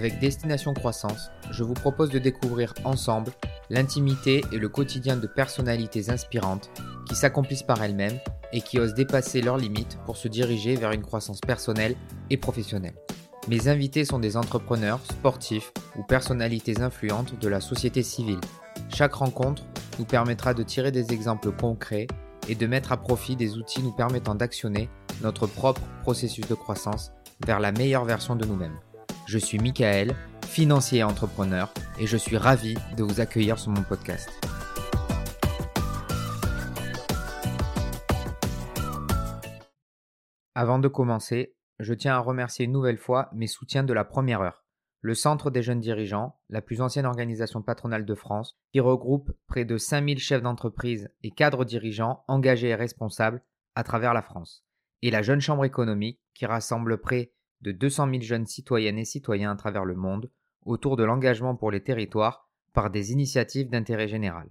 Avec Destination Croissance, je vous propose de découvrir ensemble l'intimité et le quotidien de personnalités inspirantes qui s'accomplissent par elles-mêmes et qui osent dépasser leurs limites pour se diriger vers une croissance personnelle et professionnelle. Mes invités sont des entrepreneurs, sportifs ou personnalités influentes de la société civile. Chaque rencontre nous permettra de tirer des exemples concrets et de mettre à profit des outils nous permettant d'actionner notre propre processus de croissance vers la meilleure version de nous-mêmes. Je suis Michael, financier et entrepreneur, et je suis ravi de vous accueillir sur mon podcast. Avant de commencer, je tiens à remercier une nouvelle fois mes soutiens de la première heure. Le Centre des jeunes dirigeants, la plus ancienne organisation patronale de France, qui regroupe près de 5000 chefs d'entreprise et cadres dirigeants engagés et responsables à travers la France. Et la Jeune Chambre économique, qui rassemble près de 200 000 jeunes citoyennes et citoyens à travers le monde autour de l'engagement pour les territoires par des initiatives d'intérêt général.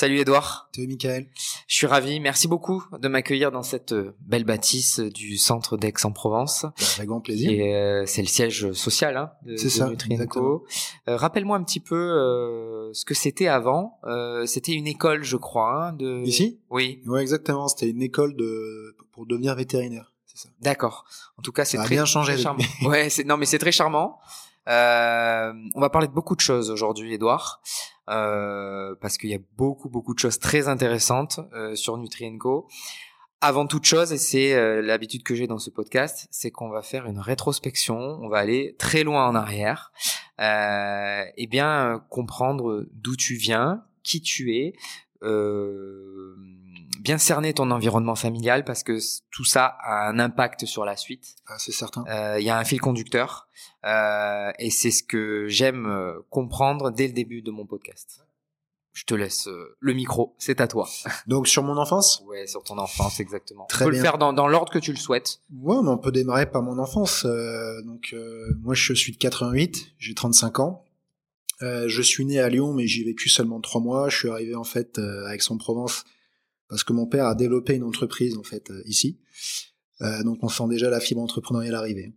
Salut Edouard. Salut Michael. Je suis ravi. Merci beaucoup de m'accueillir dans cette euh, belle bâtisse du centre d'Aix-en-Provence. Bah, avec grand plaisir. Et euh, c'est le siège social hein, de, ça, Nutrienco. Euh, Rappelle-moi un petit peu euh, ce que c'était avant. Euh, c'était une école, je crois. Hein, de... Ici? Oui. Ouais, exactement. C'était une école de pour devenir vétérinaire. D'accord. En tout cas, c'est très, bien changé très charmant. ouais, non, mais c'est très charmant. Euh, on va parler de beaucoup de choses aujourd'hui, Edouard, euh, parce qu'il y a beaucoup, beaucoup de choses très intéressantes euh, sur Nutrienco. Avant toute chose, et c'est euh, l'habitude que j'ai dans ce podcast, c'est qu'on va faire une rétrospection. On va aller très loin en arrière, euh, et bien comprendre d'où tu viens, qui tu es. Euh, bien cerner ton environnement familial parce que tout ça a un impact sur la suite. Ah, c'est certain. Euh, Il y a un fil conducteur euh, et c'est ce que j'aime euh, comprendre dès le début de mon podcast. Je te laisse euh, le micro, c'est à toi. Donc sur mon enfance, Ouais, sur ton enfance exactement. Très tu peux bien. le faire dans, dans l'ordre que tu le souhaites. ouais, mais on peut démarrer par mon enfance. Euh, donc euh, moi je suis de 88, j'ai 35 ans. Euh, je suis né à Lyon, mais j'y ai vécu seulement trois mois. Je suis arrivé en fait euh, à Aix-en-Provence parce que mon père a développé une entreprise en fait euh, ici. Euh, donc on sent déjà la fibre entrepreneuriale arriver.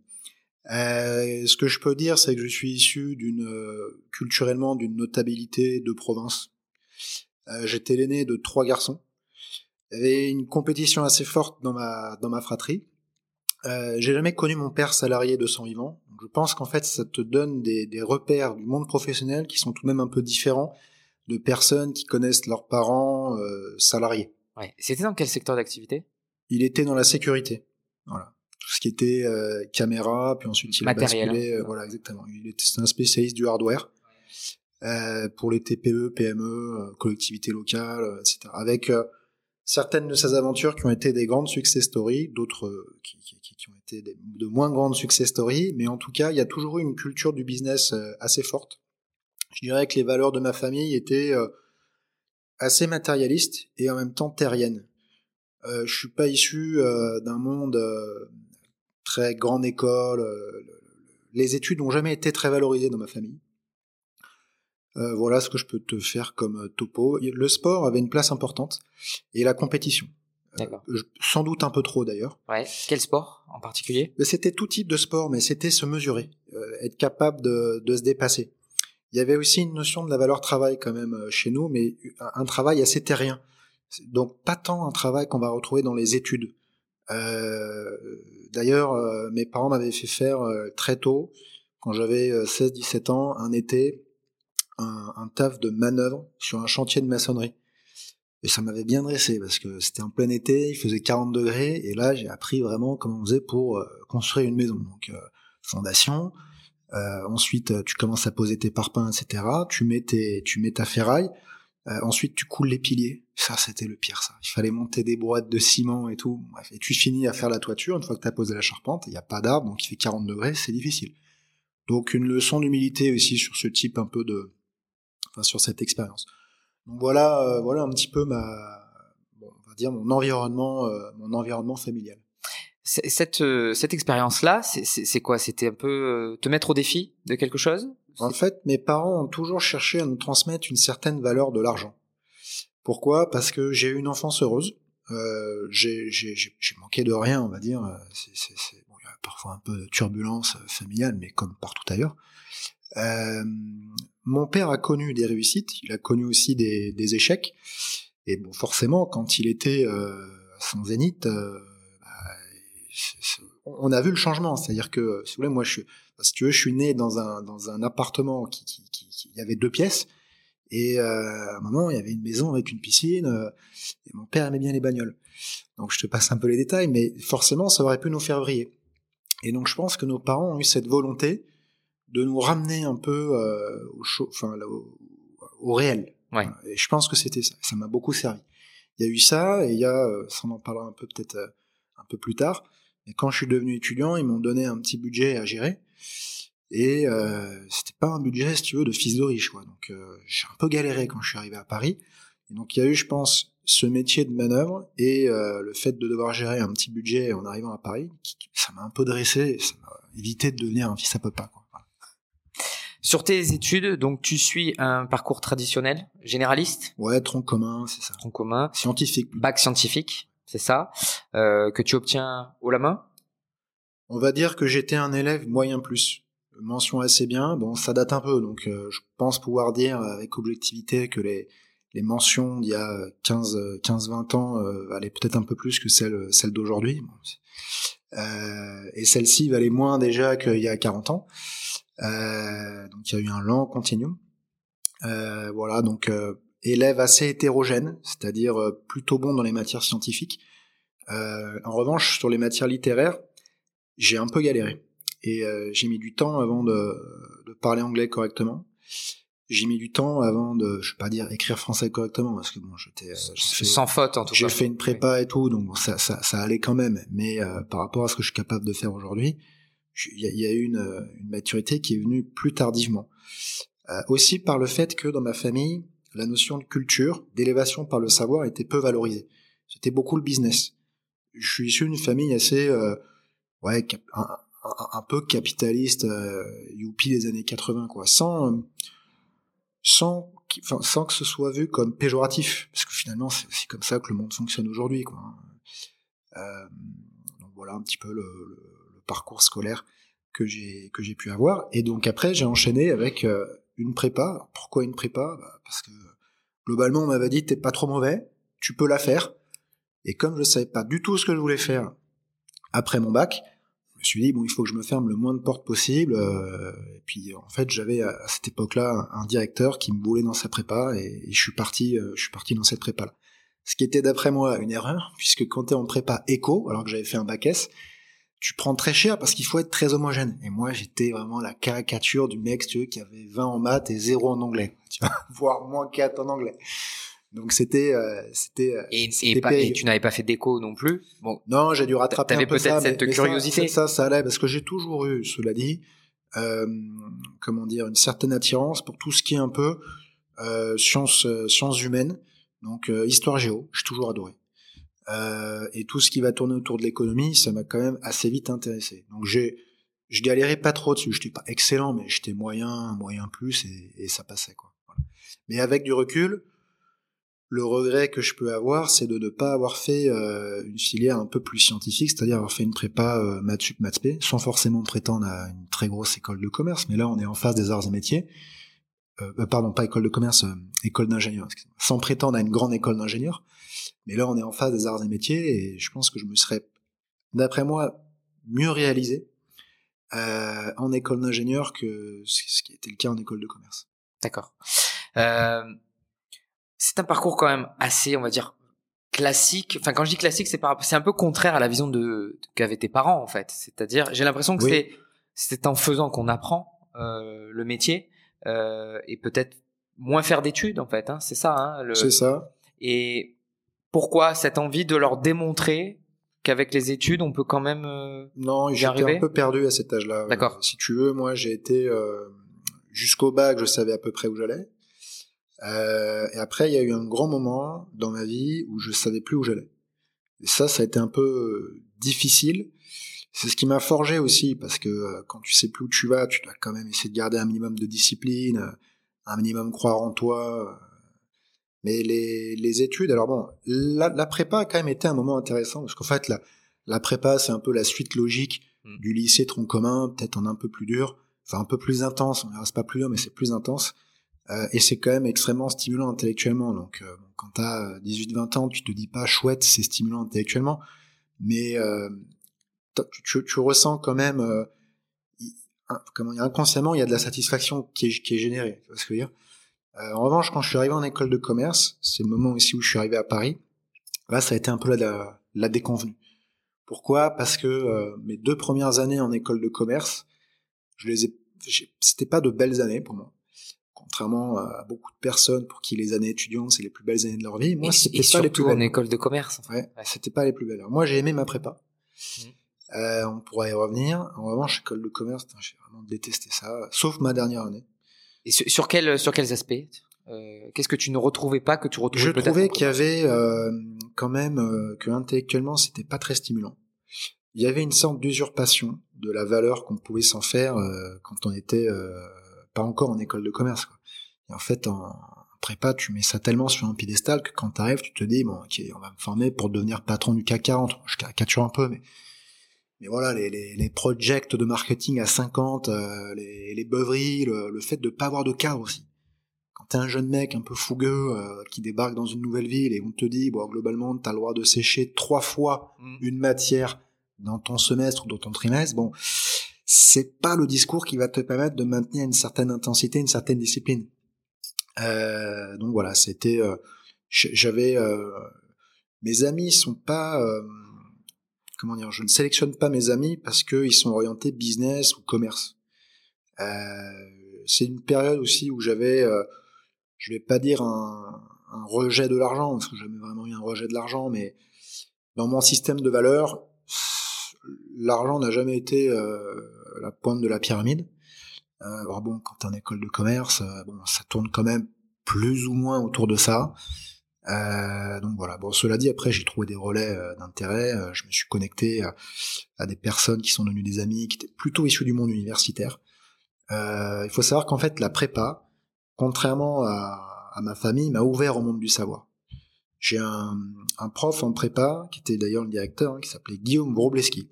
Euh, ce que je peux dire, c'est que je suis issu d'une euh, culturellement d'une notabilité de province. Euh, J'étais l'aîné de trois garçons. Il y avait une compétition assez forte dans ma dans ma fratrie. J'ai jamais connu mon père salarié de son vivant. Je pense qu'en fait, ça te donne des, des repères du monde professionnel qui sont tout de même un peu différents de personnes qui connaissent leurs parents salariés. Ouais. C'était dans quel secteur d'activité? Il était dans la sécurité. Voilà. Tout ce qui était euh, caméra, puis ensuite il a Matériel, basculé. hein. euh, voilà, exactement. Il était un spécialiste du hardware euh, pour les TPE, PME, collectivités locales, etc. Avec certaines de ses aventures qui ont été des grandes success stories, d'autres qui, qui, qui- qui ont été des- de moins grandes success stories, mais en tout cas, il y a toujours eu une culture du business assez forte. Je dirais que les valeurs de ma famille étaient assez matérialistes et en même temps terriennes. Euh, je suis pas issu euh, d'un monde euh, très grande école. euh, le- le- les études n'ont jamais été très valorisées dans ma famille. Voilà ce que je peux te faire comme topo. Le sport avait une place importante et la compétition. Sans doute un peu trop d'ailleurs. Ouais. Quel sport en particulier? C'était tout type de sport, mais c'était se mesurer, être capable de, de se dépasser. Il y avait aussi une notion de la valeur travail quand même euh, chez nous, mais un, travail assez terrien. Donc pas tant un travail qu'on va retrouver dans les études. Euh, D'ailleurs, euh, mes parents m'avaient fait faire très tôt, quand j'avais euh, 16-17 ans, un été, un, un taf de manœuvre sur un chantier de maçonnerie. Et ça m'avait bien dressé parce que c'était en plein été, il faisait 40 degrés, et là j'ai appris vraiment comment on faisait pour construire une maison. Donc fondation, euh, ensuite euh, tu commences à poser tes parpaings, etc. Tu mets tes, tu mets ta ferraille, euh, ensuite tu coules les piliers. Ça c'était le pire ça. Il fallait monter des boîtes de ciment et tout. Bref, et tu finis à faire la toiture une fois que tu as posé la charpente. Il n'y a pas d'arbre, donc il fait 40 degrés, c'est difficile. Donc une leçon d'humilité aussi sur ce type un peu de, enfin sur cette expérience. Donc voilà, euh, voilà un petit peu ma, on va dire mon environnement, euh, mon environnement familial. Cette, euh, cette expérience-là, c'est- quoi? C'était un peu euh, te mettre au défi de quelque chose? En fait, mes parents ont toujours cherché à nous transmettre une certaine valeur de l'argent. Pourquoi? Parce que j'ai eu une enfance heureuse. Euh, j'ai manqué de rien, on va dire. C'est bon, il y a parfois un peu de turbulence familiale, mais comme partout ailleurs. Euh, mon père a connu des réussites, il a connu aussi des, des échecs. Et bon, forcément, quand il était euh, à son zénith, euh, on a vu le changement. C'est-à-dire que, si vous voulez, moi, je suis, si tu veux, je suis né dans un dans un appartement qui, qui, qui, qui il y avait deux pièces. Et euh, à un moment, il y avait une maison avec une piscine. Euh, et mon père aimait bien les bagnoles. Donc je te passe un peu les détails, mais forcément, ça aurait pu nous faire vriller. Et donc je pense que nos parents ont eu cette volonté de nous ramener un peu euh, au, enfin, au, au réel. Ouais. Et je pense que c'était ça. Ça m'a beaucoup servi. Il y a eu ça, et il y a, euh, ça on en parlera un peu peut-être euh, un peu plus tard. Mais quand je suis devenu étudiant, ils m'ont donné un petit budget à gérer. Et euh, c'était pas un budget, si tu veux, de fils de riche, quoi. Donc euh, j'ai un peu galéré quand je suis arrivé à Paris. Et donc il y a eu, je pense, ce métier de manœuvre et euh, le fait de devoir gérer un petit budget en arrivant à Paris, qui, ça m'a un peu dressé, ça m'a évité de devenir un fils à papa, quoi. Sur tes études, donc tu suis un parcours traditionnel, généraliste? Ouais, tronc commun, c'est ça. Tronc commun. Scientifique. Bac scientifique, c'est ça, euh, que tu obtiens haut la main? On va dire que j'étais un élève moyen plus. Mention assez bien. Bon, ça date un peu, donc euh, je pense pouvoir dire avec objectivité que les, mentions d'il y a 15, 15 20 ans euh, valaient peut-être un peu plus que celles, celles d'aujourd'hui. Euh, et celle-ci valait moins déjà qu'il y a 40 ans. Euh, donc il y a eu un lent continuum. Euh, voilà, donc euh, élève assez hétérogène, c'est-à-dire euh, plutôt bon dans les matières scientifiques. Euh, en revanche, sur les matières littéraires, j'ai un peu galéré. Et j'ai mis du temps avant de, de parler anglais correctement. J'ai mis du temps avant de, je vais pas dire écrire français correctement, parce que bon, j'étais sans faute en tout cas. J'ai fait une prépa et tout, donc bon, ça, ça, ça allait quand même. Mais par rapport à ce que je suis capable de faire aujourd'hui, il y, y, a eu une, une, maturité qui est venue plus tardivement. Euh, aussi par le fait que dans ma famille, la notion de culture, d'élévation par le savoir était peu valorisée. C'était beaucoup le business. Je suis issu d'une famille assez, euh, ouais, un, peu capitaliste, euh, youpi des années 80, quoi, sans, sans, enfin, sans que ce soit vu comme péjoratif, parce que finalement c'est comme ça que le monde fonctionne aujourd'hui, quoi. Euh, donc voilà un petit peu le, le parcours scolaire que j'ai que j'ai pu avoir. Et donc après, j'ai enchaîné avec euh, une prépa. Pourquoi une prépa? Bah, Parce que globalement, on m'avait dit t'es pas trop mauvais, tu peux la faire. Et comme je savais pas du tout ce que je voulais faire après mon bac, je me suis dit bon, il faut que je me ferme le moins de portes possible. Euh, et puis en fait, j'avais à cette époque-là un directeur qui me voulait dans sa prépa, et, et je suis parti, euh, je suis parti dans cette prépa-là. Ce qui était d'après moi une erreur, puisque quand t'es en prépa éco, alors que j'avais fait un bac S, tu prends très cher parce qu'il faut être très homogène. Et moi, j'étais vraiment la caricature du mec, tu veux, qui avait 20 en maths et 0 en anglais, tu vois, voire moins 4 en anglais. Donc c'était, euh, c'était. Et, et, pas, et, tu n'avais pas fait d'écho non plus? Bon. Non, j'ai dû rattraper un peu ça. cette curiosité. Ça, ça, ça, allait parce que j'ai toujours eu, cela dit, euh, comment dire, une certaine attirance pour tout ce qui est un peu euh, sciences, euh, sciences humaines. Donc euh, histoire géo, j'ai toujours adoré. Euh, et tout ce qui va tourner autour de l'économie, ça m'a quand même assez vite intéressé. Donc j'ai, je galérais pas trop dessus. J'étais pas excellent, mais j'étais moyen, moyen plus, et, et ça passait quoi. Mais avec du recul, le regret que je peux avoir, c'est de ne pas avoir fait euh, une filière un peu plus scientifique, c'est-à-dire avoir fait une prépa euh, maths sup, maths p, sans forcément prétendre à une très grosse école de commerce. Mais là, on est en face des arts et métiers. Euh, euh pardon, pas école de commerce, euh, école d'ingénieur. Sans prétendre à une grande école d'ingénieur. Mais là, on est en phase des arts et métiers et je pense que je me serais, d'après moi, mieux réalisé euh, en école d'ingénieur que ce qui était le cas en école de commerce. D'accord. Euh, c'est un parcours quand même assez, on va dire, classique. Enfin, quand je dis classique, c'est c'est un peu contraire à la vision de, qu'avaient tes parents en fait. C'est-à-dire, j'ai l'impression que oui. c'est c'est en faisant qu'on apprend euh, le métier et peut-être moins faire d'études en fait. Hein, c'est ça. Hein, le... C'est ça. Et pourquoi cette envie de leur démontrer qu'avec les études, on peut quand même euh, Non, j'étais un peu perdu à cet âge-là. D'accord. Si tu veux, moi, j'ai été euh, jusqu'au bac, je savais à peu près où j'allais. Euh, et après, il y a eu un grand moment dans ma vie où je savais plus où j'allais. Et ça, ça a été un peu difficile. C'est ce qui m'a forgé aussi, parce que quand tu sais plus où tu vas, tu dois quand même essayer de garder un minimum de discipline, un minimum croire en toi Mais les, les études, alors bon, la, la, prépa a quand même été un moment intéressant parce qu'en fait, la, la prépa, c'est un peu la suite logique mm. du lycée tronc commun, peut-être en un peu plus dur, enfin un peu plus intense. On reste pas plus dur, mais c'est plus intense. Euh, et c'est quand même extrêmement stimulant intellectuellement. Donc, euh, quand t'as 18-20 ans, tu te dis pas chouette, c'est stimulant intellectuellement, mais euh, tu, tu, ressens quand même, euh, comment inconsciemment, il y a de la satisfaction qui est, qui est générée. Tu vois ce que je veux dire? euh, en revanche, quand je suis arrivé en école de commerce, c'est le moment aussi où je suis arrivé à Paris, là, ça a été un peu la, la déconvenue. Pourquoi? Parce que euh, mes deux premières années en école de commerce, je les ai, c'était pas de belles années pour moi. Contrairement à beaucoup de personnes pour qui les années étudiantes c'est les plus belles années de leur vie, moi c'était pas les plus belles. en école de commerce. Ouais, c'était pas les plus belles. moi j'ai aimé ma prépa. Mmh. Euh, on pourrait y revenir. En revanche, école de commerce, j'ai vraiment détesté ça, sauf ma dernière année. Et sur, sur, quel, sur quels aspects? Euh, Qu'est-ce que tu ne retrouvais pas que tu retrouvais Je trouvais qu'il y avait euh, quand même euh, que intellectuellement c'était pas très stimulant. Il y avait une sorte d'usurpation de la valeur qu'on pouvait s'en faire euh, quand on était euh, pas encore en école de commerce. Quoi. Et en fait, en, prépa, tu mets ça tellement sur un piédestal que quand t'arrives, tu te dis bon, ok, on va me former pour devenir patron du CAC 40. Je caricature un peu, mais mais voilà, les, les, les projects de marketing à 50, euh, les, les beuveries, le, fait de pas avoir de cadre aussi. Quand t'es un jeune mec un peu fougueux euh, qui débarque dans une nouvelle ville et on te dit, bon, globalement, t'as le droit de sécher trois fois mm. une matière dans ton semestre ou dans ton trimestre, bon, c'est pas le discours qui va te permettre de maintenir une certaine intensité, une certaine discipline. Euh, donc voilà, c'était, j'avais, mes amis sont pas comment dire, je ne sélectionne pas mes amis parce qu'ils sont orientés business ou commerce. Euh, c'est une période aussi où j'avais, euh, je vais pas dire un, rejet de l'argent, parce que jamais vraiment eu un rejet de l'argent, mais dans mon système de valeurs, l'argent n'a jamais été euh, la pointe de la pyramide. Euh, alors bon, quand t'es en école de commerce, bon, ça tourne quand même plus ou moins autour de ça. Euh, donc voilà. Bon, cela dit, après j'ai trouvé des relais euh, d'intérêt. Euh, je me suis connecté à, des personnes qui sont devenues des amis, qui étaient plutôt issus du monde universitaire. il faut savoir qu'en fait la prépa, contrairement à, ma famille, m'a ouvert au monde du savoir. J'ai un, prof en prépa qui était d'ailleurs le directeur, hein, qui s'appelait Guillaume Wrobleski,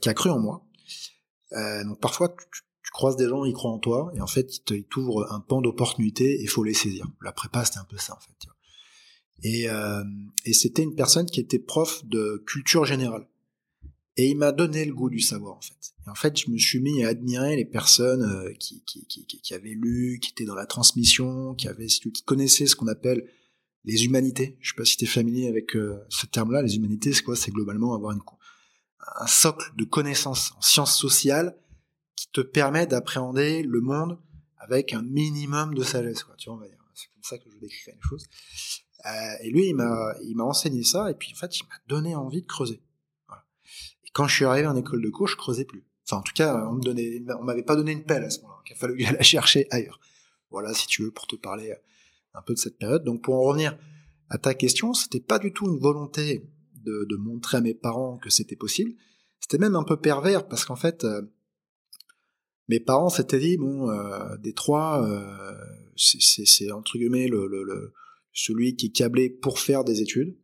qui a cru en moi. donc parfois tu, tu croises des gens, ils croient en toi, et en fait, ils t'ouvrent un pan d'opportunité, et il faut les saisir. La prépa, c'était un peu ça, en fait. Et, euh, et c'était une personne qui était prof de culture générale. Et il m'a donné le goût du savoir, en fait. Et en fait, je me suis mis à admirer les personnes euh, qui, qui, qui, qui, avaient lu, qui étaient dans la transmission, qui avaient, qui connaissaient ce qu'on appelle les humanités. Je sais pas si tu es familier avec euh, ce terme-là. Les humanités, c'est quoi? C'est globalement avoir une, un socle de connaissances en sciences sociales qui te permet d'appréhender le monde avec un minimum de sagesse, quoi. Tu vois, c'est comme ça que je décrirais les choses. Euh, et lui, il m'a, il m'a enseigné ça, et puis en fait, il m'a donné envie de creuser. Voilà. Et quand je suis arrivé en école de cours, je creusais plus. Enfin, en tout cas, on me donnait, on m'avait pas donné une pelle à ce moment-là. Il a fallu aller la chercher ailleurs. Voilà, si tu veux, pour te parler un peu de cette période. Donc, pour en revenir à ta question, c'était pas du tout une volonté de, de montrer à mes parents que c'était possible. C'était même un peu pervers parce qu'en fait, euh, mes parents s'étaient dit bon, euh, des trois, euh, c'est entre guillemets le, le, le celui qui est câblé pour faire des études.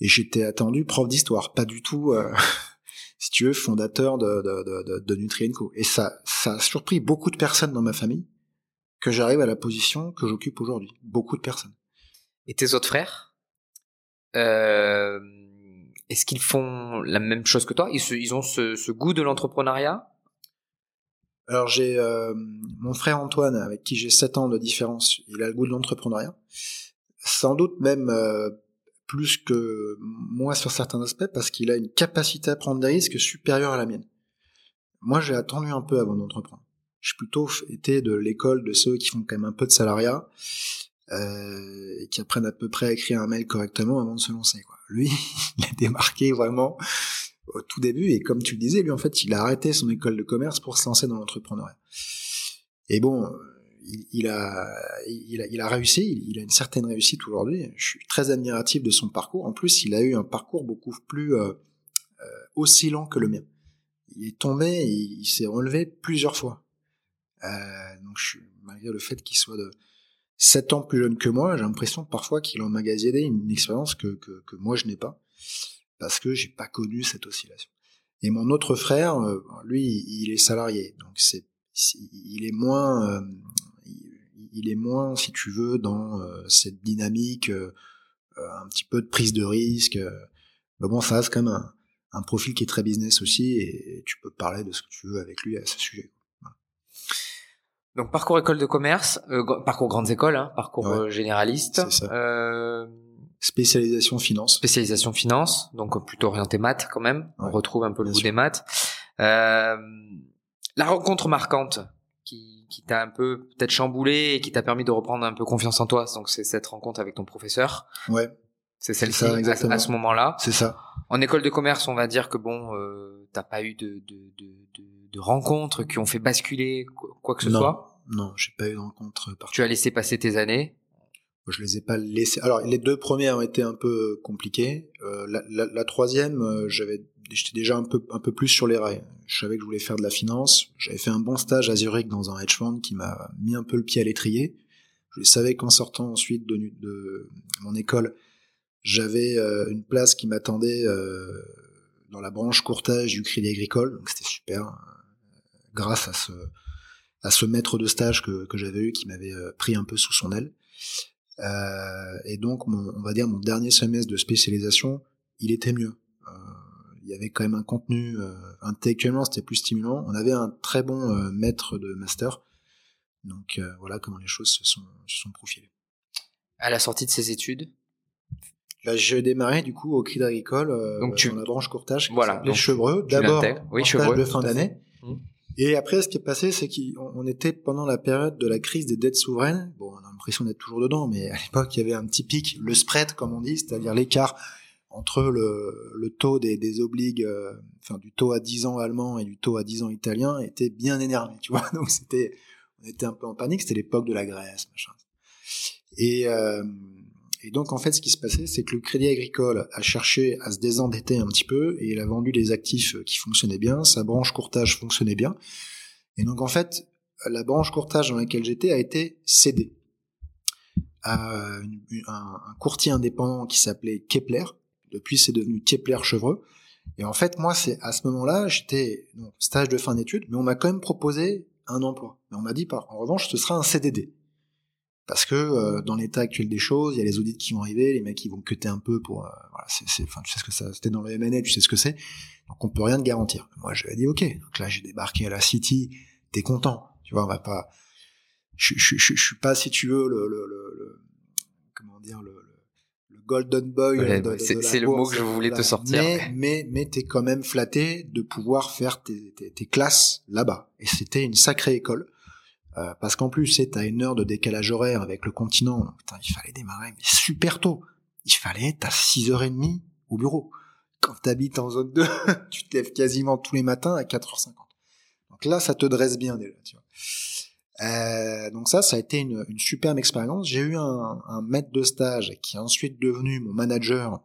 Et j'étais attendu prof d'histoire, pas du tout, euh, si tu veux, fondateur de, de, de, de Nutrienco. Et ça, ça a surpris beaucoup de personnes dans ma famille que j'arrive à la position que j'occupe aujourd'hui. Beaucoup de personnes. Et tes autres frères euh, Est-ce qu'ils font la même chose que toi? Ils, ils ont ce, ce goût de l'entrepreneuriat? Alors j'ai euh, mon frère Antoine avec qui j'ai 7 ans de différence, il a le goût de l'entrepreneuriat sans doute même euh, plus que moi sur certains aspects parce qu'il a une capacité à prendre des risques supérieure à la mienne. Moi, j'ai attendu un peu avant d'entreprendre. J'ai plutôt été de l'école de ceux qui font quand même un peu de salariat euh, et qui apprennent à peu près à écrire un mail correctement avant de se lancer. Quoi. Lui, il a démarqué vraiment au tout début et comme tu le disais, lui en fait, il a arrêté son école de commerce pour se lancer dans l'entrepreneuriat. Et bon, il, a, il, a, il a réussi, il, a une certaine réussite aujourd'hui. Je suis très admiratif de son parcours. En plus, il a eu un parcours beaucoup plus euh, euh oscillant que le mien. Il est tombé, il, s'est relevé plusieurs fois. Euh, donc, je, malgré le fait qu'il soit de, 7 ans plus jeune que moi, j'ai l'impression parfois qu'il a emmagasiné une expérience que, que, que moi je n'ai pas, parce que j'ai pas connu cette oscillation. Et mon autre frère, euh, lui, il est salarié, donc c'est, il est moins, euh, il est moins, si tu veux, dans euh, cette dynamique, un petit peu de prise de risque. Mais bon, ça reste quand même un, un, profil qui est très business aussi, et, tu peux parler de ce que tu veux avec lui à ce sujet. Donc parcours école de commerce, euh, parcours grandes écoles, hein, parcours euh, généraliste. Euh, spécialisation finance. Spécialisation finance, donc plutôt orienté maths quand même. On retrouve un peu le goût des maths. Euh, la rencontre marquante qui, qui t'a un peu peut-être chamboulé et qui t'a permis de reprendre un peu confiance en toi. Donc c'est cette rencontre avec ton professeur. Ouais. C'est celle-ci à, à, ce moment-là. C'est ça. En école de commerce, on va dire que bon, euh, t'as pas eu de, de, de, de de rencontres qui ont fait basculer quoi que ce soit Non, j'ai pas eu de rencontres Tu as laissé passer tes années je les ai pas laissées. Alors les deux premières ont été un peu compliquées. Euh, la, la, la, troisième, euh, j'avais, j'étais déjà un peu un peu plus sur les rails. Je savais que je voulais faire de la finance. J'avais fait un bon stage à Zurich dans un hedge fund qui m'a mis un peu le pied à l'étrier. Je savais qu'en sortant ensuite de, de mon école, j'avais euh, une place qui m'attendait euh, dans la branche courtage du Crédit Agricole, donc c'était super grâce à ce, à ce maître de stage que, que j'avais eu qui m'avait euh, pris un peu sous son aile. Euh, et donc, on va dire mon dernier semestre de spécialisation, il était mieux. Euh, il y avait quand même un contenu euh, intellectuellement, c'était plus stimulant. On avait un très bon maître de master. Donc voilà comment les choses se sont, se sont profilées. À la sortie de ces études, Là, j'ai démarré du coup au Crédit Agricole donc tu... dans la branche courtage. Voilà. Les chevreux. D'abord, oui, stage de fin d'année. Mmh. Et après, ce qui est passé, c'est qu'on était pendant la période de la crise des dettes souveraines. Bon, on a l'impression d'être toujours dedans, mais à l'époque, il y avait un petit pic, le spread, comme on dit, c'est-à-dire l'écart entre le, taux des, des obligues, euh, enfin du taux à 10 ans allemand et du taux à 10 ans italien, était bien énervé, tu vois. Donc c'était, on était un peu en panique. C'était l'époque de la Grèce, machin. Et euh, et donc en fait, ce qui se passait, c'est que le Crédit Agricole a cherché à se désendetter un petit peu et il a vendu des actifs qui fonctionnaient bien. Sa branche courtage fonctionnait bien. Et donc en fait, la branche courtage dans laquelle j'étais a été cédée à un, courtier indépendant qui s'appelait Kepler. Depuis, c'est devenu Kepler Chevreux. Et en fait, moi, c'est à ce moment-là, j'étais stage de fin d'études, mais on m'a quand même proposé un emploi. Mais on m'a dit, en revanche, ce sera un CDD. Parce que euh, dans l'état actuel des choses, il y a les audits qui vont arriver, les mecs qui vont cuter un peu pour, euh, voilà, c'est, enfin, tu sais ce que ça, c'était dans le M&A, tu sais ce que c'est, donc on peut rien te garantir. Moi, j'avais dit ok, donc là j'ai débarqué à la City, t'es content, tu vois, on va pas, je, je, je, je suis pas si tu veux le, le, le, comment dire le, le golden boy. c'est, le mot que je voulais te sortir. Mais mais mais t'es quand même flatté de pouvoir faire tes, tes, tes classes là-bas, et c'était une sacrée école. Euh, parce qu'en plus, c'est à une heure de décalage horaire avec le continent. Putain, il fallait démarrer mais super tôt. Il fallait être à 6h30 au bureau. Quand t'habites en zone 2, tu te quasiment tous les matins à 4h50. Donc là, ça te dresse bien déjà, tu vois. Euh, donc ça, ça a été une, une superbe expérience. J'ai eu un, un, maître de stage qui est ensuite devenu mon manager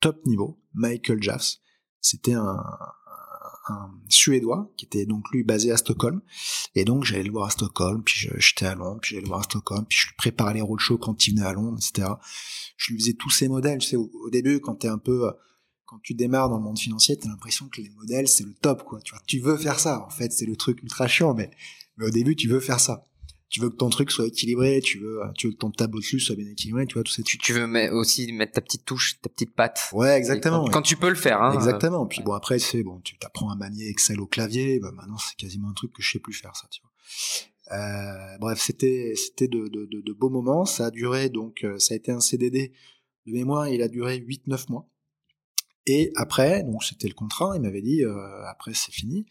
top niveau, Michael Jaffs. C'était un, un Suédois qui était donc lui basé à Stockholm. Et donc j'allais le voir à Stockholm, puis j'étais à Londres, puis j'allais le voir à Stockholm, puis je lui préparais les roadshows quand il venait à Londres, etc. Je lui faisais tous ces modèles. Tu sais, au, début, quand t'es un peu, quand tu démarres dans le monde financier, t'as l'impression que les modèles c'est le top, quoi. Tu vois, tu veux faire ça. En fait, c'est le truc ultra chiant, mais mais au début, tu veux faire ça tu veux que ton truc soit équilibré, tu veux, tu veux que ton tableau dessus soit bien équilibré, tu vois, tout ça. Tu, tu veux aussi mettre ta petite touche, ta petite patte. Ouais, exactement. Quand, tu peux le faire, hein. Exactement. Puis bon, après, c'est bon, tu t'apprends à manier Excel au clavier, bah maintenant c'est quasiment un truc que je sais plus faire, ça, tu vois. Euh, bref, c'était, c'était de, de, de, de, beaux moments. Ça a duré, donc, euh, ça a été un CDD de mémoire, il a duré 8-9 mois. Et après, donc c'était le contrat, il m'avait dit, euh, après c'est fini.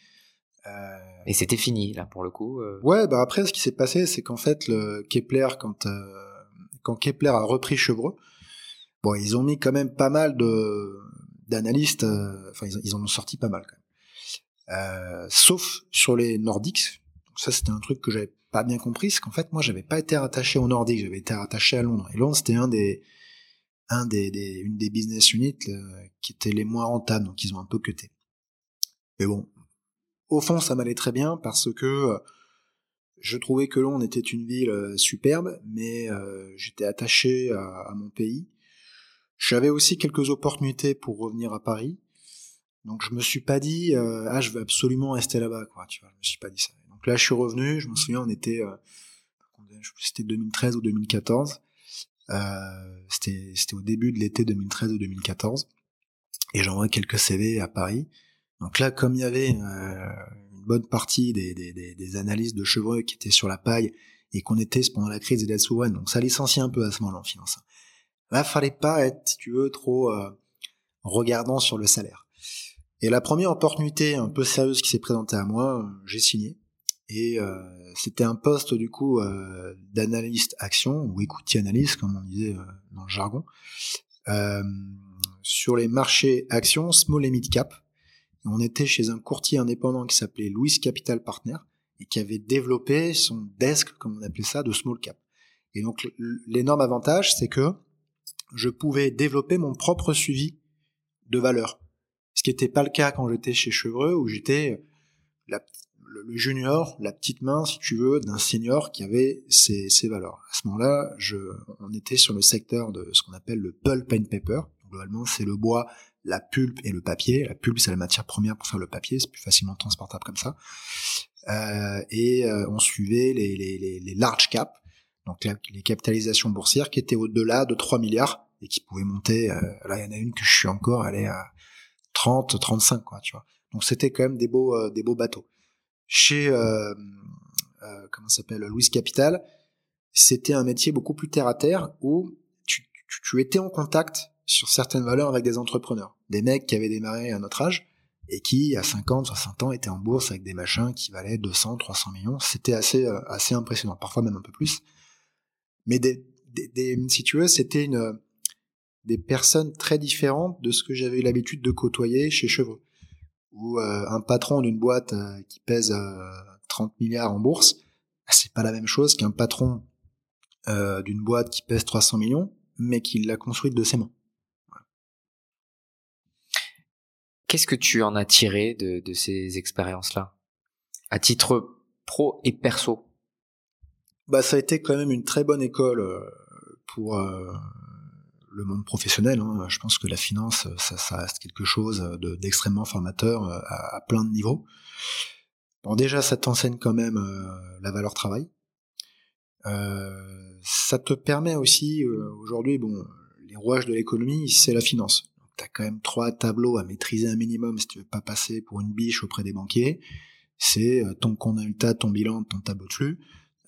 Euh... Et c'était fini là pour le coup. Euh... Ouais, bah après ce qui s'est passé, c'est qu'en fait le Kepler quand euh, quand Kepler a repris Chevreux, bon ils ont mis quand même pas mal de d'analystes, euh, enfin ils, ils, en ont sorti pas mal quand même. Euh, sauf sur les Nordiques. Ça c'était un truc que j'avais pas bien compris, c'est qu'en fait moi j'avais pas été rattaché aux Nordiques, j'avais été rattaché à Londres. Et Londres c'était un des un des, des, une des business units qui étaient les moins rentables, donc ils ont un peu cuté. Mais bon, au fond, ça m'allait très bien parce que euh, Je trouvais que Londres était une ville superbe, mais j'étais attaché à, mon pays. J'avais aussi quelques opportunités pour revenir à Paris. Donc je me suis pas dit ah je veux absolument rester là-bas quoi, tu je me suis pas dit ça. Donc là je suis revenu, je me souviens on était c'était 2013 ou 2014. Euh, c'était c'était au début de l'été 2013 ou 2014 et j'envoie quelques CV à Paris. Donc là, comme il y avait euh, une bonne partie des, des, analystes de chevreux qui étaient sur la paille et qu'on était pendant la crise des dettes souveraines, donc ça licencie un peu à ce moment-là en finance. Là, fallait pas être, si tu veux, trop euh, regardant sur le salaire. Et la première opportunité un peu sérieuse qui s'est présentée à moi, j'ai signé. Et euh, c'était un poste du coup euh, d'analyste action ou equity analyst comme on disait euh, dans le jargon sur les marchés actions small et mid cap. On était chez un courtier indépendant qui s'appelait Louis Capital Partner et qui avait développé son desk, comme on appelait ça, de small cap. Et donc l'énorme avantage, c'est que je pouvais développer mon propre suivi de valeur. Ce qui n'était pas le cas quand j'étais chez Chevreux, où j'étais la, le, junior, la petite main, si tu veux, d'un senior qui avait ses, valeurs. À ce moment-là, on était sur le secteur de ce qu'on appelle le pulp and paper. Globalement, c'est le bois, la pulpe et le papier. La pulpe, c'est la matière première pour faire le papier, c'est plus facilement transportable comme ça. Euh, et euh, on suivait les, les, les, les large caps, donc les capitalisations boursières qui étaient au-delà de 3 milliards et qui pouvaient monter. Euh, là, il y en a une que je suis encore, est à 30, 35, quoi, tu vois. Donc c'était quand même des beaux, euh, des beaux bateaux chez euh, euh, comment s'appelle Louis Capital, c'était un métier beaucoup plus terre à terre où tu, tu, tu, étais en contact sur certaines valeurs avec des entrepreneurs, des mecs qui avaient démarré à notre âge et qui à 50, 60 ans étaient en bourse avec des machins qui valaient 200, 300 millions. C'était assez euh, assez impressionnant, parfois même un peu plus. Mais des, des, si tu veux, c'était une des personnes très différentes de ce que j'avais l'habitude de côtoyer chez Chevaux ou euh, un patron d'une boîte euh, qui pèse 30 euh, milliards en bourse, bah, c'est pas la même chose qu'un patron d'une boîte qui pèse 300 millions, mais qui l'a construite de ses mains. Qu'est-ce que tu en as tiré de, ces expériences-là, à titre pro et perso? Bah, ça a été quand même une très bonne école pour le monde professionnel. Hein. Je pense que la finance, ça, reste quelque chose d'extrêmement formateur euh, à, plein de niveaux. Bon, déjà, ça t'enseigne quand même euh, la valeur travail. Euh, ça te permet aussi, aujourd'hui, bon, les rouages de l'économie, c'est la finance. Tu as quand même trois tableaux à maîtriser un minimum si tu veux pas passer pour une biche auprès des banquiers. C'est ton compte résultat, ton bilan, ton tableau de flux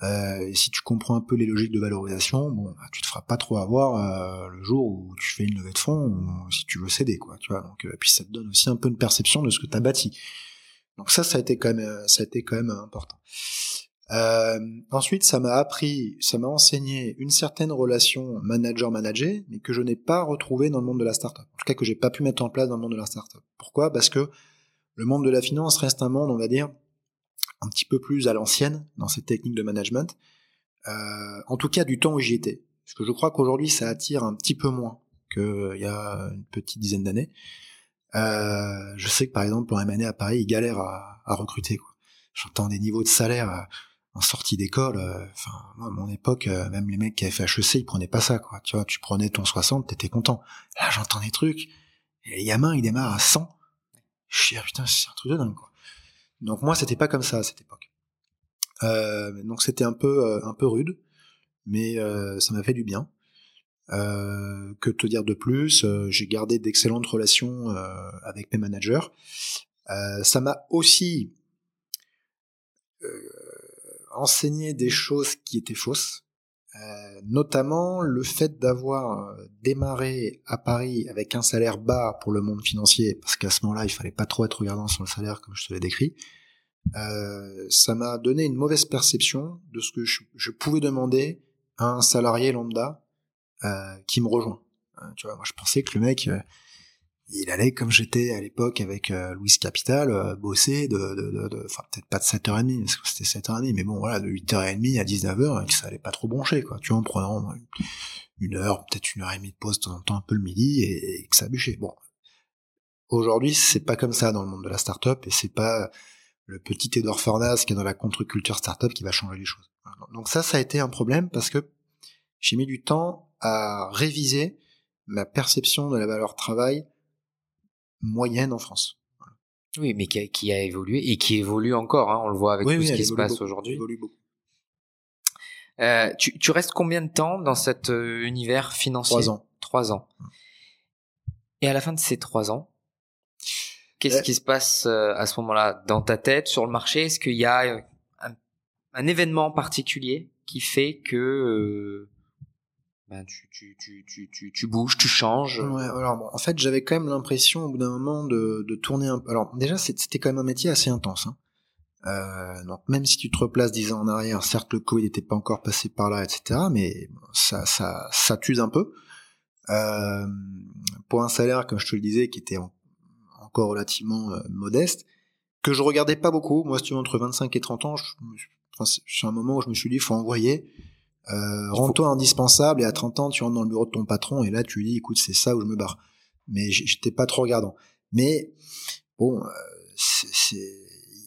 euh, et si tu comprends un peu les logiques de valorisation, bon, bah, tu te feras pas trop avoir euh, le jour où tu fais une levée de fonds ou si tu veux céder, quoi. Tu vois. Donc, euh, puis ça te donne aussi un peu une perception de ce que tu as bâti. Donc ça, ça a été quand même, ça a été quand même important. Ensuite, ça m'a appris, ça m'a enseigné une certaine relation manager-manager, mais que je n'ai pas retrouvé dans le monde de la startup. En tout cas, que j'ai pas pu mettre en place dans le monde de la startup. Pourquoi? Parce que le monde de la finance reste un monde, on va dire, un petit peu plus à l'ancienne dans cette technique de management. Euh, en tout cas, du temps où j'y étais. Parce que je crois qu'aujourd'hui, ça attire un petit peu moins qu'il y a une petite dizaine d'années. Euh, je sais que par exemple, pour M&A à Paris, ils galèrent à, recruter. J'entends des niveaux de salaire euh, en sortie d'école. Euh, enfin, moi, à mon époque, euh, même les mecs qui avaient fait HEC, ils prenaient pas ça. Quoi. Tu vois, tu prenais ton 60, t'étais content. Là, j'entends des trucs. Et les gamins, ils démarrent à 100. Je dis, ah, putain, c'est un truc de dingue. Quoi. Donc moi, c'était pas comme ça à cette époque. Euh, donc c'était un peu euh, un peu rude, mais euh, ça m'a fait du bien. que te dire de plus? J'ai gardé d'excellentes relations avec mes managers. ça m'a aussi enseigné des choses qui étaient fausses, notamment le fait d'avoir démarré à Paris avec un salaire bas pour le monde financier, parce qu'à ce moment-là, il fallait pas trop être regardant sur le salaire, comme je te l'ai décrit. Euh, ça m'a donné une mauvaise perception de ce que je, pouvais demander à un salarié lambda euh, qui me rejoint. Euh, tu vois, moi je pensais que le mec, il allait comme j'étais à l'époque avec Louis Capital, bosser de, de, de, enfin peut-être pas de 7h30, parce que c'était 7h30, mais bon voilà, de 8h30 à 19h, et que ça allait pas trop broncher, quoi. Tu vois, en prenant une heure, peut-être une heure et demie de pause de temps en temps, un peu le midi, et, que ça bûchait. Bon, aujourd'hui c'est pas comme ça dans le monde de la startup, et c'est pas le petit Edouard Fornas qui est dans la contre-culture startup qui va changer les choses. Donc ça, ça a été un problème parce que j'ai mis du temps à réviser ma perception de la valeur travail moyenne en France. Oui, mais qui a, évolué et qui évolue encore. Hein, on le voit avec tout ce qui se passe aujourd'hui. Euh, tu, tu, restes combien de temps dans cet euh, univers financier? Trois ans. Trois ans. Et à la fin de ces trois ans, qu'est-ce qui se passe euh, à ce moment-là dans ta tête, sur le marché? Est-ce qu'il y a un, un, événement particulier qui fait que ben, tu, bouges, tu changes en fait, j'avais quand même l'impression au bout d'un moment de, tourner un peu. Alors déjà, c'était quand même un métier assez intense. Hein. Euh, donc même si tu te replaces dix ans en arrière, certes le Covid n'était pas encore passé par là, etc. Mais ça, ça, t'use un peu. Euh, pour un salaire, comme je te le disais, qui était encore relativement euh, modeste, que je regardais pas beaucoup. Moi, si tu veux, entre 25 et 30 ans, c'est un moment où je me suis dit, faut envoyer. Euh, Rends-toi indispensable et à 30 ans, tu rentres dans le bureau de ton patron et là, tu lui dis, écoute, c'est ça où je me barre. Mais j'étais pas trop regardant. Mais bon, euh, c'est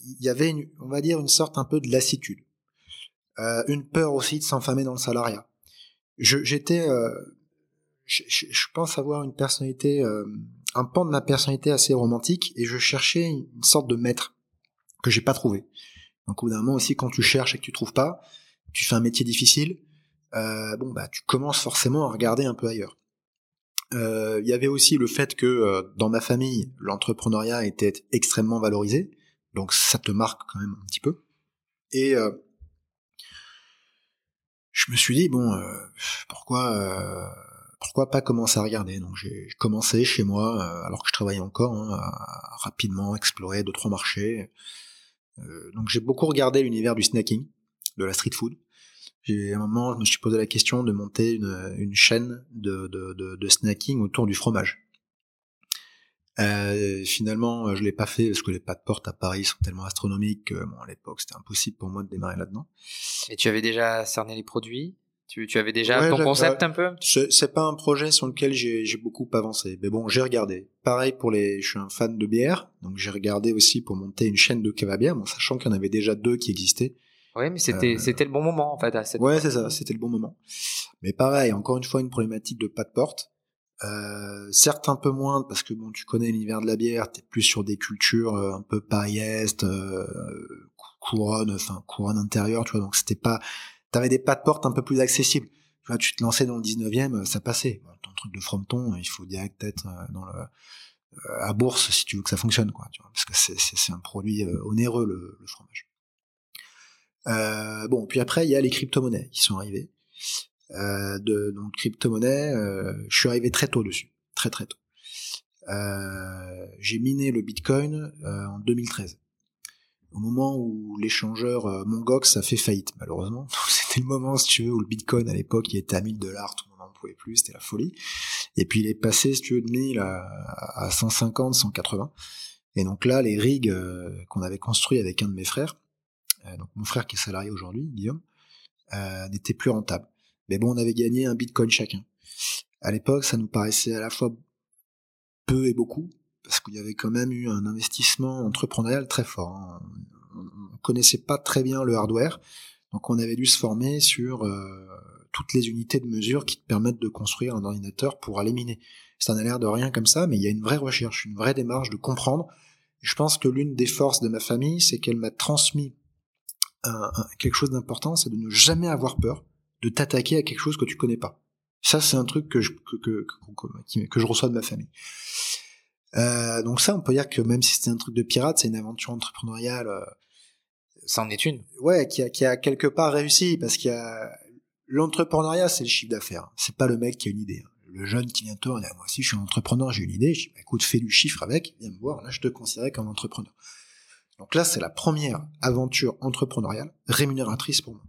il y avait, une, on va dire, une sorte un peu de lassitude. Euh, une peur aussi de s'enfammer dans le salariat. J'étais, euh, je, je, pense avoir une personnalité, euh, un pan de ma personnalité assez romantique, et je cherchais une sorte de maître que j'ai pas trouvé. Donc au bout d'un moment aussi, quand tu cherches et que tu trouves pas, tu fais un métier difficile, euh, bon bah tu commences forcément à regarder un peu ailleurs. Euh, il y avait aussi le fait que euh, dans ma famille, l'entrepreneuriat était extrêmement valorisé. Donc ça te marque quand même un petit peu. Et je me suis dit bon, pourquoi pourquoi pas commencer à regarder? Donc j'ai commencé chez moi, alors que je travaillais encore, hein, à rapidement explorer deux trois marchés. donc j'ai beaucoup regardé l'univers du snacking, de la street food. J'ai à un moment, je me suis posé la question de monter une, chaîne de, de snacking autour du fromage. Euh, finalement, je l'ai pas fait parce que les pas de porte à Paris sont tellement astronomiques que bon, à l'époque c'était impossible pour moi de démarrer là-dedans. Et tu avais déjà cerné les produits? Tu, tu avais déjà ton concept un peu? C'est pas un projet sur lequel j'ai beaucoup avancé, mais bon, j'ai regardé. Pareil pour les, je suis un fan de bière, donc j'ai regardé aussi pour monter une chaîne de cave bière, bon, sachant qu'il y en avait déjà deux qui existaient. Oui, mais c'était euh, c'était le bon moment en fait. À cette ouais, c'est ça, c'était le bon moment. Mais pareil, encore une fois, une problématique de pas de porte. Euh, certes un peu moins parce que bon tu connais l'univers de la bière, t'es plus sur des cultures euh, un peu paris-est, euh, couronne, enfin couronne intérieure, tu vois, donc c'était pas, t'avais des pas de porte un peu plus accessibles. Tu vois, tu te lançais dans le 19e, ça passait. Ton truc de fronton, il faut direct être dans le à bourse si tu veux que ça fonctionne, quoi, tu vois, parce que c'est c'est un produit onéreux le, le fromage. Bon, puis après il y a les crypto-monnaies qui sont arrivées euh, de donc crypto-monnaie. Euh, je suis arrivé très tôt dessus, très très tôt. Euh, j'ai miné le Bitcoin euh, en 2013 au moment où l'échangeur euh, Mongox a fait faillite, malheureusement. C'était le moment, si tu veux, où le Bitcoin, à l'époque, il était à 1000 dollars, tout le monde n'en pouvait plus, c'était la folie. Et puis il est passé, si tu veux, de 1000 à, à 150, 180. Et donc là, les rigs qu'on avait construits avec un de mes frères, donc mon frère qui est salarié aujourd'hui, Guillaume, n'étaient plus rentables. Mais bon, on avait gagné un bitcoin chacun. À l'époque, ça nous paraissait à la fois peu et beaucoup, parce qu'il y avait quand même eu un investissement entrepreneurial très fort. Hein. On connaissait pas très bien le hardware, donc on avait dû se former sur euh, toutes les unités de mesure qui te permettent de construire un ordinateur pour aller miner. Ça n'a l'air de rien comme ça, mais il y a une vraie recherche, une vraie démarche de comprendre. Je pense que l'une des forces de ma famille, c'est qu'elle m'a transmis quelque chose d'important, c'est de ne jamais avoir peur de t'attaquer à quelque chose que tu connais pas. Ça, c'est un truc que je, que, que, que, je reçois de ma famille. Euh, donc ça, on peut dire que même si c'était un truc de pirate, c'est une aventure entrepreneuriale. Euh, ça en est une. Ouais, qui a, qui a quelque part réussi parce qu'il y a l'entrepreneuriat, c'est le chiffre d'affaires. C'est pas le mec qui a une idée. Hein. Le jeune qui vient toi, moi aussi, je suis un entrepreneur, j'ai une idée. Je dis, bah, écoute, fais du chiffre avec, viens me voir. Là, je te considère comme entrepreneur. Donc là, c'est la première aventure entrepreneuriale rémunératrice pour moi.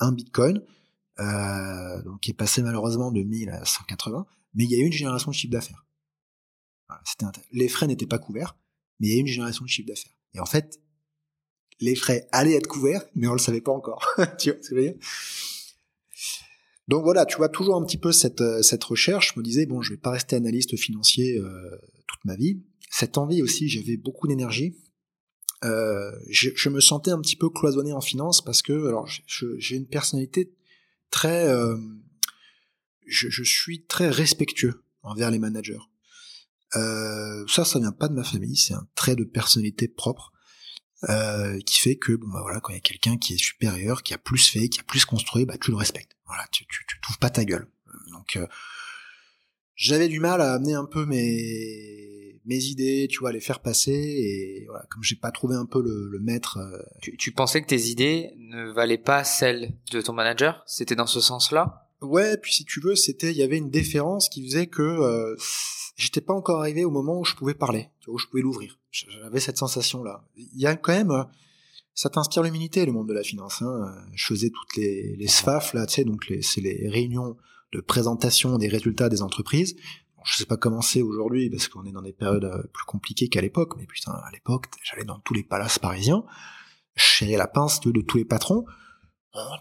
Un bitcoin, euh, donc qui est passé malheureusement de 1000 à 180, mais il y a eu une génération de chiffre d'affaires. Les frais n'étaient pas couverts, mais il y a eu une génération de chiffre d'affaires. Et en fait, les frais allaient être couverts, mais on le savait pas encore. tu vois ce que je veux dire? Donc voilà, tu vois toujours un petit peu cette, euh, cette recherche. Je me disais, bon, je vais pas rester analyste financier euh, toute ma vie. Cette envie aussi, j'avais beaucoup d'énergie. Euh, je, me sentais un petit peu cloisonné en finance parce que alors j'ai une personnalité très, euh, je, suis très respectueux envers les managers. Euh, ça, ça vient pas de ma famille, c'est un trait de personnalité propre euh, qui fait que bon bah voilà quand il y a quelqu'un qui est supérieur, qui a plus fait, qui a plus construit, bah tu le respectes. Voilà, tu tu, tu pas ta gueule. Donc j'avais du mal à amener un peu mes mes idées, tu vois, les faire passer et voilà, comme j'ai pas trouvé un peu le, le maître. Euh, tu, tu, pensais que tes idées ne valaient pas celles de ton manager? C'était dans ce sens-là? Ouais, puis si tu veux, c'était il y avait une déférence qui faisait que euh, j'étais pas encore arrivé au moment où je pouvais parler, où je pouvais l'ouvrir. J'avais cette sensation-là. Il y a quand même, euh, ça t'inspire l'humilité, le monde de la finance. Hein. Je faisais toutes les, les SFAF là, tu sais, donc c'est les réunions de présentation des résultats des entreprises. Je sais pas comment c'est aujourd'hui parce qu'on est dans des périodes euh, plus compliquées qu'à l'époque, mais putain, à l'époque, j'allais dans tous les palaces parisiens, je la pince de, tous les patrons.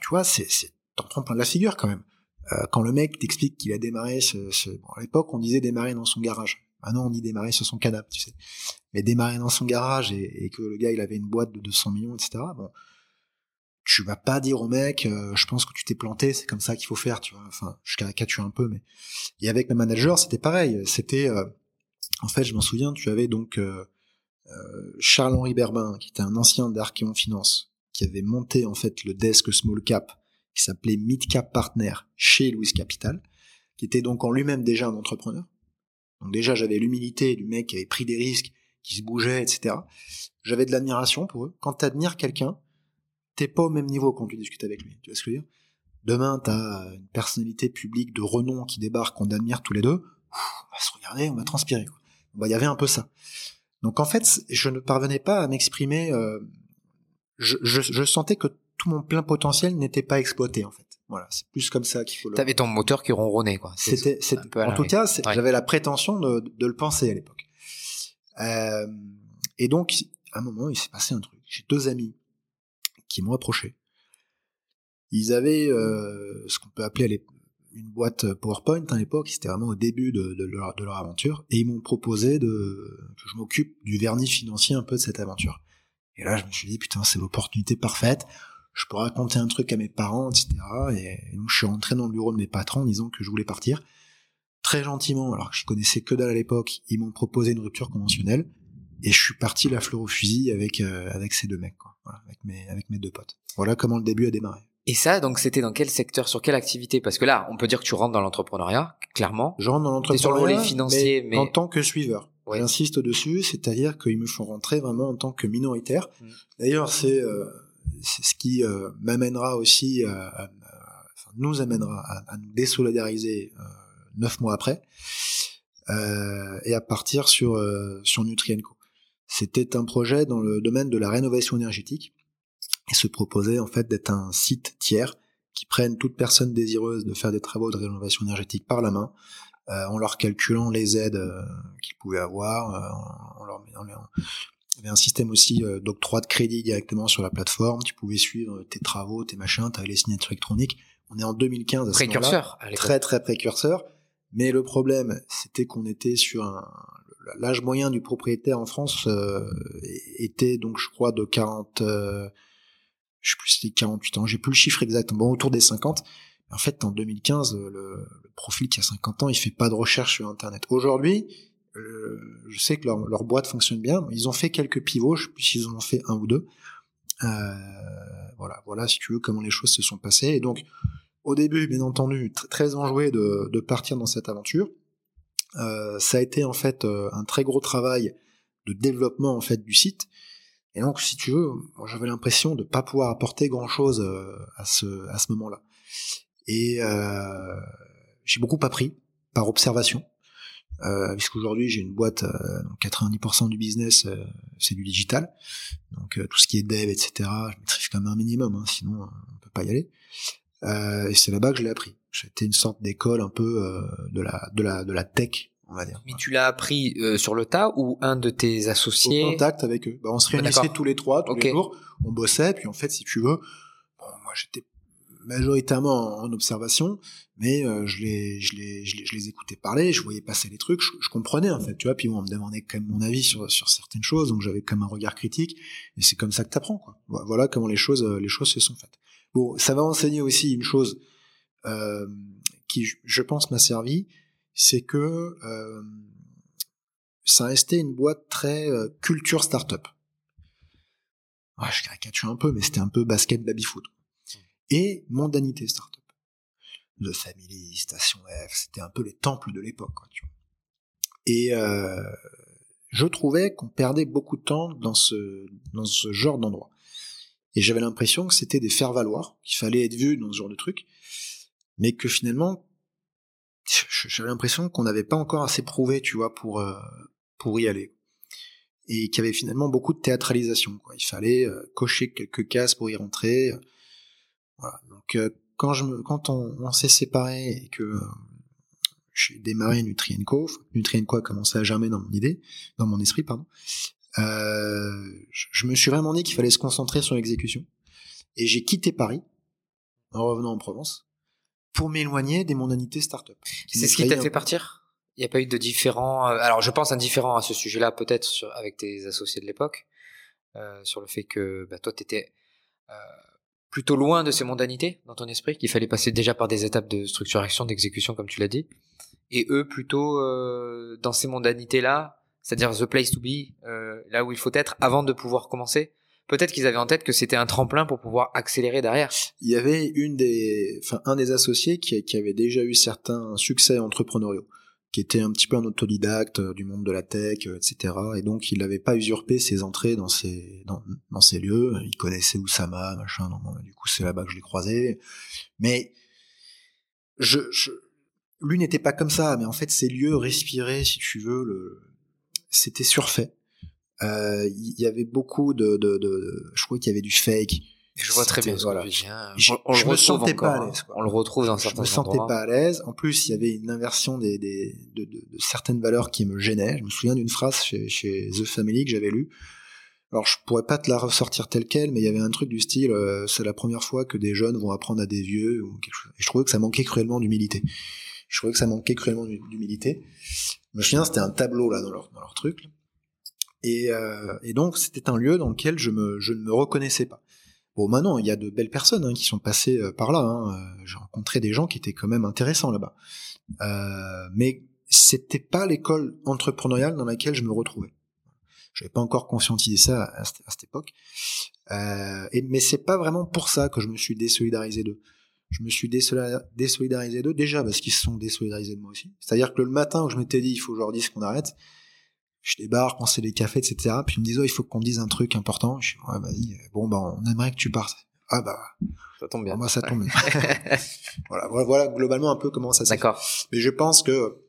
tu vois, c'est, t'en prends plein de la figure quand même. Euh, quand le mec t'explique qu'il a démarré ce, ce... Bon, à l'époque, on disait démarrer dans son garage. Maintenant, on dit démarrer sur son canapé, tu sais. Mais démarrer dans son garage et, et, que le gars, il avait une boîte de 200 millions, etc. Bon, tu vas pas dire au mec, euh, je pense que tu t'es planté, c'est comme ça qu'il faut faire, tu vois. Enfin, je caricature un peu, mais et avec mes managers, c'était pareil. C'était, euh, en fait, je m'en souviens, tu avais donc euh, Charles-Henri Berbin, qui était un ancien d'Archeon Finance, qui avait monté en fait le desk small cap, qui s'appelait Mid Cap Partner chez Louis Capital, qui était donc en lui-même déjà un entrepreneur. Donc déjà, j'avais l'humilité du mec qui avait pris des risques, qui se bougeait, etc. J'avais de l'admiration pour eux. Quand tu admires quelqu'un, t'es pas au même niveau quand tu discutes avec lui. Tu vois ce que je veux dire? Demain, t'as une personnalité publique de renom qui débarque, qu'on admire tous les deux. on va se regarder, on va transpirer. Quoi. Bah, il y avait un peu ça. Donc en fait, je ne parvenais pas à m'exprimer. Euh, je, je, je, sentais que tout mon plein potentiel n'était pas exploité en fait. Voilà, c'est plus comme ça qu'il faut le. T'avais ton moteur qui ronronnait quoi. C'était, en tout cas, j'avais la prétention de, de, le penser à l'époque. Euh, et donc, à un moment, il s'est passé un truc. J'ai deux amis qui m'ont approché. Ils avaient euh, ce qu'on peut appeler une boîte PowerPoint à l'époque, c'était vraiment au début de, leur, aventure, et ils m'ont proposé de, que je m'occupe du vernis financier un peu de cette aventure. Et là, je me suis dit, putain, c'est l'opportunité parfaite, je peux raconter un truc à mes parents, etc. Et donc, je suis rentré dans le bureau de mes patrons en disant que je voulais partir. Très gentiment, alors que je connaissais que dalle à l'époque, ils m'ont proposé une rupture conventionnelle, et je suis parti la fleur au fusil avec, euh, avec ces deux mecs. Quoi avec mes, avec mes deux potes. Voilà comment le début a démarré. Et ça, donc, c'était dans quel secteur, sur quelle activité? Parce que là, on peut dire que tu rentres dans l'entrepreneuriat, clairement. Je rentre dans l'entrepreneuriat. sur le volet financier, mais, en tant que suiveur. J'insiste dessus, c'est-à-dire qu'ils me font rentrer vraiment en tant que minoritaire. Mm. D'ailleurs, c'est euh, c'est ce qui euh, m'amènera aussi, à, enfin, nous amènera à, nous désolidariser euh, neuf mois après, euh, et à partir sur sur Nutrienco. C'était un projet dans le domaine de la rénovation énergétique et se proposait en fait d'être un site tiers qui prenne toute personne désireuse de faire des travaux de rénovation énergétique par la main, euh, en leur calculant les aides euh, qu'ils pouvaient avoir, euh, en leur, il y avait un système aussi d'octroi de crédit directement sur la plateforme, tu pouvais suivre tes travaux, tes machins, tu avais les signatures électroniques. On est en 2015 à précurseur, très très précurseur. Mais le problème, c'était qu'on était sur un, l'âge moyen du propriétaire en France euh, était donc je crois de 40 euh, je sais plus c'était 48 ans, j'ai plus le chiffre exact, bon autour des 50. En fait, en 2015, le, le, profil qui a 50 ans, il fait pas de recherche sur internet. Aujourd'hui, euh, je sais que leur, leur, boîte fonctionne bien, ils ont fait quelques pivots, je sais plus s'ils en ont fait un ou deux. Euh, voilà, voilà si tu veux comment les choses se sont passées. Et donc, au début, bien entendu, très enjoué de, de partir dans cette aventure. Euh, ça a été en fait euh, un très gros travail de développement en fait du site. Et donc, si tu veux, j'avais l'impression de pas pouvoir apporter grand chose euh, à ce à ce moment-là. Et euh, j'ai beaucoup appris par observation, euh, puisqu'aujourd'hui j'ai une boîte, 90% du business c'est du digital, donc tout ce qui est dev, etc. Je maîtrise quand même un minimum, hein, sinon on peut pas y aller. et c'est là-bas que je l'ai appris. C'était une sorte d'école un peu euh, de la de la de la tech, on va dire. Mais tu l'as appris euh, sur le tas ou un de tes associés Au contact avec eux. Bah, on se réunissait tous les trois tous les jours, on bossait puis en fait si tu veux, bon, moi j'étais majoritairement en observation, mais euh, je, les, je, les, je, les, je les écoutais parler, je voyais passer les trucs, je, je comprenais en fait, tu vois, puis on me demandait quand même mon avis sur, sur certaines choses, donc j'avais comme un regard critique, et c'est comme ça que t'apprends, quoi. Voilà comment les choses, les choses se sont faites. Bon, ça va enseigner aussi une chose euh, qui, je pense, m'a servi, c'est que euh, ça restait une boîte très euh, culture startup. Ouais, je caricature un peu, mais c'était un peu basket, baby foot. Et mondanité startup. The Family, Station F, c'était un peu les temples de l'époque. Et euh, je trouvais qu'on perdait beaucoup de temps dans ce, dans ce genre d'endroit. Et j'avais l'impression que c'était des faire-valoir, qu'il fallait être vu dans ce genre de truc, mais que finalement, j'avais l'impression qu'on n'avait pas encore assez prouvé, tu vois, pour, euh, pour y aller. Et qu'il y avait finalement beaucoup de théâtralisation. Quoi. Il fallait euh, cocher quelques cases pour y rentrer. Voilà. Donc euh, quand, je me, quand on, s'est séparés et que j'ai démarré Nutrienco, Nutrienco a commencé à germer dans mon idée, dans mon esprit, pardon. Euh, je, me suis vraiment dit qu'il fallait se concentrer sur l'exécution. Et j'ai quitté Paris, en revenant en Provence, pour m'éloigner des mondanités start-up. C'est ce qui t'a fait partir? Il n'y a pas eu de différent. Euh, alors, je pense un différent à ce sujet-là, peut-être avec tes associés de l'époque, euh, sur le fait que bah, toi, t'étais euh, plutôt loin de ces mondanités dans ton esprit, qu'il fallait passer déjà par des étapes de structuration, d'exécution, comme tu l'as dit, et eux plutôt euh, dans ces mondanités-là, c'est-à-dire the place to be, euh, là où il faut être avant de pouvoir commencer peut-être qu'ils avaient en tête que c'était un tremplin pour pouvoir accélérer derrière. Il y avait une des, enfin, un des associés qui, avait déjà eu certains succès entrepreneuriaux, qui était un petit peu un autodidacte euh, du monde de la tech, euh, etc. Et donc, il n'avait pas usurpé ses entrées dans ces, dans, ces lieux. Il connaissait Oussama, machin. Du coup, c'est là-bas que je l'ai croisé. Mais, je, lui n'était pas comme ça. Mais en fait, ces lieux respiraient, si tu veux, le, c'était surfait il y avait beaucoup de, de, de je crois qu'il y avait du fake. Je vois très bien. Voilà. Je, on, je me sentais pas à l'aise. On le retrouve dans certains Je me sentais pas à l'aise. En plus, il y avait une inversion des, des de, de, de, certaines valeurs qui me gênaient. Je me souviens d'une phrase chez, chez The Family que j'avais lue. Alors, je pourrais pas te la ressortir telle quelle, mais il y avait un truc du style, euh, c'est la première fois que des jeunes vont apprendre à des vieux ou quelque chose. Et je trouvais que ça manquait cruellement d'humilité. Je trouvais que ça manquait cruellement d'humilité. Je me souviens, c'était un tableau là dans leur dans leur truc. Et, euh, et donc c'était un lieu dans lequel je, me, je ne me reconnaissais pas. Bon, maintenant, il y a de belles personnes hein, qui sont passées euh, par là. Hein. Euh, j'ai rencontré des gens qui étaient quand même intéressants là-bas. Euh, mais c'était pas l'école entrepreneuriale dans laquelle je me retrouvais. Je n'avais pas encore conscientisé ça à, cette époque. Euh, et, mais c'est pas vraiment pour ça que je me suis désolidarisé d'eux. Je me suis désolidarisé d'eux déjà parce qu'ils se sont désolidarisés de moi aussi. C'est-à-dire que le matin où je m'étais dit il faut que je leur dise qu'on arrête, je débarque, on sait des cafés, etc. Puis ils me disent, oh, il faut qu'on dise un truc important. Je dis, ouais, vas-y, bon, bah, on aimerait que tu partes. Ah, bah. Ça tombe bien. Moi, ça tombe bien. voilà, voilà, globalement un peu comment ça s'est D'accord. Mais je pense que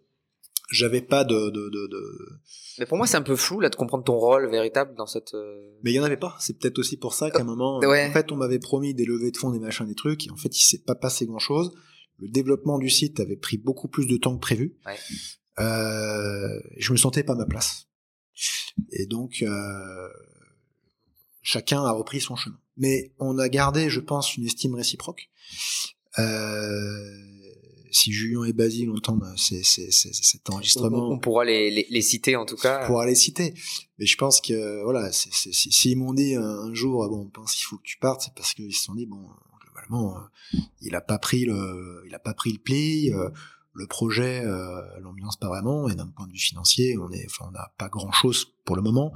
j'avais pas de, de, de, de, Mais pour moi, c'est un peu flou, là, de comprendre ton rôle véritable dans cette... Euh, Mais il y en avait pas. C'est peut-être aussi pour ça qu'à un moment, en fait, on m'avait promis des levées de fonds, des machins, des trucs, et en fait, il s'est pas passé grand chose. Le développement du site avait pris beaucoup plus de temps que prévu. Ouais. Euh, je me sentais pas à ma place. Et donc, euh, chacun a repris son chemin. Mais on a gardé, je pense, une estime réciproque. Euh, si Julien et Basile entendent cet enregistrement, on, pourra les, les, les, citer en tout cas. On pourra les citer. Mais je pense que voilà, s'ils m'ont dit un, jour, ah bon, on pense qu'il faut que tu partes, c'est parce qu'ils se sont dit bon, globalement, euh, il a pas pris le, il a pas pris le pli. Euh, le projet, euh, l'ambiance pas vraiment, et d'un point de vue financier, on est, enfin, on n'a pas grand chose pour le moment.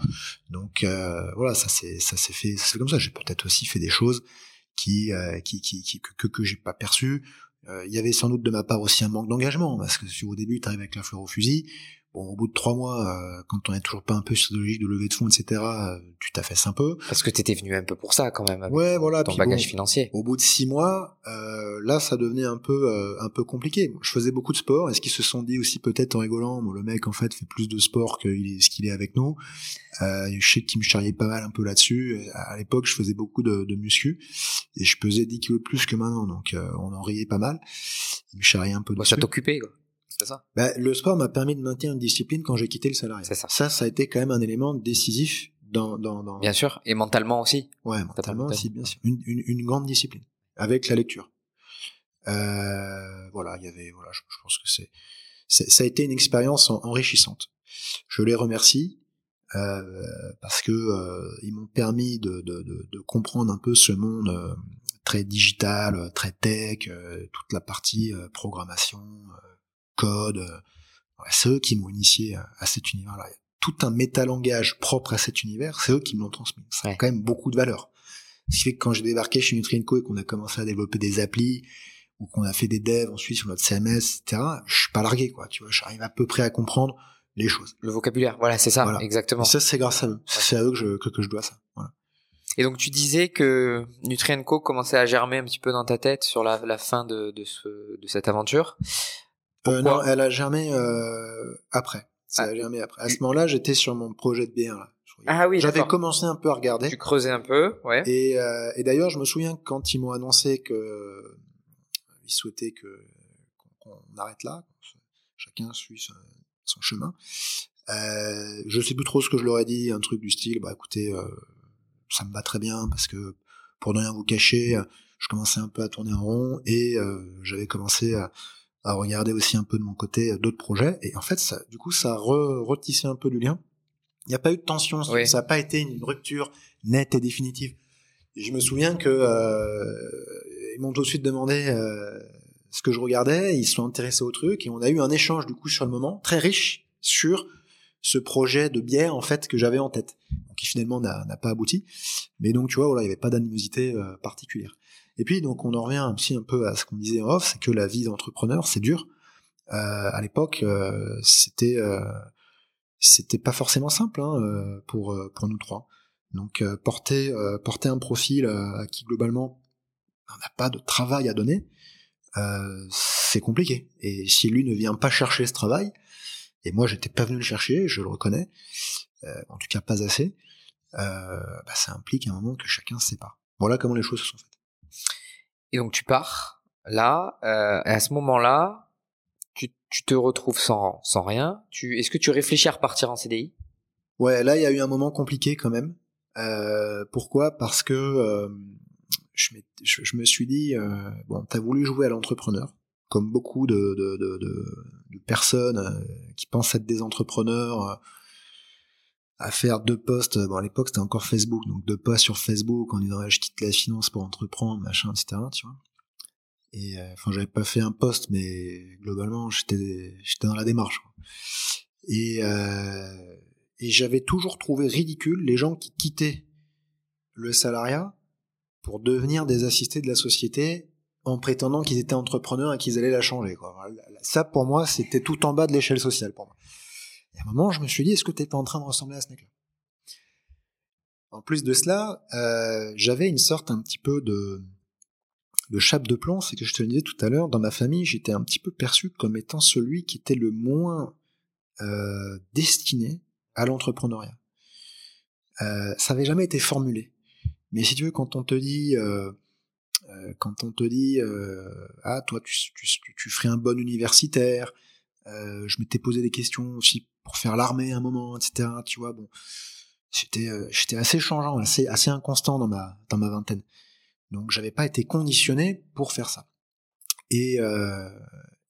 Donc euh, voilà, ça c'est ça s'est fait, c'est comme ça. J'ai peut-être aussi fait des choses qui euh, qui, qui, qui, que que, j'ai pas perçues. Euh, il y avait sans doute de ma part aussi un manque d'engagement parce que si au début tu avec la fleur au fusil, Bon, au bout de trois mois, euh, quand on est toujours pas un peu sur la logique de levée de fonds, etc., euh, tu t'affaisses un peu. Parce que t'étais venu un peu pour ça quand même. Avec ouais, voilà. Ton bagage financier. Au bout de six mois, euh, là, ça devenait un peu, euh, un peu compliqué. je faisais beaucoup de sport. Est-ce qu'ils se sont dit aussi peut-être en rigolant, bon, le mec en fait fait plus de sport qu'il est ce qu'il est avec nous. je sais qu'il me charriait pas mal un peu là-dessus. À l'époque, je faisais beaucoup de, de muscu et je pesais 10 kilos de plus que maintenant, donc on en riait pas mal. Il me charriait un peu. Bah, ça t'occupait quoi ça bah, Le sport m'a permis de maintenir une discipline quand j'ai quitté le salariat. C'est ça. Ça, ça a été quand même un élément décisif dans... dans, dans... Bien sûr, et mentalement aussi. Ouais, mentalement aussi, bien sûr. Une, une, une, grande discipline, avec la lecture. Euh, voilà, il y avait, voilà, je, pense que c'est, ça a été une expérience enrichissante. Je les remercie euh, parce que euh, ils m'ont permis de, de, de, de, comprendre un peu ce monde euh, très digital, très tech, toute la partie programmation, code. c'est eux qui m'ont initié à, cet univers-là. Tout un métalangage propre à cet univers, c'est eux qui me l'ont transmis. Ça a quand même beaucoup de valeur. Ce qui fait que quand j'ai débarqué chez Nutrienco et qu'on a commencé à développer des applis, ou qu'on a fait des devs ensuite sur notre CMS, etc., je suis pas largué, quoi. Tu vois, j'arrive à peu près à comprendre les choses. Le vocabulaire, voilà, c'est ça, exactement. Et ça, c'est grâce à eux. C'est à eux que je, que, je dois ça. Voilà. Et donc, tu disais que Nutrienco commençait à germer un petit peu dans ta tête sur la, la fin de, de, ce, de cette aventure. Euh, non, elle a germé euh, après. Ça a ah. germé après. À ce moment-là, j'étais sur mon projet de bière. Là. Ah oui, J'avais commencé un peu à regarder. Tu creusais un peu, ouais. Et, euh, et d'ailleurs, je me souviens que quand ils m'ont annoncé que ils souhaitaient que qu'on arrête là, chacun suit son, chemin. Euh, je sais plus trop ce que je leur ai dit, un truc du style, bah écoutez, euh, ça me va très bien parce que pour ne rien vous cacher, je commençais un peu à tourner en rond et euh, j'avais commencé à, à, regarder aussi un peu de mon côté d'autres projets et en fait, ça, du coup, ça a retissé un peu du lien. Il n'y a pas eu de tension, ça n'a pas été une rupture nette et définitive. Et je me souviens que euh, ils m'ont tout de suite demandé euh, ce que je regardais, ils se sont intéressés au truc et on a eu un échange du coup sur le moment très riche sur ce projet de bière en fait que j'avais en tête, qui finalement n'a pas abouti. Mais donc tu vois, voilà, il n'y avait pas d'animosité euh, particulière. Et puis donc on en revient aussi un peu à ce qu'on disait en off, c'est que la vie d'entrepreneur c'est dur. Euh, à l'époque, euh, c'était euh, c'était pas forcément simple hein, pour pour nous trois. Donc porter porter un profil qui globalement on n'a pas de travail à donner, euh, c'est compliqué. Et si lui ne vient pas chercher ce travail, et moi j'étais pas venu le chercher, je le reconnais, euh, en tout cas pas assez, euh, bah, ça implique à un moment que chacun se sépare. Voilà comment les choses se sont faites? Et donc tu pars là, et à ce moment-là, tu, te retrouves sans, sans rien. Tu, est-ce que tu réfléchis à repartir en CDI Ouais, là il y a eu un moment compliqué quand même. pourquoi? Parce que je, je, me suis dit, euh, bon, t'as voulu jouer à l'entrepreneur, comme beaucoup de, de, de, personnes euh, qui pensent être des entrepreneurs, euh, à faire deux posts. Bon, à l'époque, c'était encore Facebook, donc deux posts sur Facebook en disant, je quitte la finance pour entreprendre, machin, etc., tu vois. Et enfin, j'avais pas fait un post, mais globalement, j'étais, j'étais dans la démarche. Quoi. Et, et j'avais toujours trouvé ridicule les gens qui quittaient le salariat pour devenir des assistés de la société en prétendant qu'ils étaient entrepreneurs et qu'ils allaient la changer. Quoi. Ça, pour moi, c'était tout en bas de l'échelle sociale pour moi. Et à un moment, je me suis dit, est-ce que t'es pas en train de ressembler à ce mec-là? En plus de cela, euh, j'avais une sorte un petit peu de, chape de plomb, c'est que je te le disais tout à l'heure, dans ma famille, j'étais un petit peu perçu comme étant celui qui était le moins euh, destiné à l'entrepreneuriat. Euh, ça n'avait jamais été formulé. Mais si tu veux, quand on te dit, quand on te dit, ah toi tu, tu, ferais un bon universitaire, euh, je m'étais posé des questions aussi pour faire l'armée à un moment, etc. Tu vois, bon, j'étais, euh, j'étais assez changeant, assez, assez inconstant dans ma, dans ma vingtaine. Donc j'avais pas été conditionné pour faire ça. Et, euh,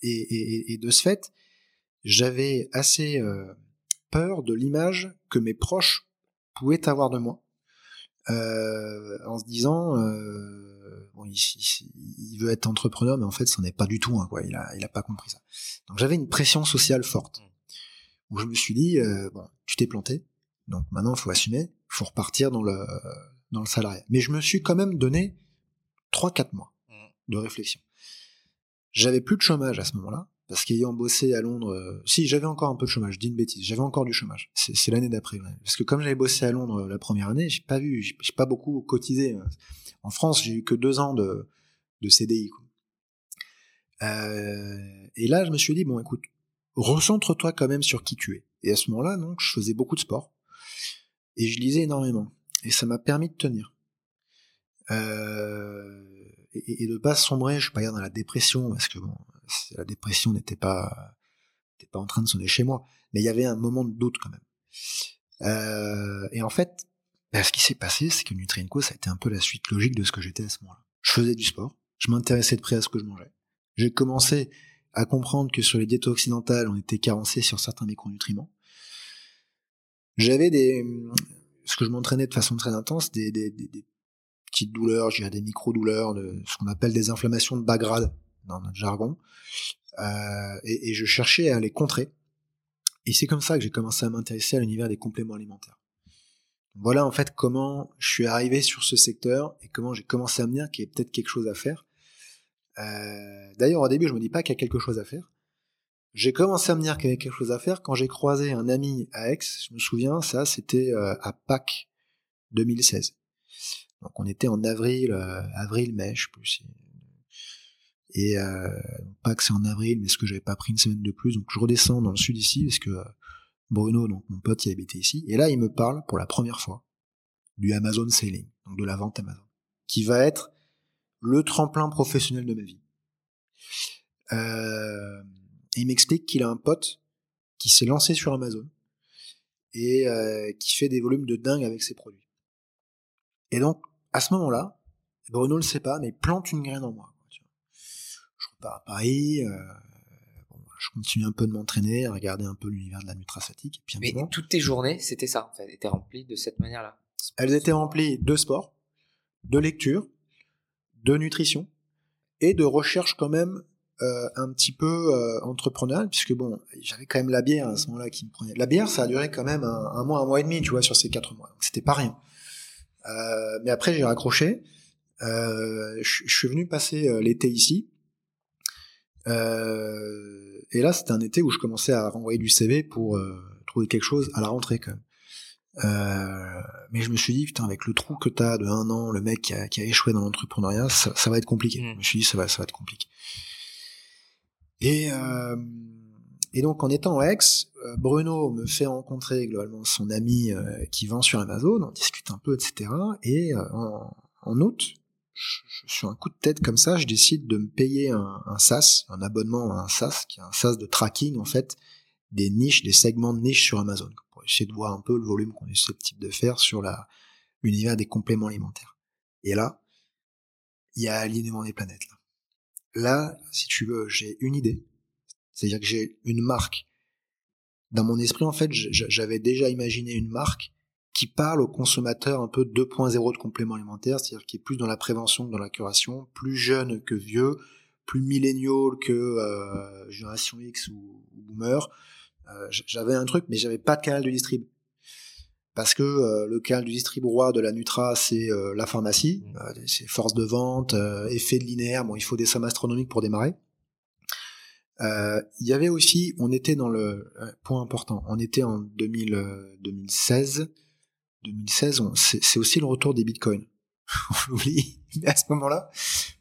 et, et, et de ce fait, j'avais assez peur de l'image que mes proches pouvaient avoir de moi euh, en se disant euh, bon, il, il, veut être entrepreneur, mais en fait, ce n'est pas du tout. Hein, quoi. Il a, il a pas compris ça. Donc j'avais une pression sociale forte où je me suis dit euh, bon, tu t'es planté, donc maintenant faut assumer, faut repartir dans le dans le salariat. Mais je me suis quand même donné trois quatre mois de réflexion. J'avais plus de chômage à ce moment-là parce qu'ayant bossé à Londres, euh, si j'avais encore un peu de chômage, je dis une bêtise, j'avais encore du chômage. C'est l'année d'après, parce que comme j'avais bossé à Londres euh, la première année, j'ai pas vu, j'ai pas beaucoup cotisé. Euh. En France, j'ai eu que deux ans de, de CDI. Quoi. Euh, et là, je me suis dit bon, écoute, recentre-toi quand même sur qui tu es. Et à ce moment-là, donc, je faisais beaucoup de sport et je lisais énormément, et ça m'a permis de tenir. Euh, et, de pas sombrer, je suis pas dans la dépression parce que bon, la dépression n'était pas, n'était pas en train de sonner chez moi, mais il y avait un moment de doute quand même. Euh, et en fait, bah, ce qui s'est passé, c'est que Nutrienco, ça a été un peu la suite logique de ce que j'étais à ce moment-là. Je faisais du sport, je m'intéressais de près à ce que je mangeais. J'ai commencé à comprendre que sur les diètes occidentales, on était carencé sur certains micronutriments. J'avais des, ce que je m'entraînais de façon très intense, des, des, des, petites douleurs, j'ai des micro-douleurs, de, ce qu'on appelle des inflammations de bas grade dans notre jargon. Euh, et, je cherchais à les contrer. Et c'est comme ça que j'ai commencé à m'intéresser à l'univers des compléments alimentaires. Voilà en fait comment je suis arrivé sur ce secteur et comment j'ai commencé à me dire qu'il y a peut-être quelque chose à faire. Euh, D'ailleurs au début je me dis pas qu'il y a quelque chose à faire. J'ai commencé à me dire qu'il y avait quelque chose à faire quand j'ai croisé un ami à Aix. Je me souviens, ça c'était euh, à Pâques 2016. Donc on était en avril, avril-mai, je sais plus. Et euh, pas que c'est en avril, mais ce que j'avais pas pris une semaine de plus, donc je redescends dans le sud ici, parce que Bruno, donc mon pote, il habitait ici, et là il me parle pour la première fois du Amazon Selling, donc de la vente Amazon, qui va être le tremplin professionnel de ma vie. Euh, il m'explique qu'il a un pote qui s'est lancé sur Amazon et euh, qui fait des volumes de dingue avec ses produits. Et donc, à ce moment-là, Bruno le sait pas, mais plante une graine en moi. À Paris, euh, bon, je continue un peu de m'entraîner, à regarder un peu l'univers de la nutraceutique. Et puis mais toutes tes journées, c'était ça, elles étaient remplies de cette manière-là. Elles étaient remplies de sport, de lecture, de nutrition et de recherche quand même euh, un petit peu euh, entrepreneurial puisque bon j'avais quand même la bière à ce moment-là qui me prenait. La bière ça a duré quand même un, un mois un mois et demi tu vois sur ces quatre mois. Donc c'était pas rien. Euh, mais après j'ai raccroché. Euh, je, je, suis venu passer euh, l'été ici euh, et là c'était un été où je commençais à renvoyer du CV pour trouver quelque chose à la rentrée quand même euh, mais je me suis dit, putain, avec le trou que t'as de un an, le mec qui a, qui a échoué dans l'entrepreneuriat, ça, ça, va être compliqué. Mmh. Je me suis dit, ça va, ça va être compliqué. Et, euh, et donc en étant ex, euh, Bruno me fait rencontrer globalement son ami euh, qui vend sur Amazon, on discute un peu, etc. Et euh, en, en, août, je, sur un coup de tête comme ça, je décide de me payer un, un SaaS, un abonnement à un SaaS, qui est un SaaS de tracking en fait, des niches, des segments de niches sur Amazon, pour essayer de voir un peu le volume qu'on est susceptible de faire sur l'univers des compléments alimentaires. Et là, il y a alignement des planètes là. Là, si tu veux, j'ai une idée. C'est-à-dire que j'ai une marque. Dans mon esprit, en fait, j'avais déjà imaginé une marque qui parle au consommateur un peu 2.0 de compléments alimentaires, c'est-à-dire qui est plus dans la prévention que dans la curation, plus jeune que vieux, plus millénial que euh, génération X ou, ou boomer. Euh, j'avais un truc, mais j'avais pas de canal de distrib parce que euh, le canal du distrib roi de la Nutra, c'est la pharmacie, mmh. c'est force de vente, effet de linéaire, bon, il faut des sommes astronomiques pour démarrer. Il y avait aussi, on était dans le point important, on était en 2000, 2016, 2016, c'est aussi le retour des bitcoins. on l'oublie, mais à ce moment-là,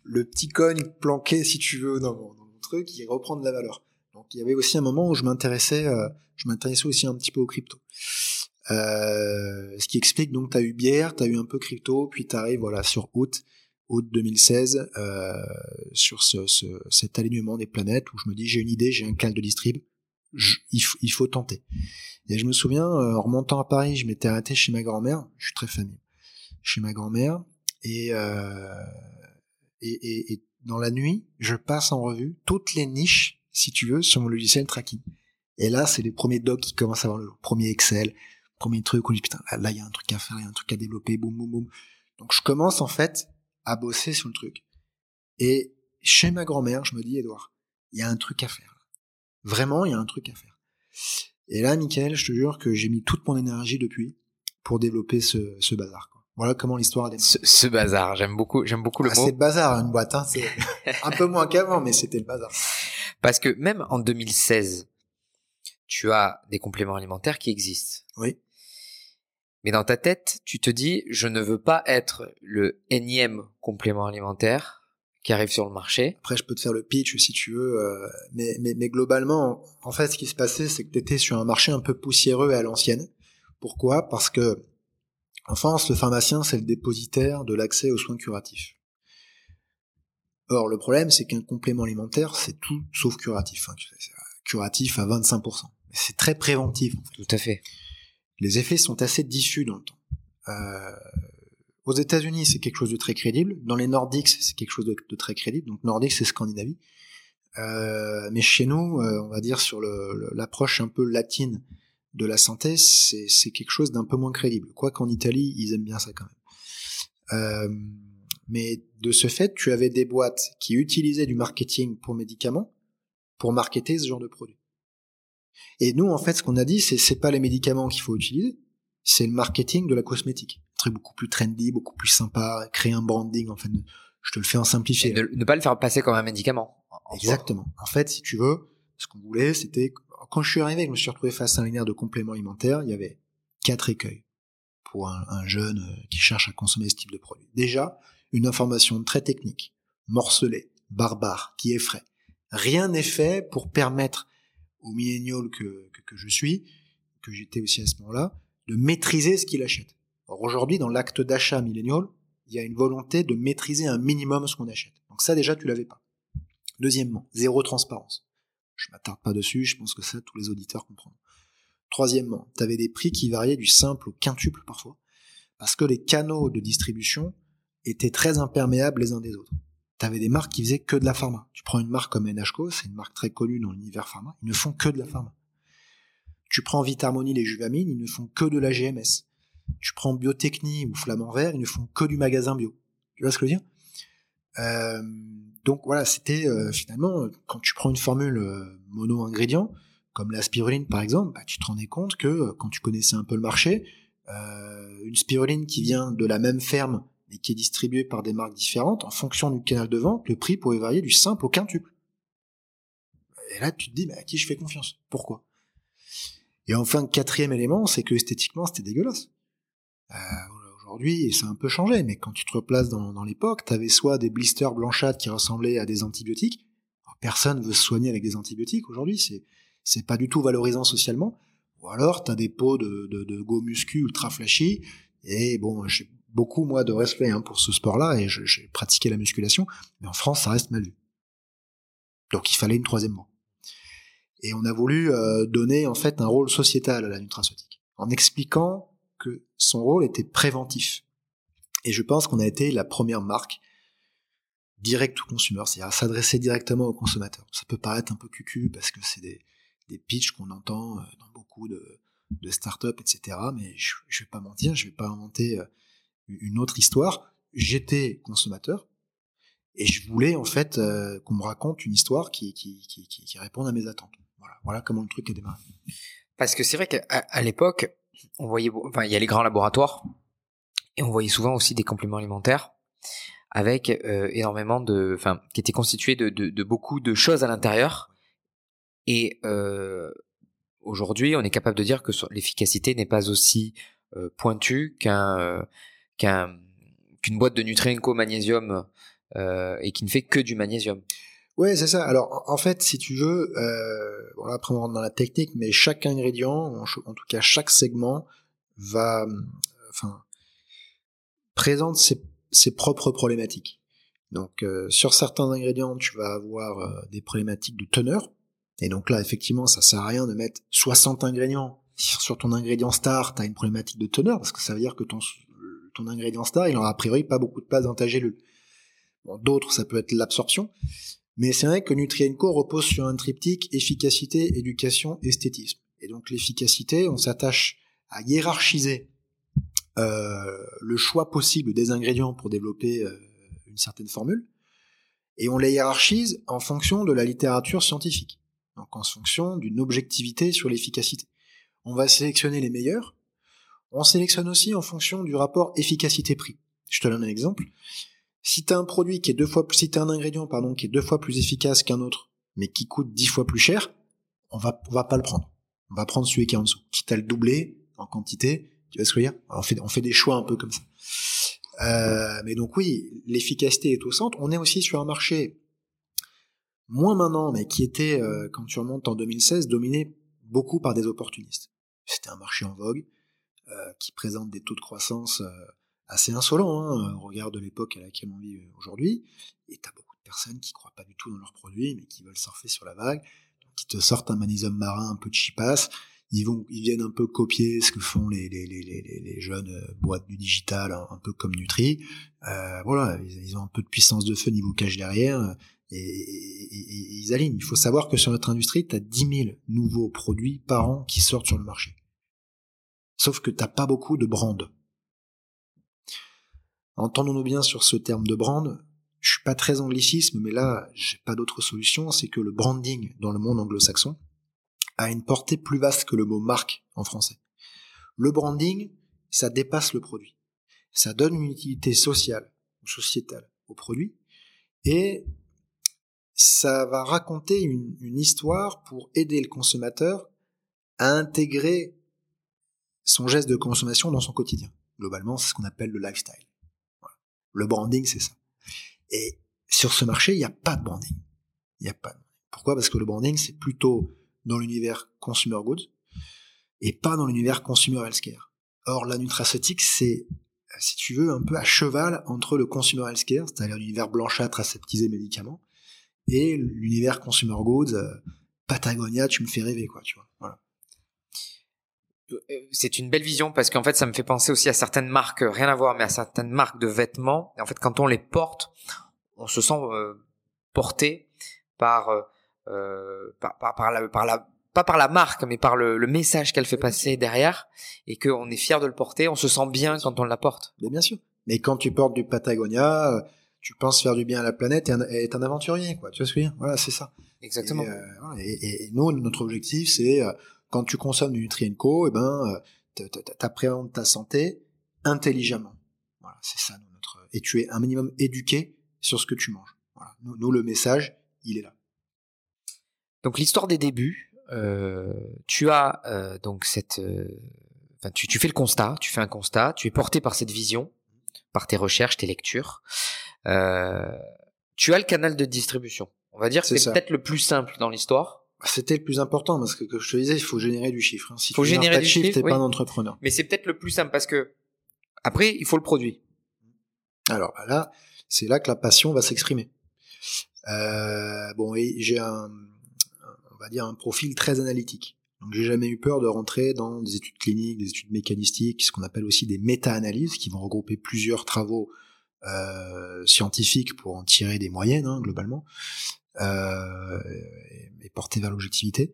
le petit coin planqué, si tu veux, dans mon, dans truc, il reprend de la valeur. Donc il y avait aussi un moment où je m'intéressais, je m'intéressais aussi un petit peu aux crypto. Euh, ce qui explique donc tu as eu bière, tu as eu un peu crypto, puis tu arrives voilà sur août août 2016 euh, sur ce, ce, cet alignement des planètes où je me dis j'ai une idée, j'ai un cal de distrib, je, il, il, faut tenter. Et je me souviens euh, en remontant à Paris, je m'étais arrêté chez ma grand-mère, je suis très famille, chez ma grand-mère et, euh, et, et, et dans la nuit, je passe en revue toutes les niches, si tu veux, sur mon logiciel tracking. Et là, c'est les premiers docs qui commencent à avoir le premier Excel, premier truc je dis putain là il y a un truc à faire, il y a un truc à développer, boum boum boum. Donc je commence en fait à bosser sur le truc. Et chez ma grand-mère, je me dis Edouard, il y a un truc à faire. Vraiment, il y a un truc à faire. Et là, Michael, je te jure que j'ai mis toute mon énergie depuis pour développer ce, ce bazar. Quoi. Voilà comment l'histoire a démarré. Ce, ce, bazar, j'aime beaucoup, j'aime beaucoup le ah, mot. C'est le bazar, une boîte. Hein, c'est un peu moins qu'avant, mais c'était le bazar. Parce que même en 2016, tu as des compléments alimentaires qui existent. Oui. Mais dans ta tête, tu te dis, je ne veux pas être le énième complément alimentaire qui arrive sur le marché. Après, je peux te faire le pitch si tu veux, euh, mais, mais, mais, globalement, en fait, ce qui se passait, c'est que tu étais sur un marché un peu poussiéreux et à l'ancienne. Pourquoi? Parce que en France, le pharmacien, c'est le dépositaire de l'accès aux soins curatifs. Or, le problème, c'est qu'un complément alimentaire, c'est tout sauf curatif. Hein. Curatif à 25%. C'est très préventif. En fait. Tout à fait les effets sont assez diffus dans le temps. Euh, aux États-Unis, c'est quelque chose de très crédible. Dans les Nordiques, c'est quelque chose de, très crédible. Donc Nordiques, c'est Scandinavie. Euh, mais chez nous, euh, on va dire sur l'approche un peu latine de la santé, c'est quelque chose d'un peu moins crédible. Quoi qu'en Italie, ils aiment bien ça quand même. Euh, mais de ce fait, tu avais des boîtes qui utilisaient du marketing pour médicaments pour marketer ce genre de produit. Et nous, en fait, ce qu'on a dit, c'est c'est pas les médicaments qu'il faut utiliser, c'est le marketing de la cosmétique. Truc beaucoup plus trendy, beaucoup plus sympa, créer un branding. En fait, je te le fais en simplifié. ne, pas le faire passer comme un médicament. Exactement. En fait, si tu veux, ce qu'on voulait, c'était quand je suis arrivé, je me suis retrouvé face à un linéaire de compléments alimentaires. Il y avait quatre écueils pour un, un jeune euh, qui cherche à consommer ce type de produit. Déjà, une information très technique, morcelée, barbare, qui effraie. Rien n'est fait pour permettre aux milléniaux que, que, je suis, que j'étais aussi à ce moment-là, de maîtriser ce qu'il achète. Or aujourd'hui, dans l'acte d'achat millénial, il y a une volonté de maîtriser un minimum ce qu'on achète. Donc ça déjà, tu l'avais pas. Deuxièmement, zéro transparence. Je m'attarde pas dessus, je pense que ça, tous les auditeurs comprennent. Troisièmement, tu avais des prix qui variaient du simple au quintuple parfois, parce que les canaux de distribution étaient très imperméables les uns des autres. Tu avais des marques qui faisaient que de la pharma. Tu prends une marque comme NHCO, c'est une marque très connue dans l'univers pharma, ils ne font que de la pharma. Tu prends Vitarmoni, les Juvamines, ils ne font que de la GMS. Tu prends Biotechnie ou Flamand Vert, ils ne font que du magasin bio. Tu vois ce que je veux dire? Euh, Donc voilà, c'était euh, finalement, quand tu prends une formule euh, mono-ingrédient, comme la spiruline par exemple, bah, tu te rendais compte que quand tu connaissais un peu le marché, une spiruline qui vient de la même ferme mais qui est distribuée par des marques différentes, en fonction du canal de vente, le prix pouvait varier du simple au quintuple. Et là, tu te dis, mais à qui je fais confiance? Pourquoi? Et enfin, quatrième élément, c'est que esthétiquement, c'était dégueulasse. Euh, aujourd'hui, ça a un peu changé, mais quand tu te replaces dans, dans l'époque, t'avais soit des blisters blanchâtres qui ressemblaient à des antibiotiques. personne veut se soigner avec des antibiotiques aujourd'hui, c'est c'est pas du tout valorisant socialement. Ou alors, t'as des pots de, de, de go muscu ultra flashy, et bon, j'ai beaucoup moi de respect hein, pour ce sport-là, et j'ai pratiqué la musculation, mais en France, ça reste mal vu. Donc il fallait une troisième main. Et on a voulu euh, donner en fait un rôle sociétal à la nutraceutique, en expliquant son rôle était préventif. Et je pense qu'on a été la première marque direct to consumer, c'est-à-dire s'adresser directement aux consommateurs. Ça peut paraître un peu cucu parce que c'est des, des pitchs qu'on entend euh, dans beaucoup de, de startups, etc. Mais je, je vais pas mentir, je vais pas inventer euh, une autre histoire. J'étais consommateur et je voulais en fait qu'on me raconte une histoire qui, qui, qui, qui, réponde à mes attentes. Voilà, voilà comment le truc a démarré. Parce que c'est vrai qu'à l'époque, on voyait, il y a les grands laboratoires et on voyait souvent aussi des compléments alimentaires avec euh, énormément de, enfin, qui étaient constitués de, beaucoup de choses à l'intérieur. Et euh, aujourd'hui, on est capable de dire que l'efficacité n'est pas aussi euh, pointue qu'un qu'un qu'une boîte de Nutrienco magnésium et qui ne fait que du magnésium. Ouais, c'est ça. Alors, en fait, si tu veux, euh, bon, après on rentre dans la technique, mais chaque ingrédient, en, tout cas chaque segment, va, enfin, présente ses, propres problématiques. Donc, euh, sur certains ingrédients, tu vas avoir euh, des problématiques de teneur. Et donc là, effectivement, ça sert à rien de mettre 60 ingrédients. Sur ton ingrédient star, tu as une problématique de teneur, parce que ça veut dire que ton, ton ingrédient star, il aura a priori pas beaucoup de place dans ta gélule. D'autres, ça peut être l'absorption. Mais c'est vrai que Nutrienco repose sur un triptyque efficacité, éducation, esthétisme. Et donc l'efficacité, on s'attache à hiérarchiser euh, le choix possible des ingrédients pour développer euh, une certaine formule. Et on les hiérarchise en fonction de la littérature scientifique. Donc en fonction d'une objectivité sur l'efficacité. On va sélectionner les meilleurs. On sélectionne aussi en fonction du rapport efficacité-prix. Je te donne un exemple. Si tu as un produit qui est deux fois plus, si as un ingrédient, pardon, qui est deux fois plus efficace qu'un autre, mais qui coûte dix fois plus cher, on va, on va pas le prendre. On va prendre celui qui est en dessous. Quitte à le doubler en quantité, tu vois ce que je veux dire? on fait, on fait des choix un peu comme ça. Euh, mais donc oui, l'efficacité est au centre. On est aussi sur un marché moins maintenant, mais qui était, euh, quand tu remontes en 2016, dominé beaucoup par des opportunistes. C'était un marché en vogue, euh, qui présente des taux de croissance euh, assez insolent hein, au regard de l'époque à laquelle on vit euh, aujourd'hui. Et t'as beaucoup de personnes qui croient pas du tout dans leurs produits, mais qui veulent surfer sur la vague, qui te sortent un magnésium marin un peu de chipasse. Ils vont, ils viennent un peu copier ce que font les, les, les, les, les jeunes euh, boîtes du digital, un, peu comme Nutri. Euh, voilà, ils, ont un peu de puissance de feu niveau cache derrière. et, ils alignent. Il faut savoir que sur notre industrie, tu as 10 000 nouveaux produits par an qui sortent sur le marché. Sauf que t'as pas beaucoup de brand. Entendons-nous bien sur ce terme de brand. Je suis pas très anglicisme, mais là, j'ai pas d'autre solution. C'est que le branding dans le monde anglo-saxon a une portée plus vaste que le mot marque en français. Le branding, ça dépasse le produit. Ça donne une utilité sociale ou sociétale au produit et ça va raconter une, histoire pour aider le consommateur à intégrer son geste de consommation dans son quotidien. Globalement, c'est ce qu'on appelle le lifestyle. Le branding, c'est ça. Et sur ce marché, il n'y a pas de branding. Pourquoi? Parce que le branding, c'est plutôt dans l'univers consumer goods et pas dans l'univers consumer healthcare. Or, la nutraceutique, c'est, si tu veux, un peu à cheval entre le consumer healthcare, c'est-à-dire l'univers blanchâtre aseptisé médicaments, et l'univers consumer goods, euh, Patagonia, tu me fais rêver, quoi, tu vois. Euh, c'est une belle vision parce qu'en fait, ça me fait penser aussi à certaines marques, euh, rien à voir, mais à certaines marques de vêtements. Et en fait, quand on les porte, on se sent porté par, par, par, par, la, par la, pas par la marque, mais par le, le message qu'elle fait passer derrière, et qu'on est fier de le porter. On se sent bien quand on la porte. Mais bien sûr. Mais quand tu portes du Patagonia, tu penses faire du bien à la planète et être un aventurier, quoi. Tu vois ce que je veux dire? Voilà, c'est ça. Exactement. Et, euh, nous, notre objectif, c'est euh, quand tu consommes du Nutrienco, et eh ben, euh, t'appréhendes ta santé intelligemment. Voilà, c'est ça notre. Et tu es un minimum éduqué sur ce que tu manges. Voilà. Nous, le message, il est là. Donc l'histoire des débuts, tu as donc cette, enfin, tu, tu fais le constat, tu fais un constat, tu es porté par cette vision, par tes recherches, tes lectures. Euh, tu as le canal de distribution. On va dire que c'est peut-être le plus simple dans l'histoire. Bah, c'était le plus important parce que, comme je te disais, il faut générer du chiffre. Hein. Si faut tu générer pas du chiffre, t'es pas un entrepreneur. Mais c'est peut-être le plus simple parce que après, il faut le produit. Alors bah, là, c'est là que la passion va s'exprimer. Euh, bon, et j'ai un, on va dire un profil très analytique. Donc j'ai jamais eu peur de rentrer dans des études cliniques, des études mécanistiques, ce qu'on appelle aussi des méta-analyses, qui vont regrouper plusieurs travaux euh, scientifiques pour en tirer des moyennes hein, globalement euh, et, porter vers l'objectivité.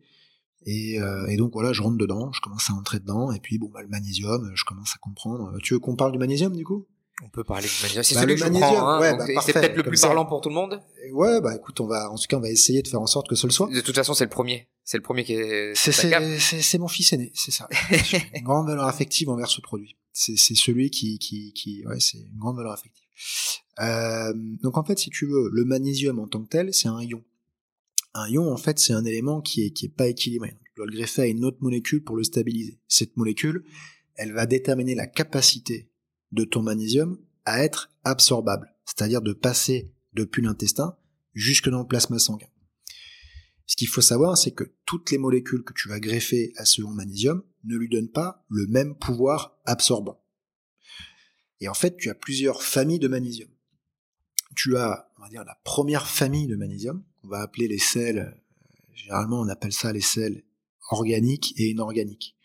Et, euh, et, donc voilà, je rentre dedans, je commence à entrer dedans, et puis bon, bah, le magnésium, je commence à comprendre. Tu veux qu'on parle du magnésium du coup? On peut parler du magnésium. C'est bah, celui que magnésium, hein, bah, c'est peut-être le plus parlant pour tout le monde. Ouais, bah écoute, on va, en tout cas, on va essayer de faire en sorte que ce le soit. De toute façon, c'est le premier. C'est le premier qui est. C'est mon fils aîné, c'est ça. une grande valeur affective envers ce produit. C'est celui qui, qui, qui, ouais, c'est une grande valeur affective. Euh, donc en fait, si tu veux, le magnésium en tant que tel, c'est un ion. Un ion, en fait, c'est un élément qui est, qui est pas équilibré. Tu dois le greffer à une autre molécule pour le stabiliser. Cette molécule, elle va déterminer la capacité de ton magnésium à être absorbable, c'est-à-dire de passer depuis l'intestin jusque dans le plasma sanguin. Ce qu'il faut savoir, c'est que toutes les molécules que tu vas greffer à ce magnésium ne lui donnent pas le même pouvoir absorbant. Et en fait, tu as plusieurs familles de magnésium. Tu as, on va dire, la première famille de magnésium, on va appeler les sels, euh, généralement on appelle ça les sels organiques et inorganiques.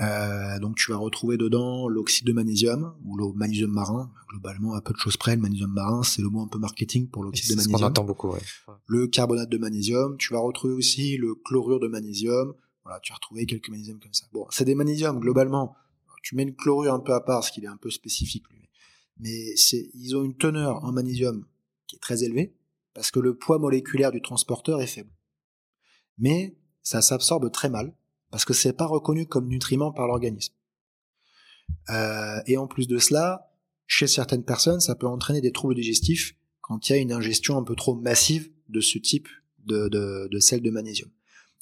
Euh, donc tu vas retrouver dedans l'oxyde de magnésium ou le magnésium marin. Globalement, à peu de choses près, le magnésium marin, c'est le mot un peu marketing pour l'oxyde de magnésium. C'est ce qu'on entend beaucoup. Ouais. Le carbonate de magnésium. Tu vas retrouver aussi le chlorure de magnésium. Voilà, tu vas retrouver quelques magnésiums comme ça. Bon, c'est des magnésiums globalement tu mets une chlorure un peu à part, parce qu'il est un peu spécifique, lui. Mais ils ont une teneur en magnésium qui est très élevée, parce que le poids moléculaire du transporteur est faible. Mais ça s'absorbe très mal, parce que c'est pas reconnu comme nutriment par l'organisme. Euh, et en plus de cela, chez certaines personnes, ça peut entraîner des troubles digestifs quand il y a une ingestion un peu trop massive de ce type de, de, de sel de magnésium.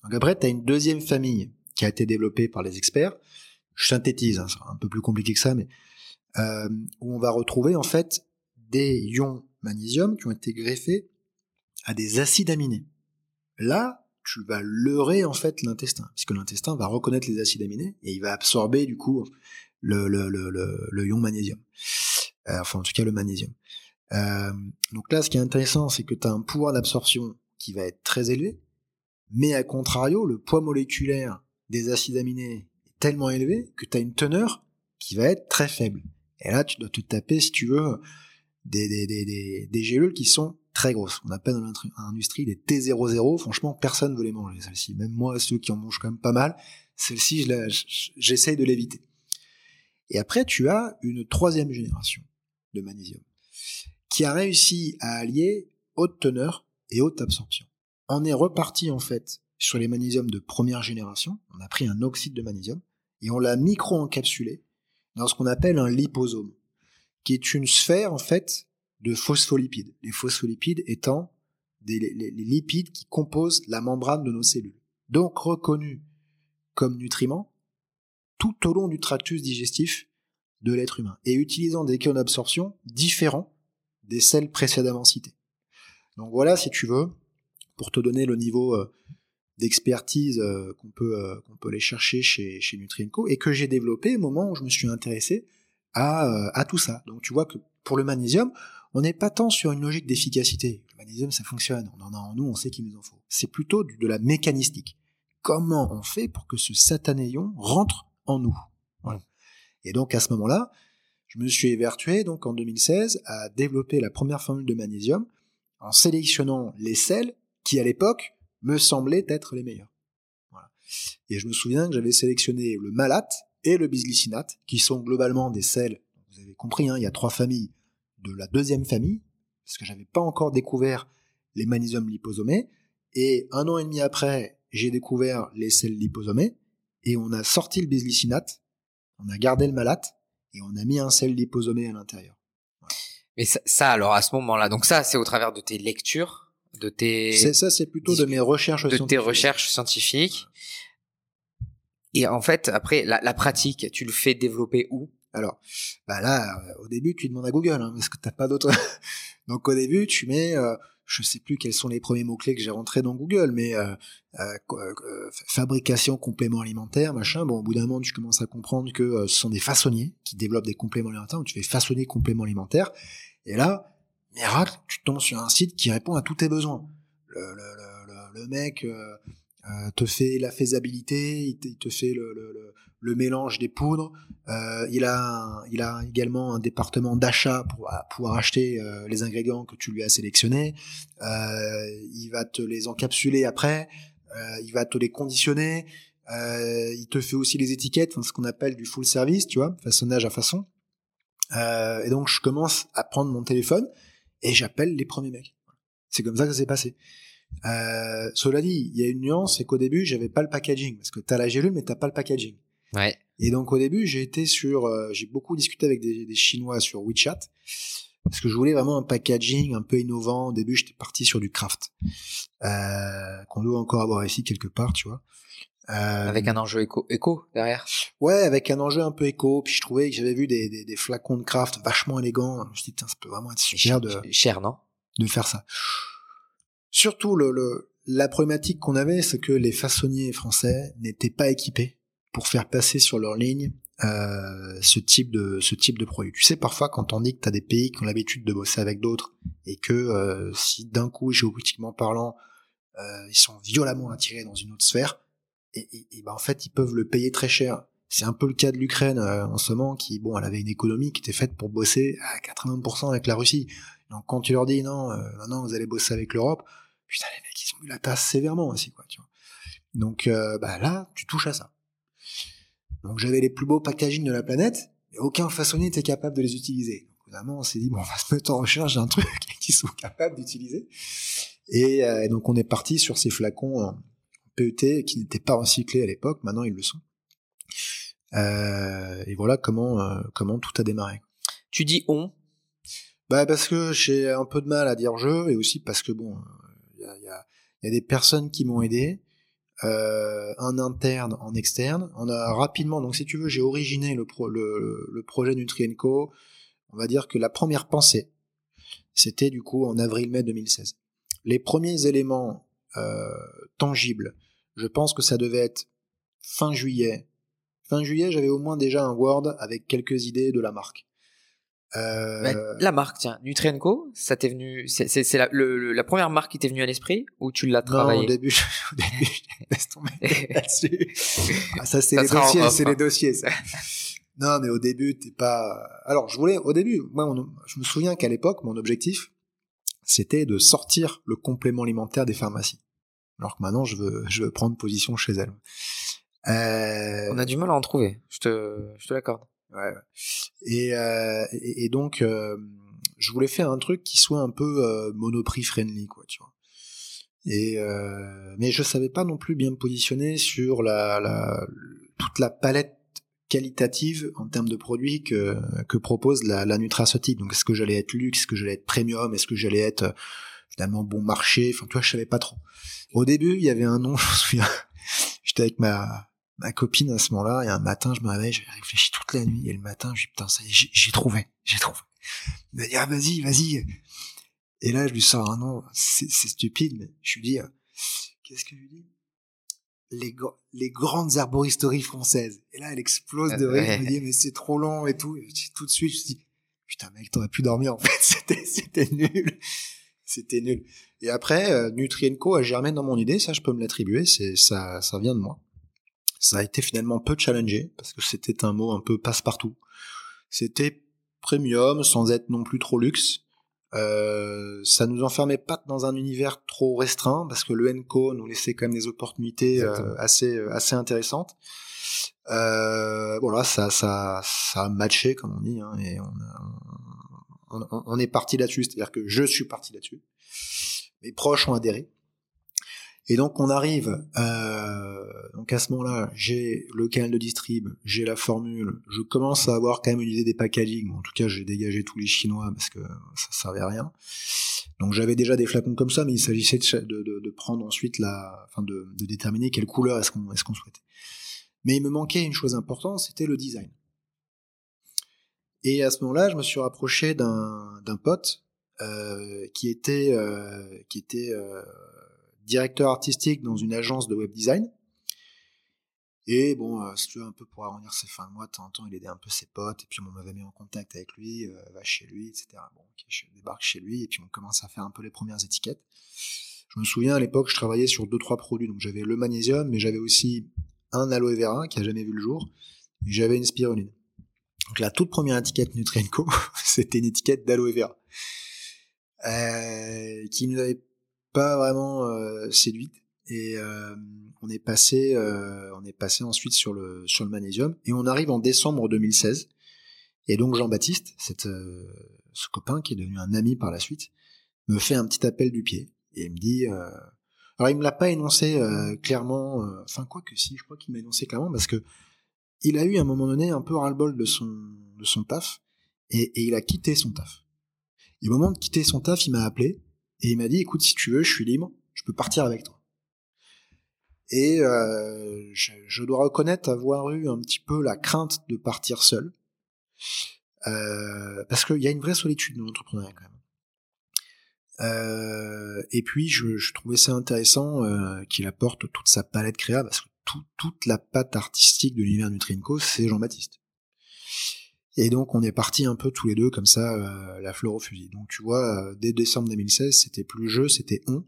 Donc après, tu as une deuxième famille qui a été développée par les experts, je synthétise, hein, un peu plus compliqué que ça, mais euh, où on va retrouver en fait des ions magnésium qui ont été greffés à des acides aminés. Là, tu vas leurrer en fait l'intestin, puisque l'intestin va reconnaître les acides aminés et il va absorber du coup le, le, le, le, ion magnésium. Euh, enfin, en tout cas, le magnésium. Euh, donc là, ce qui est intéressant, c'est que tu as un pouvoir d'absorption qui va être très élevé, mais à contrario, le poids moléculaire des acides aminés tellement élevé que tu as une teneur qui va être très faible. Et là, tu dois te taper, si tu veux, des, des, des, des, gélules qui sont très grosses. On appelle dans l'industrie les T00. Franchement, personne ne veut les manger, celles-ci. Même moi, ceux qui en mangent quand même pas mal, celles-ci, j'essaye de l'éviter. Et après, tu as une troisième génération de magnésium qui a réussi à allier haute teneur et haute absorption. On est reparti en fait sur les magnésiums de première génération. On a pris un oxyde de magnésium et on l'a micro-encapsulé dans ce qu'on appelle un liposome, qui est une sphère en fait de phospholipides. Les phospholipides étant des, lipides qui composent la membrane de nos cellules. Donc reconnus comme nutriments tout au long du tractus digestif de l'être humain et utilisant des canaux d'absorption différents des celles précédemment citées. Donc voilà, si tu veux, pour te donner le niveau euh, d'expertise euh, qu'on peut euh, qu'on peut aller chercher chez chez Nutrienco et que j'ai développé au moment où je me suis intéressé à à tout ça. Donc tu vois que pour le magnésium, on n'est pas tant sur une logique d'efficacité. Le magnésium, ça fonctionne. On en a en nous, on sait qu'il nous en faut. C'est plutôt de la mécanistique. Comment on fait pour que ce satané rentre en nous? Voilà. Et donc à ce moment-là, je me suis évertué donc en 2016 à développer la première formule de magnésium en sélectionnant les sels qui à l'époque me semblaient être les meilleurs. Voilà. Et je me souviens que j'avais sélectionné le malate et le bisglycinate, qui sont globalement des sels. Vous avez compris, hein, il y a trois familles de la deuxième famille, parce que j'avais pas encore découvert les magnésiums liposomés. Et un an et demi après, j'ai découvert les sels liposomés, et on a sorti le bisglycinate, on a gardé le malate, et on a mis un sel liposomé à l'intérieur. Mais ça, alors à ce moment-là, donc ça c'est au travers de tes lectures, de tes. C'est ça, c'est plutôt de mes recherches de tes recherches scientifiques. Et en fait, après la, la pratique, tu le fais développer où? Alors, bah là, euh, au début, tu demandes à Google, hein, parce que t'as pas d'autre. Donc au début, tu mets, euh, je sais plus quels sont les premiers mots clés que j'ai rentrés dans Google, mais euh, euh, fabrication complément alimentaire, machin. Bon, au bout d'un moment, tu commences à comprendre que ce sont des façonniers qui développent des compléments alimentaires. Donc tu fais façonner compléments alimentaires, et là, miracle, tu tombes sur un site qui répond à tous tes besoins. Le, le, le, le mec te fait la faisabilité, il te, il te fait le, mélange des poudres. Euh, il, a, il a également un département d'achat pour pouvoir acheter euh, les ingrédients que tu lui as sélectionnés. Euh, il va te les encapsuler après. il va te les conditionner. il te fait aussi les étiquettes, ce qu'on appelle du full service, tu vois, façonnage à façon. et donc je commence à prendre mon téléphone et j'appelle les premiers mecs. C'est comme ça que ça s'est passé. Euh, cela dit, il y a une nuance, c'est qu'au début, j'avais pas le packaging, parce que t'as la gélule, mais t'as pas le packaging. Ouais. Et donc au début, j'ai été sur, euh, j'ai beaucoup discuté avec des, des, Chinois sur WeChat parce que je voulais vraiment un packaging un peu innovant. Au début, j'étais parti sur du craft euh, qu'on doit encore avoir ici quelque part, tu vois. Euh, avec un enjeu éco, éco derrière? Ouais, avec un enjeu un peu éco. Puis je trouvais que j'avais vu des, des, des, flacons de craft vachement élégants. Je me suis dit, ça peut vraiment être super de cher, non? De faire ça. Surtout le, le la problématique qu'on avait, c'est que les façonniers français n'étaient pas équipés pour faire passer sur leur ligne euh, ce type de ce type de produit. Tu sais parfois quand on dit que tu as des pays qui ont l'habitude de bosser avec d'autres et que euh, si d'un coup géopolitiquement parlant euh, ils sont violemment attirés dans une autre sphère et, et, ben en fait ils peuvent le payer très cher. C'est un peu le cas de l'Ukraine en ce moment qui bon elle avait une économie qui était faite pour bosser à 80% avec la Russie. Donc quand tu leur dis non maintenant vous allez bosser avec l'Europe, putain les mecs ils ont eu la tasse sévèrement aussi quoi tu vois. Donc bah là tu touches à ça. Donc j'avais les plus beaux packaging de la planète, et aucun façonnier n'était capable de les utiliser. Donc évidemment, on s'est dit bon, on va se mettre en recherche d'un truc qu'ils sont capables d'utiliser. Et, euh, donc on est parti sur ces flacons PET qui n'étaient pas recyclés à l'époque. Maintenant ils le sont. Euh, et voilà comment euh, comment tout a démarré. Tu dis on? Bah parce que j'ai un peu de mal à dire je, et aussi parce que bon, il y a, y, a, y a des personnes qui m'ont aidé euh, un interne en externe. On a rapidement, donc si tu veux, j'ai originé le, pro, le, le projet Nutrienco. On va dire que la première pensée, c'était du coup en avril-mai 2016. Les premiers éléments euh, tangibles, je pense que ça devait être fin juillet. Fin juillet, j'avais au moins déjà un Word avec quelques idées de la marque. Euh... la marque, tiens, Nutrienco, ça t'est venu, c'est la, la première marque qui t'est venue à l'esprit ou tu l'as travaillé Non, au début, au début, laisse tomber là-dessus. Ah, ça c'est les dossiers, c'est les dossiers. Ça. non, mais au début, t'es pas. Alors, je voulais, au début, moi, je me souviens qu'à l'époque, mon objectif, c'était de sortir le complément alimentaire des pharmacies. Alors que maintenant, je veux, je veux prendre position chez elles. Euh... On a du mal à en trouver, je te, je te l'accorde. Ouais, Et, euh, et, donc, euh, je voulais faire un truc qui soit un peu euh, monoprix friendly, quoi, tu vois. Et euh, mais je savais pas non plus bien me positionner sur la, la toute la palette qualitative en termes de produits que, que propose la, la nutraceutique. Donc est-ce que j'allais être luxe, est-ce que j'allais être premium, est-ce que j'allais être euh, finalement bon marché, enfin tu vois, je savais pas trop. Au début, il y avait un nom, je me souviens, j'étais avec ma, ma copine à ce moment-là, et un matin, je me réveille, j'ai réfléchi toute la nuit, et le matin, je dis, putain, ça y est, j'ai trouvé, j'ai trouvé. Il m'a dit, ah, vas-y, vas-y. Et là, je lui sors un nom, c'est stupide, mais je lui dis, euh, qu'est-ce que je lui dis? Les, les grandes arboristeries françaises. Et là, elle explose de rire, elle me dit, mais c'est trop long et tout. Et tout de suite, je me dis, putain, mec, t'aurais pu dormir, en fait, c'était, c'était nul. C'était nul. Et après, euh, Nutrienco a germé dans mon idée, ça, je peux me l'attribuer, c'est, ça, ça vient de moi. Ça a été finalement peu challengé, parce que c'était un mot un peu passe-partout. C'était premium, sans être non plus trop luxe. Euh, ça nous enfermait pas dans un univers trop restreint, parce que le Enco nous laissait quand même des opportunités euh, assez, assez intéressantes. Euh, voilà, ça, ça, ça a matché, comme on dit, hein, et on, on, est parti là-dessus, c'est-à-dire que je suis parti là-dessus. Mes proches ont adhéré. Et donc on arrive, euh, à ce moment-là, j'ai le canal de distrib, j'ai la formule, je commence à avoir quand même une idée des packaging. En tout cas, j'ai dégagé tous les chinois parce que ça servait à rien. Donc j'avais déjà des flacons comme ça, mais il s'agissait de, prendre ensuite la, enfin de, déterminer quelle couleur est-ce qu'on est-ce souhaitait. Mais il me manquait une chose importante, c'était le design. Et à ce moment-là, je me suis rapproché d'un pote euh, qui était euh, euh, directeur artistique dans une agence de web design. Et bon, si tu veux, un peu pour arrondir ses fins de mois, de temps en temps, il aidait un peu ses potes, et puis on m'avait mis en contact avec lui, va chez lui, etc. Bon, je débarque chez lui, et puis on commence à faire un peu les premières étiquettes. Je me souviens, à l'époque, je travaillais sur deux, trois produits, donc j'avais le magnésium, mais j'avais aussi un aloe vera qui a jamais vu le jour, et j'avais une spiruline. Donc la toute première étiquette Nutrienco, c'était une étiquette d'aloe vera, euh, qui nous avait pas vraiment euh, séduite. Et euh, on est passé euh, on est passé ensuite sur le sur le magnésium. Et on arrive en décembre 2016 et donc Jean-Baptiste cette ce copain qui est devenu un ami par la suite me fait un petit appel du pied. Et il me dit alors il me l'a pas énoncé clairement enfin quoi que si je crois qu'il m'a énoncé clairement parce que il a eu à un moment donné un peu ras-le-bol de son de son taf et, et il a quitté son taf et au moment de quitter son taf il m'a appelé et il m'a dit, écoute, si tu veux, je suis libre, je peux partir avec toi. Et euh, je, dois reconnaître avoir eu un petit peu la crainte de partir seul. Euh, parce qu'il y a une vraie solitude dans l'entrepreneuriat quand même. Euh, et puis je, je, trouvais ça intéressant euh, qu'il apporte toute sa palette créa, parce que tout, toute la patte artistique de l'univers Nutrinco, c'est Jean-Baptiste. Et donc on est parti un peu tous les deux comme ça, euh, la fleur au fusil. Donc tu vois, euh, dès décembre 2016, c'était plus jeu, c'était on.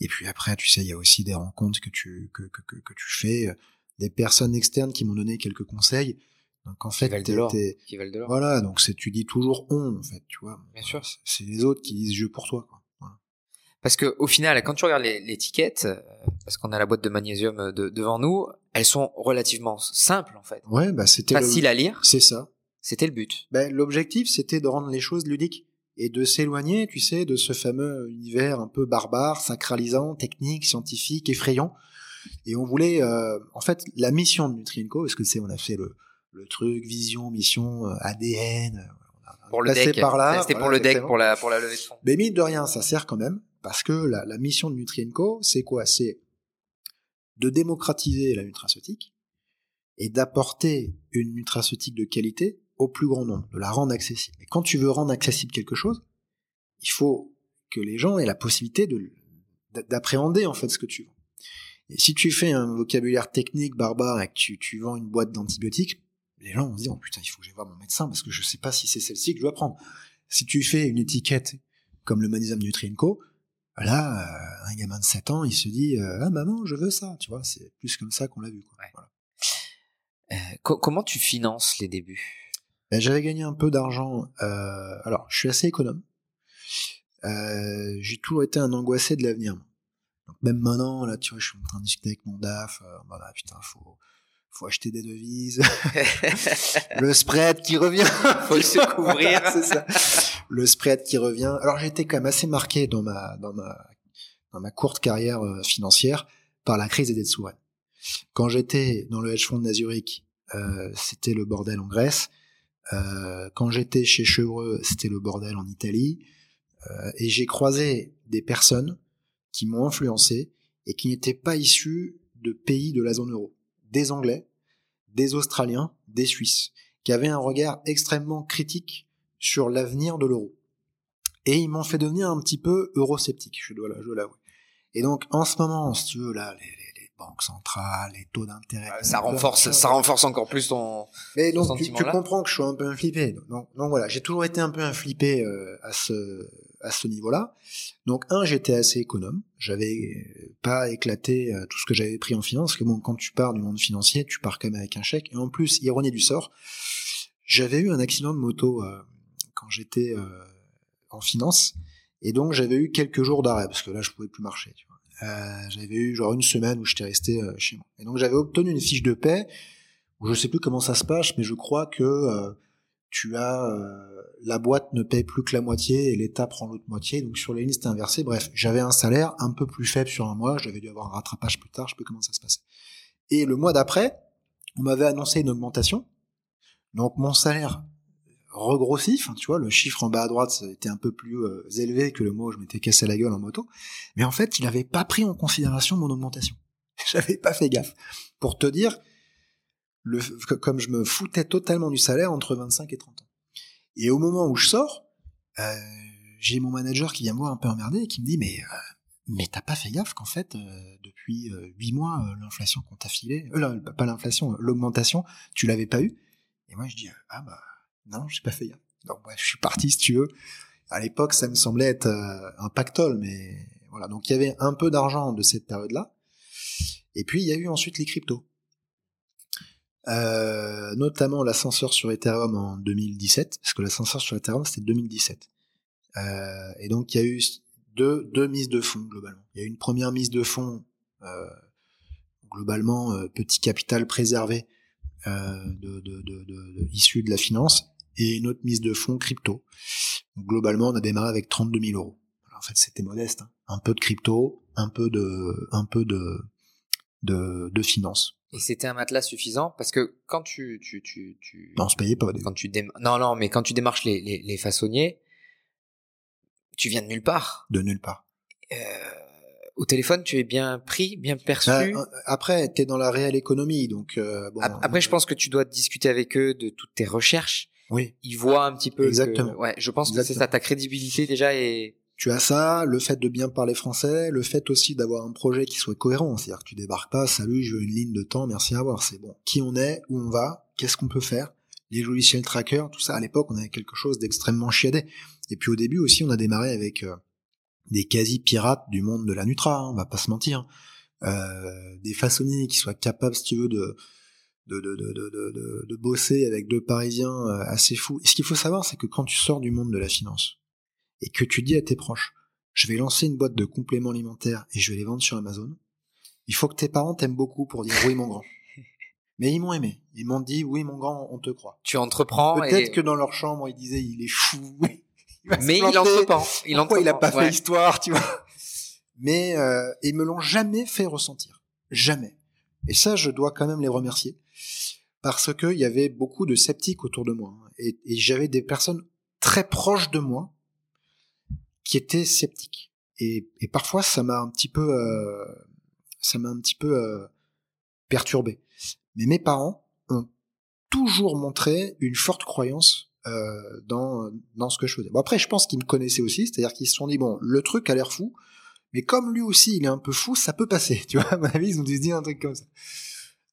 Et puis après, tu sais, il y a aussi des rencontres que tu que, que, que, tu fais, euh, des personnes externes qui m'ont donné quelques conseils. Donc en fait, qui valent de l'or. Voilà, donc c'est tu dis toujours on en fait, tu vois. Bien sûr. C'est les autres qui disent je pour toi. Quoi. Parce que au final, quand tu regardes l'étiquette, parce qu'on a la boîte de magnésium devant nous, elles sont relativement simples en fait. Ouais, bah c'était facile à lire. C'est ça. C'était le but. Ben, l'objectif, c'était de rendre les choses ludiques et de s'éloigner, tu sais, de ce fameux univers un peu barbare, sacralisant, technique, scientifique, effrayant. Et on voulait, euh, en fait, la mission de Nutrienco, parce que c'est, on a fait le, le truc, vision, mission, euh, ADN. Euh, pour le deck. Par là. C'était pour le deck, pour la, pour la levée de fonds. Mais mine de rien, ça sert quand même, parce que la, mission de Nutrienco, c'est quoi? C'est de démocratiser la nutraceutique et d'apporter une nutraceutique de qualité au plus grand nombre, de la rendre accessible. Et quand tu veux rendre accessible quelque chose, il faut que les gens aient la possibilité de d'appréhender en fait ce que tu vends. Et si tu fais un vocabulaire technique barbare et que tu, vends une boîte d'antibiotiques, les gens vont se dire oh putain il faut que j'aille voir mon médecin parce que je sais pas si c'est celle-ci que je dois prendre. Si tu fais une étiquette comme le magnésium Nutrienco, là euh, un gamin de 7 ans il se dit euh, ah maman je veux ça, tu vois c'est plus comme ça qu'on l'a vu. Quoi. Voilà. Euh, comment tu finances les débuts? Ben, j'avais gagné un peu d'argent. Euh, alors, je suis assez économe. Euh, j'ai toujours été un angoissé de l'avenir. Donc même maintenant, là, tu vois, je suis en train de discuter avec mon DAF. Euh, bah, putain, faut, faut acheter des devises. le spread qui revient. faut se couvrir. c'est ça. Le spread qui revient. Alors été quand même assez marqué dans ma, dans ma, dans ma courte carrière euh, financière par la crise des dettes souveraines. Quand j'étais dans le hedge fund d'Azurich, euh, c'était le bordel en Grèce. Euh, quand j'étais chez Chevreux, c'était le bordel en Italie. Euh, et j'ai croisé des personnes qui m'ont influencé et qui n'étaient pas issues de pays de la zone euro. Des Anglais, des Australiens, des Suisses, qui avaient un regard extrêmement critique sur l'avenir de l'euro. Et ils m'ont fait devenir un petit peu eurosceptique, je dois l'avouer. Et donc, en ce moment, si tu veux, là, les, banque centrale, les taux d'intérêt. ça renforce, ça renforce encore plus ton. Mais donc tu, comprends que je suis un peu un flippé. Donc, donc voilà, j'ai toujours été un peu un flippé euh, à ce à ce niveau-là. Donc un, j'étais assez économe. J'avais pas éclaté euh, tout ce que j'avais pris en finance. Parce que bon, quand tu pars du monde financier, tu pars quand même avec un chèque. Et en plus, ironie du sort, j'avais eu un accident de moto euh, quand j'étais en finance. Et donc j'avais eu quelques jours d'arrêt parce que là je pouvais plus marcher. Euh, j'avais eu genre une semaine où j'étais resté euh, chez moi. Et donc j'avais obtenu une fiche de paix où je sais plus comment ça se passe, mais je crois que euh, tu as la boîte ne paye plus que la moitié et l'État prend l'autre moitié. Donc sur les lignes c'était inversé. Bref, j'avais un salaire un peu plus faible sur un mois. J'avais dû avoir un rattrapage plus tard. Je sais plus comment ça se passait. Et le mois d'après, on m'avait annoncé une augmentation. Donc mon salaire regrossif, tu vois, le chiffre en bas à droite était un peu plus euh, élevé que le mot je m'étais cassé la gueule en moto, mais en fait, il n'avait pas pris en considération mon augmentation. J'avais pas fait gaffe. Pour te dire, le, comme je me foutais totalement du salaire entre 25 et 30 ans. Et au moment où je sors, euh, j'ai mon manager qui vient me voir un peu emmerdé et qui me dit mais euh, mais t'as pas fait gaffe qu'en fait depuis huit mois l'inflation qu'on t'a filé, pas l'inflation, l'augmentation, tu l'avais pas eu. Et moi je dis ah bah non, j'ai pas fait gaffe. Donc bref, je suis parti si tu veux. À l'époque, ça me semblait être euh, un pactole, mais voilà. Donc il y avait un peu d'argent de cette période-là. Et puis il y a eu ensuite les cryptos. Euh, notamment l'ascenseur sur Ethereum en 2017, parce que l'ascenseur sur Ethereum c'était 2017. Euh, et donc il y a eu deux, deux mises de fonds globalement. Il y a eu une première mise de fonds euh, globalement euh, petit capital préservé euh, de, de, de, issu de la finance et une autre mise de fonds crypto. globalement, on a démarré avec 32 000 euros. en fait, c'était modeste. Hein. Un peu de crypto, un peu de, un peu de, de, de finance. Et c'était un matelas suffisant parce que quand tu, tu, tu, tu... Non, on se payait pas. Quand tu Non, non, mais quand tu démarches les, les, les façonniers, tu viens de nulle part. De nulle part. Euh, au téléphone, tu es bien pris, bien perçu. Bah, après, tu es dans la réelle économie, donc. Euh, bon, après, je pense que tu dois discuter avec eux de toutes tes recherches. Oui. Ils voient un petit peu. Exactement. ouais, je pense que c'est ça, ta crédibilité déjà et. Tu as ça, le fait de bien parler français, le fait aussi d'avoir un projet qui soit cohérent. C'est-à-dire que tu débarques pas, salut, je veux une ligne de temps, merci à voir. C'est bon. Qui on est, où on va, qu'est-ce qu'on peut faire, les logiciels trackers, tout ça. À l'époque, on avait quelque chose d'extrêmement chiadé. Et puis au début aussi, on a démarré avec euh, des quasi-pirates du monde de la Nutra, hein, on va pas se mentir. Euh, des façonniers qui soient capables, si tu veux, de, de, de, de, de, bosser avec deux Parisiens euh, assez fous. Et ce qu'il faut savoir, c'est que quand tu sors du monde de la finance et que tu dis à tes proches, je vais lancer une boîte de compléments alimentaires et je vais les vendre sur Amazon, il faut que tes parents t'aiment beaucoup pour dire oui mon grand. Mais ils m'ont aimé. Ils m'ont dit oui mon grand, on te croit. Tu entreprends. Peut-être que dans leur chambre ils disaient il est fou. mais il entreprend. Il Pourquoi il a pas fait histoire, tu vois? Mais euh, ils me l'ont jamais fait ressentir, jamais. Et ça, je dois quand même les remercier parce qu'il y avait beaucoup de sceptiques autour de moi hein. et, j'avais des personnes très proches de moi qui étaient sceptiques. Et, et parfois, ça m'a un petit peu, euh, ça m'a un petit peu euh, perturbé. Mais mes parents ont toujours montré une forte croyance euh, dans, dans ce que je faisais. Bon, après, je pense qu'ils me connaissaient aussi, c'est-à-dire qu'ils se sont dit, bon, le truc a l'air fou, mais comme lui aussi, il est un peu fou, ça peut passer, tu vois, à mon avis, ils ont dû se un truc comme ça.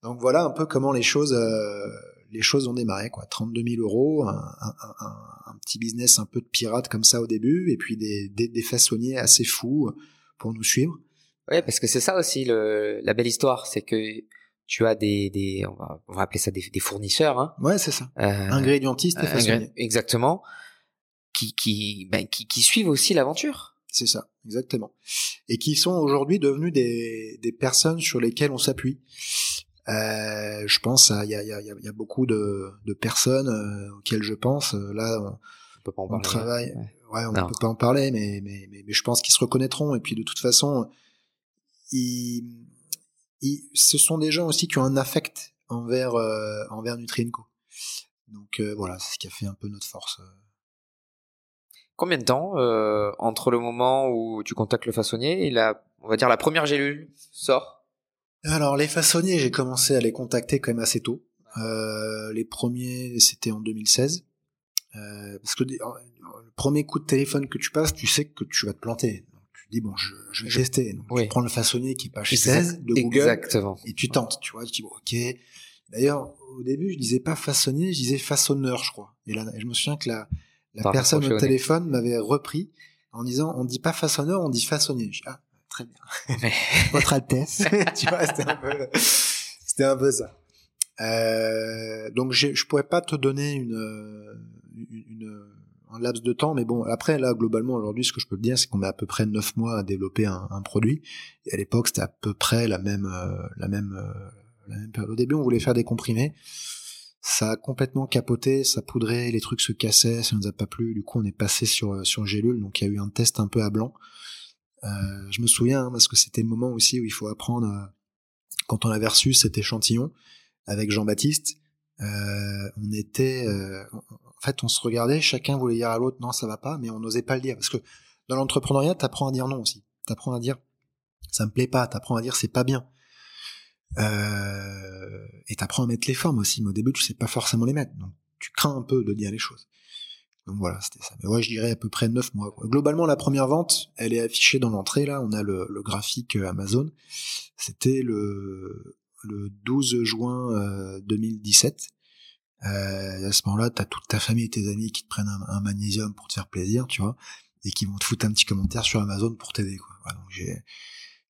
Donc voilà un peu comment les choses, euh, les choses ont démarré, quoi. 32 000 euros, un, un, un, un, petit business un peu de pirate comme ça au début, et puis des, des, des façonniers assez fous pour nous suivre. Ouais, parce que c'est ça aussi le, la belle histoire, c'est que tu as des, des on, va, on va appeler ça des, des fournisseurs. Hein. Ouais, c'est ça. Euh, Ingrédientistes et façonniers. Exactement. qui qui, ben, qui, qui suivent aussi l'aventure. C'est ça, exactement. Et qui sont aujourd'hui devenus des, des personnes sur lesquelles on s'appuie. Euh, je pense, il y a, y, a, y a, beaucoup de, de personnes euh, auxquelles je pense. Euh, là, on, peut pas en on parler. travaille. Ouais. Ouais, on Non. peut pas en parler, mais, mais, mais, mais je pense qu'ils se reconnaîtront. Et puis de toute façon, ils, ils, ce sont des gens aussi qui ont un affect envers, euh, envers Nutrienco. Donc euh, voilà, c'est ce qui a fait un peu notre force. Combien de temps euh, entre le moment où tu contactes le façonnier et la, on va dire la première gélule sort? Alors les façonniers, j'ai commencé à les contacter quand même assez tôt. Euh, les premiers, c'était en 2016. Euh, parce que le premier coup de téléphone que tu passes, tu sais que tu vas te planter. Donc, tu dis bon, je, je vais tester. Donc, Oui. Tu prends le façonnier qui est page Exact- 16 de Google Exactement. et tu tentes. Tu vois, tu dis bon, ok. D'ailleurs, au début, je disais pas façonnier, je disais façonneur, je crois. Et là, je me souviens que la, personne au téléphone m'avait repris en disant on dit pas façonneur, on dit façonnier. Je dis, ah, très bien. Votre Altesse. tu vois, c'était un peu, c'était un peu ça. Euh, donc j'ai- je pourrais pas te donner une, une, une- un laps de temps, mais bon après là globalement aujourd'hui ce que je peux te dire c'est qu'on met à peu près neuf mois à développer un, un produit. Et à l'époque c'était à peu près la même euh, la même euh, la même période. Au début on voulait faire des comprimés, ça a complètement capoté, ça poudrait, les trucs se cassaient, ça nous a pas plu. Du coup on est passé sur sur gélule, donc il y a eu un test un peu à blanc. Euh, je me souviens hein, parce que c'était le moment aussi où il faut apprendre. euh, quand on avait reçu cet échantillon avec Jean-Baptiste, euh, on était, euh, en fait, on se regardait, chacun voulait dire à l'autre non, ça va pas, mais on n'osait pas le dire parce que dans l'entrepreneuriat, t'apprends à dire non aussi. T'apprends à dire ça me plaît pas, t'apprends à dire c'est pas bien. Euh, et t'apprends à mettre les formes aussi. Mais au début, tu sais pas forcément les mettre, donc tu crains un peu de dire les choses. Donc voilà, c'était ça. Mais ouais, je dirais à peu près neuf mois. quoi. Globalement, la première vente, elle est affichée dans l'entrée. Là, on a le, le graphique euh, Amazon. C'était le, le 12 juin euh, 2017. Euh, à ce moment-là, t'as toute ta famille et tes amis qui te prennent un, magnésium pour te faire plaisir, tu vois, et qui vont te foutre un petit commentaire sur Amazon pour t'aider, quoi. Voilà, donc j'ai,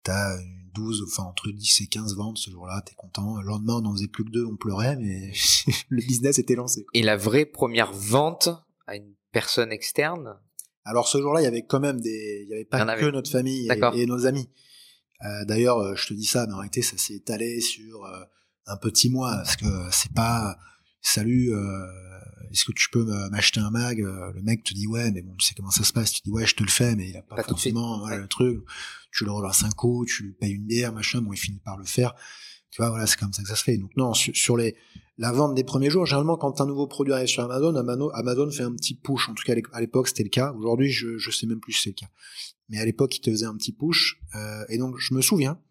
t'as une 12, enfin entre 10 et 15 ventes ce jour-là, t'es content. Le lendemain, on n'en faisait plus que deux, on pleurait, mais le business était lancé. Et la vraie première vente à une personne externe? Alors ce jour-là, il y avait quand même des, il y avait y pas avait. que notre famille et, et nos amis. Euh, D'ailleurs, euh, je te dis ça, mais en réalité, ça s'est étalé sur euh, un petit mois, parce que c'est pas, salut, euh, est-ce que tu peux m'acheter un mag? Le mec te dit ouais, mais bon, tu sais comment ça se passe. Tu dis ouais, je te le fais, mais il a pas, forcément voilà, Ouais. le truc. Tu le relances un coup, tu lui payes une bière, machin. Bon, il finit par le faire. Tu vois, voilà, c'est comme ça que ça se fait. Donc non, sur, sur les la vente des premiers jours, généralement, quand un nouveau produit arrive sur Amazon, Amazon, fait un petit push. En tout cas, à l'é- à l'époque, c'était le cas. Aujourd'hui, je, je sais même plus si c'est le cas. Mais à l'époque, il te faisait un petit push. Euh, et donc, je me souviens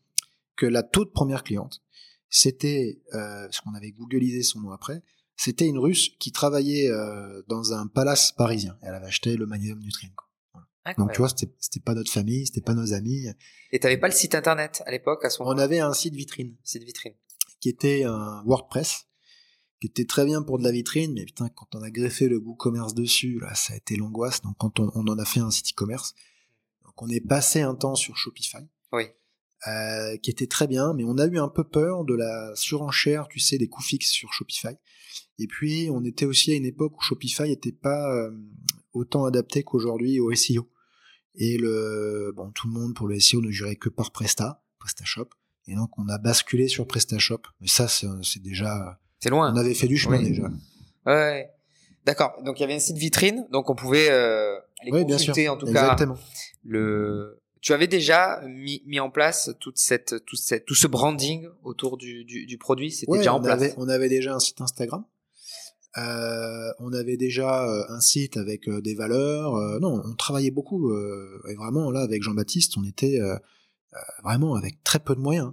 que la toute première cliente, c'était, euh, parce qu'on avait googlisé son nom après, c'était une Russe qui travaillait euh, dans un palace parisien. Elle avait acheté le magnésium Nutrien. quoi. Donc, tu vois, c'était c'était pas notre famille, c'était pas nos amis. Et t'avais pas le site internet à l'époque à ce On moment-là? avait un site vitrine Site vitrine. qui était un WordPress, qui était très bien pour de la vitrine, mais putain, quand on a greffé le WooCommerce dessus, là, ça a été l'angoisse. Donc, quand on, on en a fait un site e-commerce, donc on est passé un temps sur Shopify, Oui. euh, qui était très bien, mais on a eu un peu peur de la surenchère, tu sais, des coûts fixes sur Shopify. Et puis, on était aussi à une époque où Shopify n'était pas euh, autant adapté qu'aujourd'hui au SEO. Et le, bon, tout le monde pour le SEO ne jurait que par Presta, PrestaShop. Et donc, on a basculé sur PrestaShop. Mais ça, c'est c'est déjà, C'est loin. on avait fait du chemin Oui. déjà. Ouais. D'accord. Donc il y avait un site vitrine, donc on pouvait euh, aller Oui, bien sûr. consulter en tout Exactement. cas le. Tu avais déjà mis, mis en place toute cette, toute cette, tout ce branding autour du, du, du produit? C'était Ouais, déjà en on place? avait, on avait déjà un site Instagram. Euh, on avait déjà euh, un site avec euh, des valeurs. euh, non, on travaillait beaucoup. euh, et vraiment, là, avec Jean-Baptiste, on était vraiment avec très peu de moyens.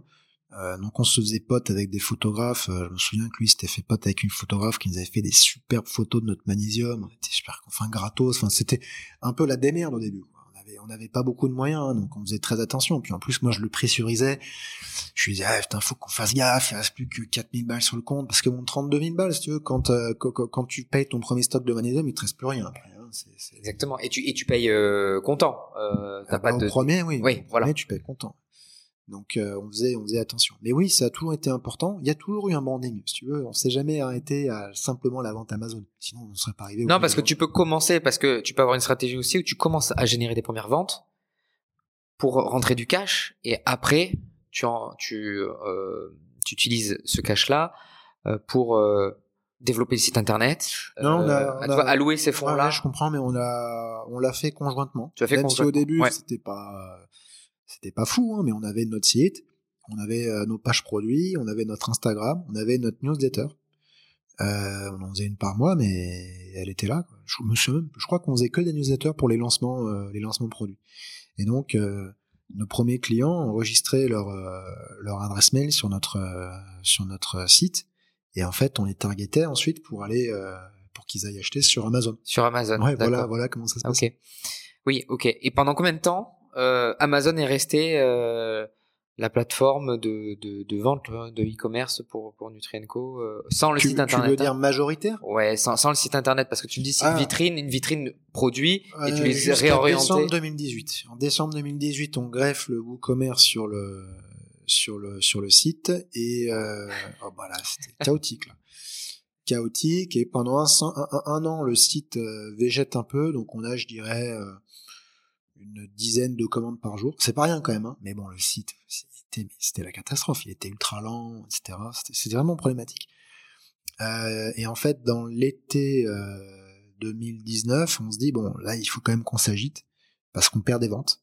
Euh, donc, on se faisait pote avec des photographes. Euh, je me souviens que lui, s'était fait pote avec une photographe qui nous avait fait des superbes photos de notre magnésium. On était super, enfin, gratos. Enfin, c'était un peu la démerde au début. quoi. On avait, on n'avait pas beaucoup de moyens, hein, donc on faisait très attention. Puis en plus, moi, je le pressurisais. Je lui disais, ah, putain, faut qu'on fasse gaffe, il reste plus que 4000 balles sur le compte, parce que bon, 32 000 balles, si tu veux, quand, euh, quand, quand- tu payes ton premier stock de magnésium, il te reste plus rien après. hein. Exactement. Et tu, et tu payes comptant. Euh, t'as Ah pas bah, de. Au premier, oui. Oui, voilà. premier, tu payes content. Donc on faisait on faisait attention. Mais oui, ça a toujours été important. Il y a toujours eu un branding, si tu veux. On s'est jamais arrêté à simplement la vente Amazon. Sinon, on ne serait pas arrivé. Non, parce que tu peux commencer, parce que tu peux avoir une stratégie aussi où tu commences à générer des premières ventes pour rentrer du cash et après tu en, tu euh, tu utilises ce cash là euh, pour euh, développer le site internet, non, on a, on a, allouer ces fonds là. je comprends, mais on l'a on l'a fait conjointement. Tu as fait Même si au début c'était pas c'était pas fou, hein, mais on avait notre site, on avait nos pages produits, on avait notre Instagram, on avait notre newsletter. Euh, on en faisait une par mois, mais elle était là. Je, je crois qu'on faisait que des newsletters pour les lancements, les lancements produits. Et donc, euh, nos premiers clients enregistraient leur, euh, leur adresse mail sur notre, euh, sur notre site. Et en fait, on les targetait ensuite pour aller, pour qu'ils aillent acheter sur Amazon. Sur Amazon. Ouais, voilà, voilà comment ça se passe. Ok. Oui, ok. Et pendant combien de temps Amazon est resté la plateforme de, de, de vente hein, de e-commerce pour, pour Nutrienco euh, sans le site internet. Tu veux dire majoritaire? Ouais, sans, sans le site internet parce que tu me dis c'est une ah. vitrine, une vitrine produit et tu les euh, réorientes. En décembre 2018. En décembre 2018, on greffe le WooCommerce sur le sur le sur le site et euh, oh bah c'était chaotique là. chaotique et pendant un, un, un, an le site euh, végète un peu donc on a je dirais une dizaine de commandes par jour. C'est pas rien quand même, hein. mais bon, le site, c'était la catastrophe. Il était ultra lent, etc. C'était vraiment problématique. Euh, et en fait, dans l'été euh, 2019, on se dit bon, là, il faut quand même qu'on s'agite parce qu'on perd des ventes,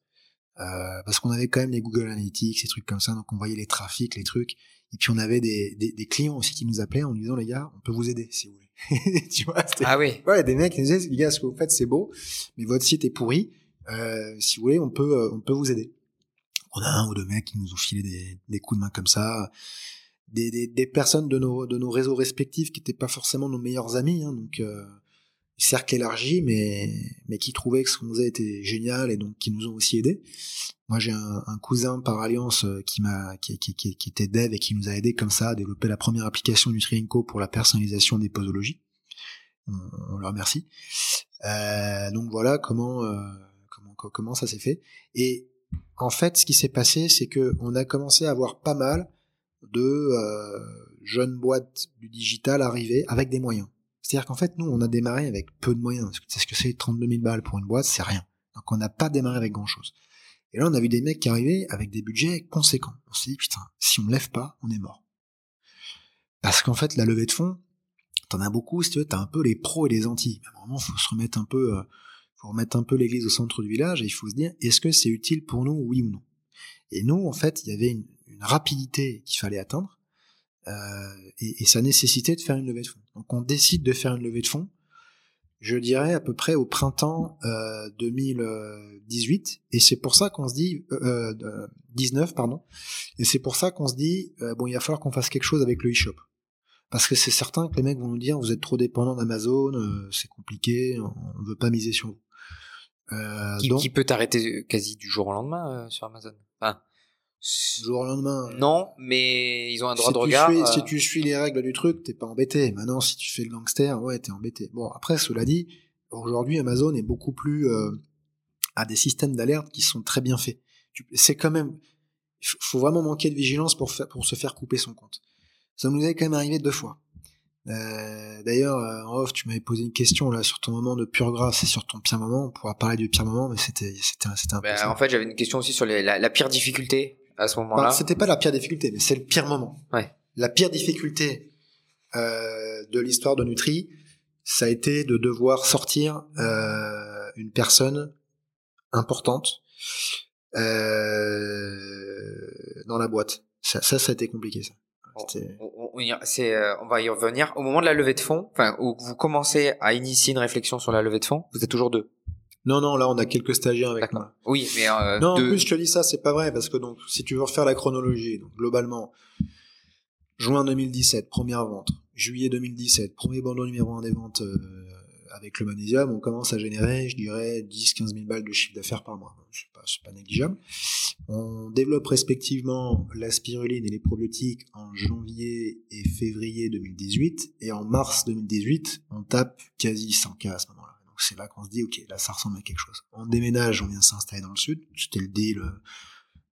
euh, parce qu'on avait quand même les Google Analytics, ces trucs comme ça, donc on voyait les trafics, les trucs. Et puis on avait des, des, des clients aussi qui nous appelaient en nous disant les gars, on peut vous aider si vous voulez. tu vois Ah oui. Ouais, des mecs qui nous disaient les gars, ce que vous faites c'est beau, mais votre site est pourri si vous voulez, on peut, euh, on peut vous aider. On a un ou deux mecs qui nous ont filé des, des coups de main comme ça. Des, des, des, personnes de nos, de nos réseaux respectifs qui n'étaient pas forcément nos meilleurs amis, hein, donc euh, cercle élargi, mais, mais qui trouvaient que ce qu'on faisait était génial et donc qui nous ont aussi aidés. Moi, j'ai un, un, cousin par alliance euh, qui m'a, qui, qui, qui, était dev et qui nous a aidé comme ça à développer la première application Nutrienco pour la personnalisation des posologies. On, on le remercie. Euh, donc voilà comment euh, comment ça s'est fait. Et en fait, ce qui s'est passé, c'est que on a commencé à avoir pas mal de euh, jeunes boîtes du digital arriver avec des moyens. C'est-à-dire qu'en fait, nous, on a démarré avec peu de moyens. C'est ce que c'est 32 000 balles pour une boîte, c'est rien. Donc on n'a pas démarré avec grand-chose. Et là, on a vu des mecs qui arrivaient avec des budgets conséquents. On s'est dit, putain, si on ne lève pas, on est mort. Parce qu'en fait, la levée de fonds, t'en as beaucoup, si tu veux, t'as un peu les pros et les anti. Un moment, faut se remettre un peu... Euh, faut remettre un peu l'église au centre du village et il faut se dire est-ce que c'est utile pour nous oui ou non? Et nous en fait il y avait une, rapidité qu'il fallait atteindre euh, et, ça nécessitait de faire une levée de fonds. Donc on décide de faire une levée de fonds je dirais à peu près au printemps 2018 euh, et c'est pour ça qu'on se dit euh, 19 pardon et c'est pour ça qu'on se dit euh, bon il va falloir qu'on fasse quelque chose avec le e-shop. Parce que c'est certain que les mecs vont nous dire vous êtes trop dépendant d'Amazon, euh, c'est compliqué, on ne veut pas miser sur vous. Euh, qui, donc, qui, peut t'arrêter quasi du jour au lendemain euh, sur Amazon enfin, Du jour au lendemain. Non, mais ils ont un droit si de regard. Suis, Si tu suis les règles du truc, t'es pas embêté. Maintenant, si tu fais le gangster, ouais, t'es embêté. Bon, après, cela dit, aujourd'hui, Amazon est beaucoup plus à des systèmes d'alerte qui sont très bien faits. C'est quand même, faut vraiment manquer de vigilance pour, faire, pour se faire couper son compte. Ça nous est quand même arrivé deux fois. Euh, D'ailleurs, euh, en off, tu m'avais posé une question là sur ton moment de pure grâce et sur ton pire moment. On pourra parler du pire moment, mais c'était c'était c'était un peu ben, En fait, j'avais une question aussi sur les, la, la, pire difficulté à ce moment-là. c'était pas la pire difficulté, mais c'est le pire moment. Ouais. La pire difficulté euh, de l'histoire de Nutri, ça a été de devoir sortir euh, une personne importante euh, dans la boîte. Ça, ça, ça a été compliqué ça. On, c'est, euh, on va y revenir. Au moment de la levée de fonds, enfin, où vous commencez à initier une réflexion sur la levée de fonds, vous êtes toujours deux. Non, non, là, on a quelques stagiaires avec moi. Oui, mais euh, non, en plus, je te dis ça, c'est pas vrai, parce que donc, si tu veux refaire la chronologie, donc globalement, juin 2017, première vente, juillet 2017, premier bandeau numéro 1 des ventes euh, avec le magnésium, on commence à générer, je dirais, 10-15 000 balles de chiffre d'affaires par mois. C'est pas, pas négligeable. On développe respectivement la spiruline et les probiotiques en janvier et février 2018, et en mars 2018, on tape quasi 100 cas à ce moment-là. Donc c'est là qu'on se dit, ok, là ça ressemble à quelque chose. On déménage, on vient s'installer dans le sud, c'était le deal,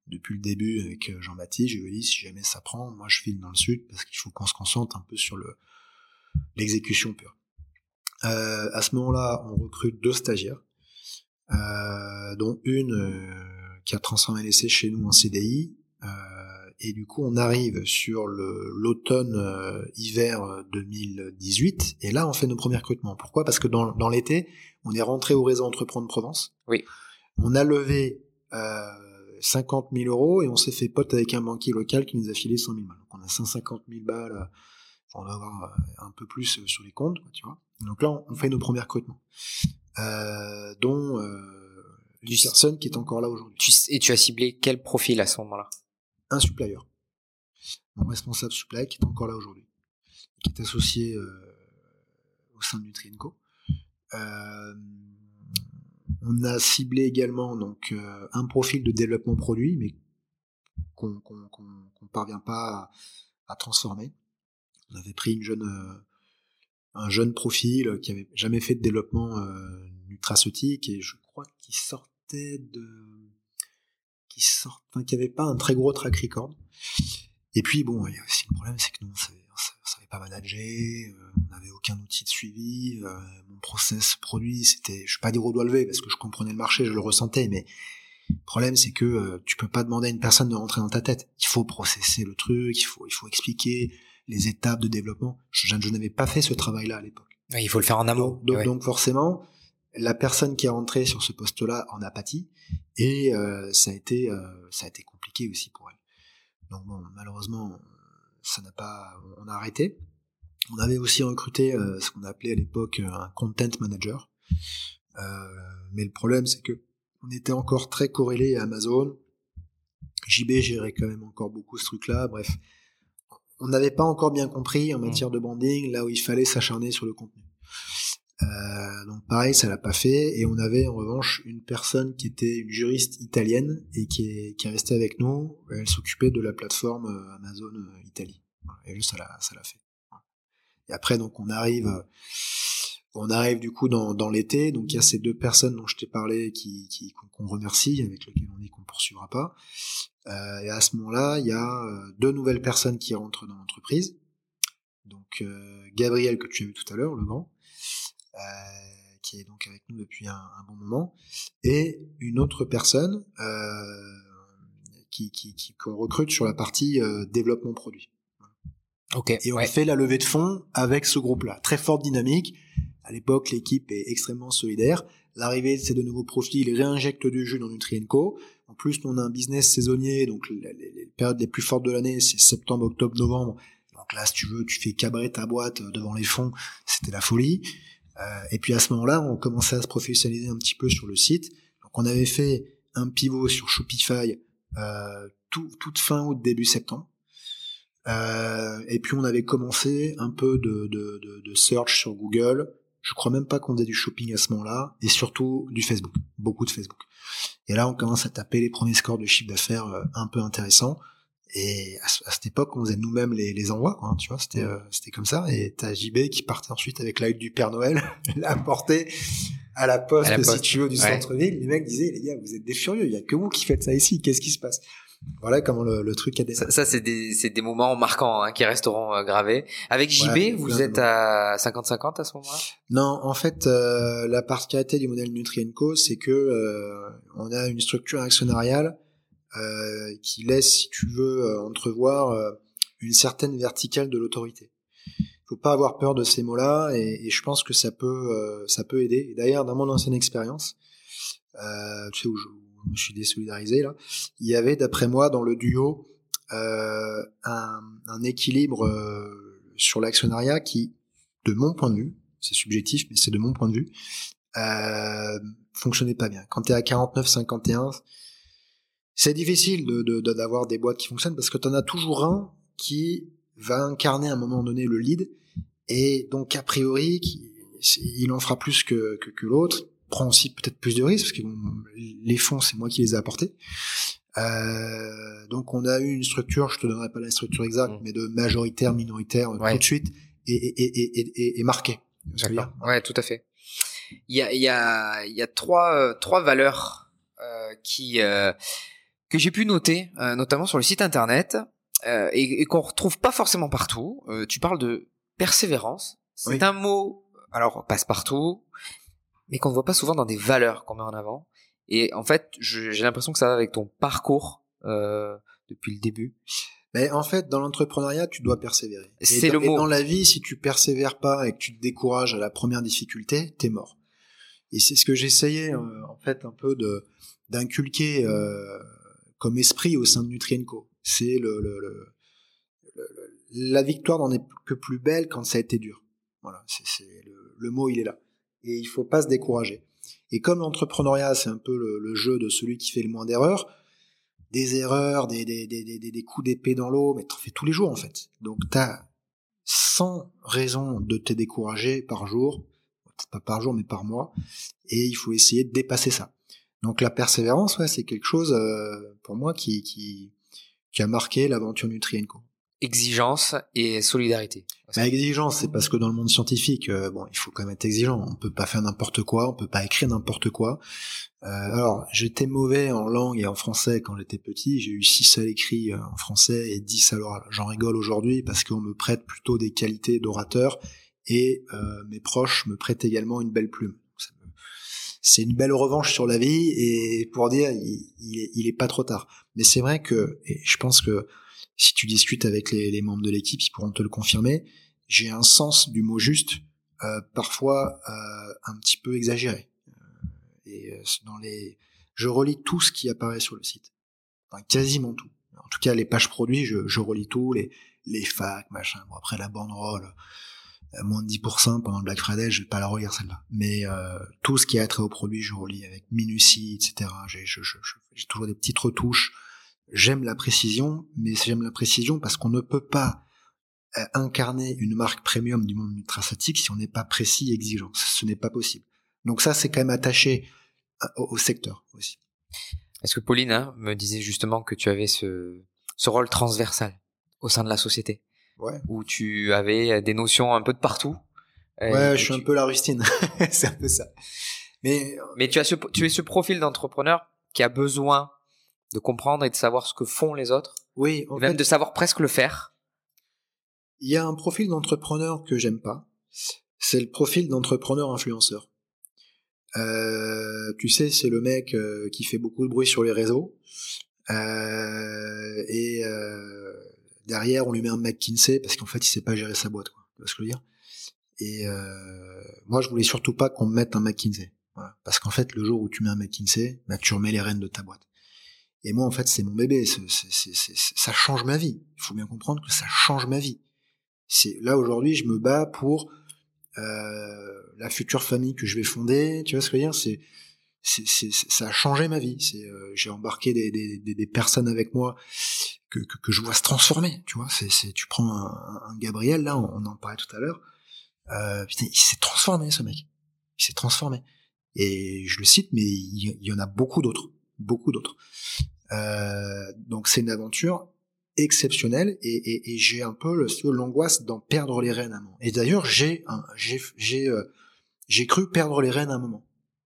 depuis le début avec Jean-Baptiste, je lui ai dit si jamais ça prend, moi je file dans le sud parce qu'il faut qu'on se concentre un peu sur le l'exécution pure. Euh, à ce moment-là, on recrute deux stagiaires, euh, dont une euh, qui a transformé l'essai chez nous en CDI. Euh, et du coup, on arrive sur l'automne hiver 2018, et là, on fait nos premiers recrutements. Pourquoi? Parce que dans, dans l'été, on est rentré au réseau Entreprendre Provence. Oui. On a levé 50 000 euros et on s'est fait pote avec un banquier local qui nous a filé 100 000 balles. Donc on a 150 000 balles on va avoir euh, un peu plus euh, sur les comptes, tu vois. Donc là, on, fait nos premiers recrutements, euh, dont euh, personne qui est encore là aujourd'hui. Et tu as ciblé quel profil à ce moment-là? Un supplier. Mon responsable supply qui est encore là aujourd'hui, qui est associé euh, au sein de Nutrienco. Euh, on a ciblé également donc un profil de développement produit, mais qu'on ne parvient pas à, à transformer. On avait pris une jeune, euh, un jeune profil qui avait jamais fait de développement euh, nutraceutique et je crois qu'il sortait de, qui sort, enfin, qui avait pas un très gros track record. Et puis bon, il y a aussi le problème, c'est que nous on savait, savait pas manager, euh, on n'avait aucun outil de suivi. mon process produit, c'était, je vais pas dire au doigt levé parce que je comprenais le marché, je le ressentais, mais le problème, c'est que tu peux pas demander à une personne de rentrer dans ta tête. Il faut processer le truc, il faut, il faut expliquer, les étapes de développement. Je, n'avais pas fait ce travail-là à l'époque. il faut le faire en amont. Donc, forcément, la personne qui est rentrée sur ce poste-là en apathie et euh, ça a été euh, ça a été compliqué aussi pour elle. Donc bon, malheureusement, ça n'a pas, on a arrêté. On avait aussi recruté euh, ce qu'on appelait à l'époque un content manager, mais le problème c'est que on était encore très corrélé à Amazon. JB gérait quand même encore beaucoup ce truc-là. Bref, on n'avait pas encore bien compris en mm. matière de branding là où il fallait s'acharner sur le contenu. Euh, donc pareil, ça l'a pas fait. Et on avait en revanche une personne qui était une juriste italienne et qui est, qui est restée avec nous. Elle s'occupait de la plateforme euh, Amazon euh, Italie. Et ça l'a, ça l'a fait. Et après, donc on arrive, on arrive du coup dans, dans l'été. Donc il y a ces deux personnes dont je t'ai parlé qui, qui qu'on remercie, avec lesquelles on dit qu'on poursuivra pas. Euh, et à ce moment-là, il y a euh, deux nouvelles personnes qui rentrent dans l'entreprise. Donc euh, Gabriel que tu as vu tout à l'heure, le grand, qui est donc avec nous depuis un, bon moment, et une autre personne qui, qui, qui qu'on recrute sur la partie développement produit. Okay, et on fait la levée de fonds avec ce groupe-là. Très forte dynamique. À l'époque, l'équipe est extrêmement solidaire. L'arrivée de ces deux nouveaux profils réinjecte du jus dans Nutrienco. En plus, on a un business saisonnier, donc les, périodes les plus fortes de l'année, c'est septembre, octobre, novembre. Donc là, si tu veux, tu fais cabrer ta boîte devant les fonds, c'était la folie. Euh, et puis à ce moment-là, on commençait à se professionnaliser un petit peu sur le site. Donc on avait fait un pivot sur Shopify euh, tout, toute fin août, début septembre. Euh, et puis on avait commencé un peu de, de, de, de search sur Google. Je crois même pas qu'on faisait du shopping à ce moment-là, et surtout du Facebook, beaucoup de Facebook. Et là, on commence à taper les premiers scores de chiffre d'affaires euh, un peu intéressants. Et à, cette époque, on faisait nous-mêmes les, les envois, quoi, hein, tu vois, c'était euh, c'était comme ça. Et t'as JB qui partait ensuite avec l'aide du Père Noël, l'a porté à la poste, si tu veux, du centre-ville. Les mecs disaient, les gars, vous êtes des furieux, il y a que vous qui faites ça ici, qu'est-ce qui se passe? Voilà comment le, truc a démarré. Ça, c'est des, des moments marquants hein, qui resteront euh, gravés. Avec JB, vous êtes à 50-50 à ce moment-là? Non, en fait, euh, la particularité du modèle Nutrienco, c'est que euh, on a une structure actionnariale qui laisse, si tu veux, entrevoir une certaine verticale de l'autorité. Il faut pas avoir peur de ces mots-là, et, et, je pense que ça peut, ça peut aider. D'ailleurs, dans mon ancienne expérience, tu sais où je, je suis désolidarisé là, il y avait d'après moi dans le duo euh, un, équilibre euh, sur l'actionnariat qui, de mon point de vue, c'est subjectif, mais c'est de mon point de vue, euh, fonctionnait pas bien. Quand tu es à 49-51, c'est difficile de, d'avoir des boîtes qui fonctionnent parce que tu en as toujours un qui va incarner à un moment donné le lead et donc a priori il en fera plus que l'autre prend aussi peut-être plus de risques parce que les fonds c'est moi qui les ai apportés. Euh, donc on a eu une structure, je te donnerai pas la structure exacte, mm. mais de majoritaire, minoritaire tout de suite et, et, et, et, marqué. Ouais, tout à fait. Il y a, il y a, il y a trois, trois valeurs euh, qui euh, que j'ai pu noter, euh, notamment sur le site internet, euh, et, qu'on retrouve pas forcément partout. Euh, tu parles de persévérance. C'est Oui. un mot, alors passe partout, mais qu'on ne voit pas souvent dans des valeurs qu'on met en avant. Et en fait, j'ai l'impression que ça va avec ton parcours euh, depuis le début. Mais en fait, dans l'entrepreneuriat, tu dois persévérer. Et C'est le et mot. dans la vie, si tu persévères pas et que tu te décourages à la première difficulté, t'es mort. Et c'est ce que j'essayais euh, en fait un peu de d'inculquer euh, comme esprit au sein de Nutrienco. C'est le, le, le- le- la victoire n'en est que plus belle quand ça a été dur. Voilà, c'est c'est le, le mot il est là. Et il faut pas se décourager. Et comme l'entrepreneuriat, c'est un peu le, jeu de celui qui fait le moins d'erreurs, des erreurs, des, des, des, des, coups d'épée dans l'eau, mais t'en fais tous les jours en fait. Donc t'as 100 raisons de te décourager par jour, peut-être pas par jour mais par mois, et il faut essayer de dépasser ça. Donc la persévérance, ouais, c'est quelque chose euh, pour moi qui, qui, qui a marqué l'aventure Nutrienco. Exigence et solidarité. Ma exigence, c'est parce que dans le monde scientifique, euh, bon, il faut quand même être exigeant. On peut pas faire n'importe quoi, on peut pas écrire n'importe quoi. Euh, alors, j'étais mauvais en langue et en français quand j'étais petit. J'ai eu 6 à l'écrit en français et 10 à l'oral. J'en rigole aujourd'hui parce qu'on me prête plutôt des qualités d'orateur et euh, mes proches me prêtent également une belle plume. C'est une belle revanche sur la vie et pour dire, il, il est pas trop tard. Mais c'est vrai que, et je pense que si tu discutes avec les, membres de l'équipe, ils pourront te le confirmer, j'ai un sens du mot juste, euh, parfois euh, un petit peu exagéré. Euh, et euh, dans les, je relis tout ce qui apparaît sur le site, enfin quasiment tout. En tout cas, les pages produits, je, je relis tout, les les facs, machin. Bon après la banderole, euh, moins de 10% pendant le Black Friday, je vais pas la relire celle-là. Mais euh, tout ce qui a trait aux produits, je relis avec minutie, etc. J'ai toujours des petites retouches. J'aime la précision, mais j'aime la précision parce qu'on ne peut pas euh, incarner une marque premium du monde nutraceutique si on n'est pas précis et exigeant. Ce n'est pas possible. Donc ça, c'est quand même attaché à- au, secteur aussi. Est-ce que Pauline hein, me disait justement que tu avais ce, ce rôle transversal au sein de la société, Ouais. où tu avais des notions un peu de partout Euh, Ouais, je suis tu- un peu la rustine. c'est un peu ça. Mais Mais tu as ce, tu es ce profil d'entrepreneur qui a besoin de comprendre et de savoir ce que font les autres, oui, en et même fait, de savoir presque le faire. il y a un profil d'entrepreneur que j'aime pas. C'est le profil d'entrepreneur influenceur. Euh, tu sais, c'est le mec euh, qui fait beaucoup de bruit sur les réseaux. Euh, et derrière, on lui met un McKinsey parce qu'en fait, il sait pas gérer sa boîte. Quoi. Tu vois ce que je veux dire? Et moi, je voulais surtout pas qu'on me mette un McKinsey. Voilà. Parce qu'en fait, le jour où tu mets un McKinsey, bah, tu remets les rênes de ta boîte. Et moi, en fait, c'est mon bébé. Ça change ma vie. Il faut bien comprendre que ça change ma vie. C'est là aujourd'hui, je me bats pour euh, la future famille que je vais fonder. Tu vois ce que je veux dire? C'est ça a changé ma vie. C'est, euh, j'ai embarqué des, des, des, personnes avec moi que, que, que je vois se transformer. Tu vois, c'est, tu prends un, un Gabriel là, on, en parlait tout à l'heure. Euh, putain, il s'est transformé ce mec. Il s'est transformé. Et je le cite, mais il y en a beaucoup d'autres, beaucoup d'autres. Euh, donc c'est une aventure exceptionnelle et, j'ai un peu l'angoisse d'en perdre les rênes à un moment. Et d'ailleurs j'ai j'ai euh, j'ai cru perdre les rênes à un moment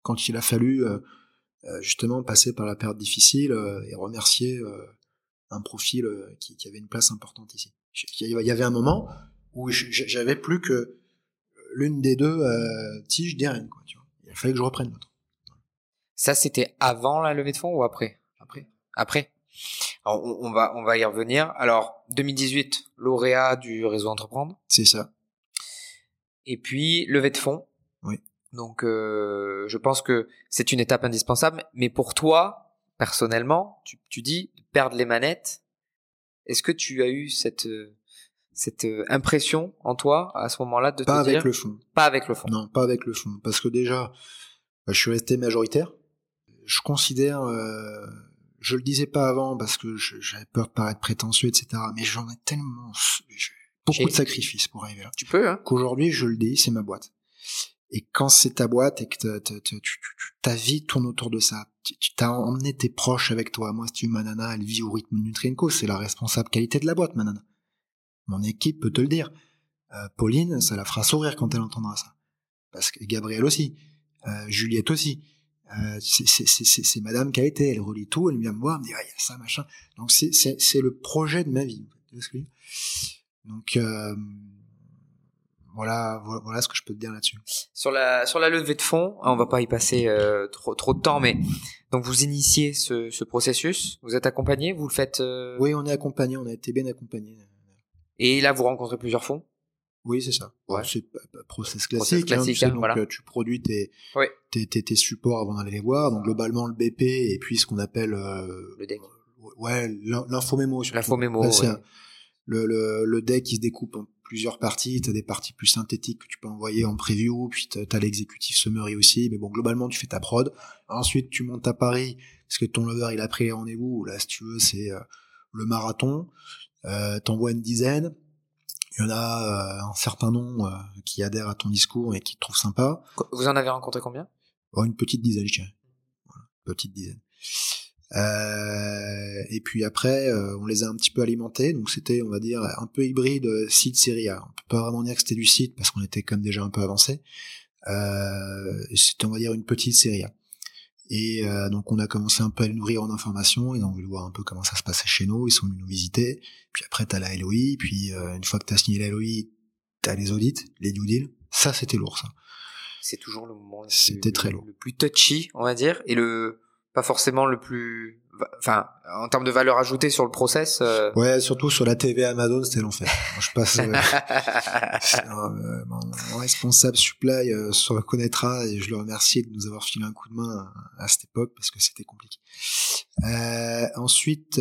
quand il a fallu euh, euh, justement passer par la période difficile et remercier un profil qui, avait une place importante ici. Il y avait un moment où j'avais plus que l'une des deux tiges des rênes. Il fallait que je reprenne l'autre. Ça, c'était avant la levée de fonds ou après? Après. Alors, on, on va, on va y revenir. Alors, 2018, lauréat du réseau Entreprendre. C'est ça. Et puis, levée de fonds. Oui. Donc, euh, je pense que c'est une étape indispensable. Mais pour toi, personnellement, tu, tu dis perdre les manettes. Est-ce que tu as eu cette, euh, cette euh, impression en toi à ce moment-là de Pas te avec dire le fond. pas avec le fond Non, pas avec le fond. Parce que déjà, bah, je suis resté majoritaire. Je considère, euh, je le disais pas avant parce que j'avais peur de paraître prétentieux, etc. Mais j'en ai tellement, beaucoup de sacrifices pour arriver là. Tu peux, hein Qu'aujourd'hui, je le dis, c'est ma boîte. Et quand c'est ta boîte et que ta vie tourne autour de ça, tu t'as emmené tes proches avec toi. Moi, si tu ma nana, elle vit au rythme de Nutrienco, c'est la responsable qualité de la boîte, ma nana. Mon équipe peut te le dire. Euh, Pauline, ça la fera sourire quand elle entendra ça. Parce que Gabriel aussi, euh, Juliette aussi. Euh, c'est Madame qui a été, elle relit tout, elle vient me voir, elle me dit, ah, il y a ça, machin. Donc c'est le projet de ma vie. Donc euh, voilà, voilà, ce que je peux te dire là-dessus. Sur la sur la levée de fonds, on va pas y passer euh, trop trop de temps, mais donc vous initiez ce, ce processus, vous êtes accompagné, vous le faites. Euh oui, on est accompagné, on a été bien accompagné. Et là, vous rencontrez plusieurs fonds? Oui, c'est ça. Ouais. C'est process classique. classique hein, hein, donc, tu produis tes, tes, tes, tes, supports avant d'aller les voir. Donc globalement le BP et puis ce qu'on appelle euh, le deck. Ouais, l'infomémo. L'infomémo. Le, le, le deck qui se découpe en plusieurs parties. Tu as des parties plus synthétiques que tu peux envoyer en preview, puis tu as l'exécutif summary aussi. Mais bon, globalement, tu fais ta prod. Ensuite, tu montes à Paris, parce que ton lover, il a pris rendez-vous. Là, si tu veux, c'est euh, le marathon. Euh, T'envoies une dizaine. Il y en a euh, un certain nombre euh, qui adhèrent à ton discours et qui te trouvent sympa. Vous en avez rencontré combien? Oh, Une petite dizaine, je dirais. Voilà, petite dizaine. Euh, et puis après, euh, on les a un petit peu alimentés, donc c'était, on va dire, un peu hybride euh, site série A. On peut pas vraiment dire que c'était du site parce qu'on était comme déjà un peu avancé. Euh, c'était, on va dire, une petite série A. Et donc on a commencé un peu à les nourrir en informations, ils ont voulu voir un peu comment ça se passait chez nous, ils sont venus nous visiter. Puis après t'as la LOI, puis une fois que t'as signé la LOI, t'as les audits, les due deals. Ça c'était lourd ça. C'est toujours le moment. C'était très lourd. Le plus touchy, on va dire, et le pas forcément le plus enfin en termes de valeur ajoutée sur le process euh... ouais surtout sur la TV Amazon c'était l'enfer. Je passe euh, euh, mon responsable supply euh, se reconnaîtra et je le remercie de nous avoir filé un coup de main à, cette époque parce que c'était compliqué. Ensuite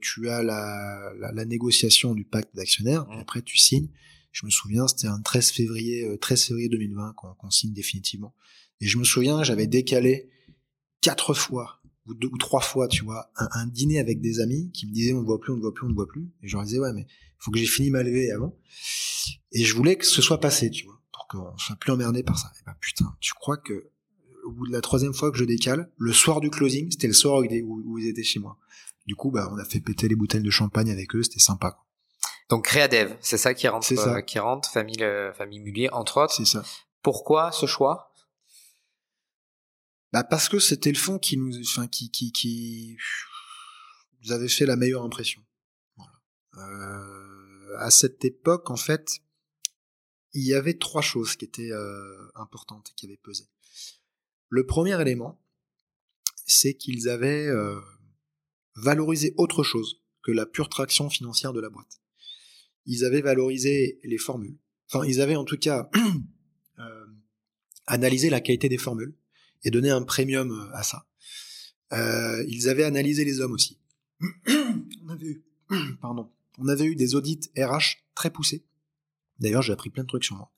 tu as la, la, la, négociation du pacte d'actionnaires. Mmh. après tu signes. Je me souviens c'était un 13 février 13 février 2020 qu'on signe définitivement. Et je me souviens j'avais décalé quatre fois ou deux ou trois fois, tu vois, un, dîner avec des amis qui me disaient on ne voit plus, on ne voit plus, on ne voit plus. Et je leur disais ouais, mais faut que j'ai fini ma levée avant. Et je voulais que ce soit passé, tu vois, pour qu'on soit plus emmerdé par ça. Et ben putain, tu crois que au bout de la troisième fois que je décale, le soir du closing, c'était le soir où, ils étaient chez moi. Du coup, bah, on a fait péter les bouteilles de champagne avec eux, c'était sympa. Quoi. Donc Créadev, c'est ça qui rentre, ça. Euh, qui rentre, famille, euh, famille Mullier, entre autres. C'est ça. Pourquoi ce choix? Bah parce que c'était le fond qui nous, enfin qui qui qui nous avait fait la meilleure impression. Euh, à cette époque, en fait, il y avait trois choses qui étaient euh, importantes et qui avaient pesé. Le premier élément, c'est qu'ils avaient euh, valorisé autre chose que la pure traction financière de la boîte. Ils avaient valorisé les formules. Enfin, ils avaient en tout cas euh, analysé la qualité des formules et donner un premium euh, à ça. Euh, ils avaient analysé les hommes aussi. on avait eu, pardon, on avait eu des audits RH très poussés. D'ailleurs, j'ai appris plein de trucs sur moi.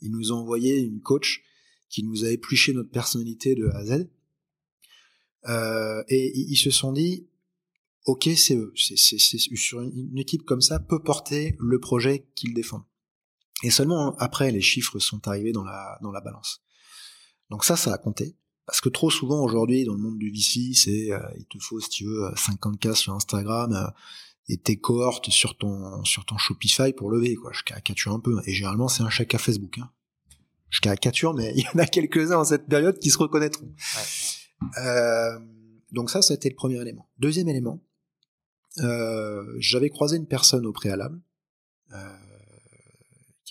Ils nous ont envoyé une coach qui nous a épluché notre personnalité de A à Z. Euh, et ils se sont dit, ok, c'est eux. C'est, sur une équipe comme ça peut porter le projet qu'ils défendent. Et seulement après, les chiffres sont arrivés dans la dans la balance. Donc ça, ça a compté. Parce que trop souvent aujourd'hui dans le monde du VC, c'est euh, il te faut si tu veux 50K sur Instagram euh, et tes cohortes sur ton sur ton Shopify pour lever quoi. Je caricature un peu et généralement c'est un chèque à Facebook. Hein. Je caricature mais il y en a quelques-uns en cette période qui se reconnaîtront. Ouais. Euh, donc ça, c'était le premier élément. Deuxième élément, euh, j'avais croisé une personne au préalable euh,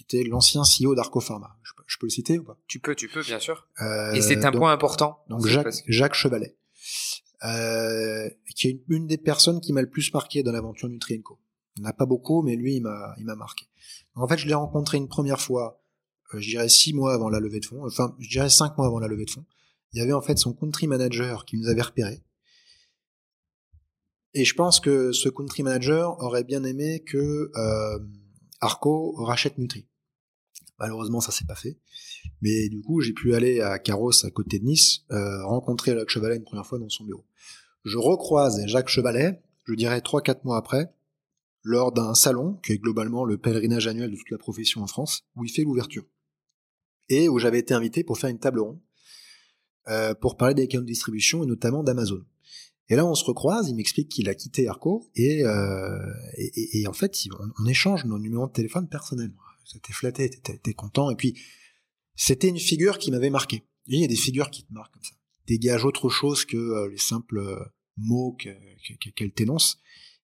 était l'ancien CEO d'Arco Pharma. Je peux le citer ou pas? Tu peux, tu peux, bien sûr. Euh, et c'est un point important. Donc Jacques, Jacques Chevalet, euh, qui est une, des personnes qui m'a le plus marqué dans l'aventure Nutrienco. Il n'y en a pas beaucoup, mais lui, il m'a, marqué. en fait, je l'ai rencontré une première fois, euh, je dirais six mois avant la levée de fonds, enfin, je dirais cinq mois avant la levée de fonds. Il y avait en fait son country manager qui nous avait repéré. Et je pense que ce country manager aurait bien aimé que euh, Arco rachète Nutri. Malheureusement, ça s'est pas fait. Mais du coup, j'ai pu aller à Carros, à côté de Nice, euh, rencontrer Jacques Chevalet une première fois dans son bureau. Je recroise Jacques Chevalet, je dirais trois, quatre mois après, lors d'un salon, qui est globalement le pèlerinage annuel de toute la profession en France, où il fait l'ouverture. Et où j'avais été invité pour faire une table ronde, euh, pour parler des canaux de distribution et notamment d'Amazon. Et là, on se recroise, il m'explique qu'il a quitté Arco, et, euh, en fait, on, on échange nos numéros de téléphone personnels t'es flatté, t'es content. Et puis, c'était une figure qui m'avait marqué. il y a des figures qui te marquent comme ça. dégage autre chose que les simples mots qu'elle t'énonce.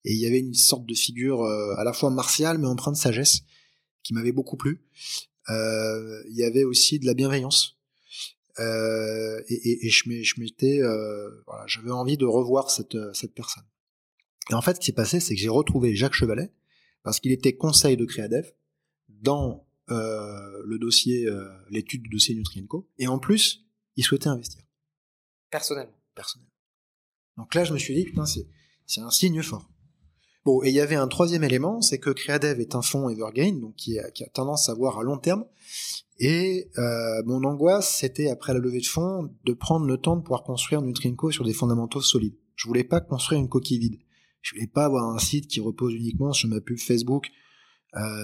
Et il y avait une sorte de figure à la fois martiale mais empreinte de sagesse qui m'avait beaucoup plu. il y avait aussi de la bienveillance. et, et, je m'étais, voilà, j'avais envie de revoir cette, cette personne. Et en fait, ce qui s'est passé, c'est que j'ai retrouvé Jacques Chevalet, parce qu'il était conseil de Créadev dans euh, le dossier, euh, l'étude du dossier Nutrienco, et en plus, il souhaitait investir. Personnellement. Personnellement. Donc là, je me suis dit, putain, c'est, un signe fort. Bon, et il y avait un troisième élément, c'est que Creadev est un fonds Evergain, donc qui a, qui a tendance à voir à long terme. Et euh, mon angoisse, c'était après la levée de fonds, de prendre le temps de pouvoir construire Nutrienco sur des fondamentaux solides. Je voulais pas construire une coquille vide. Je voulais pas avoir un site qui repose uniquement sur ma pub Facebook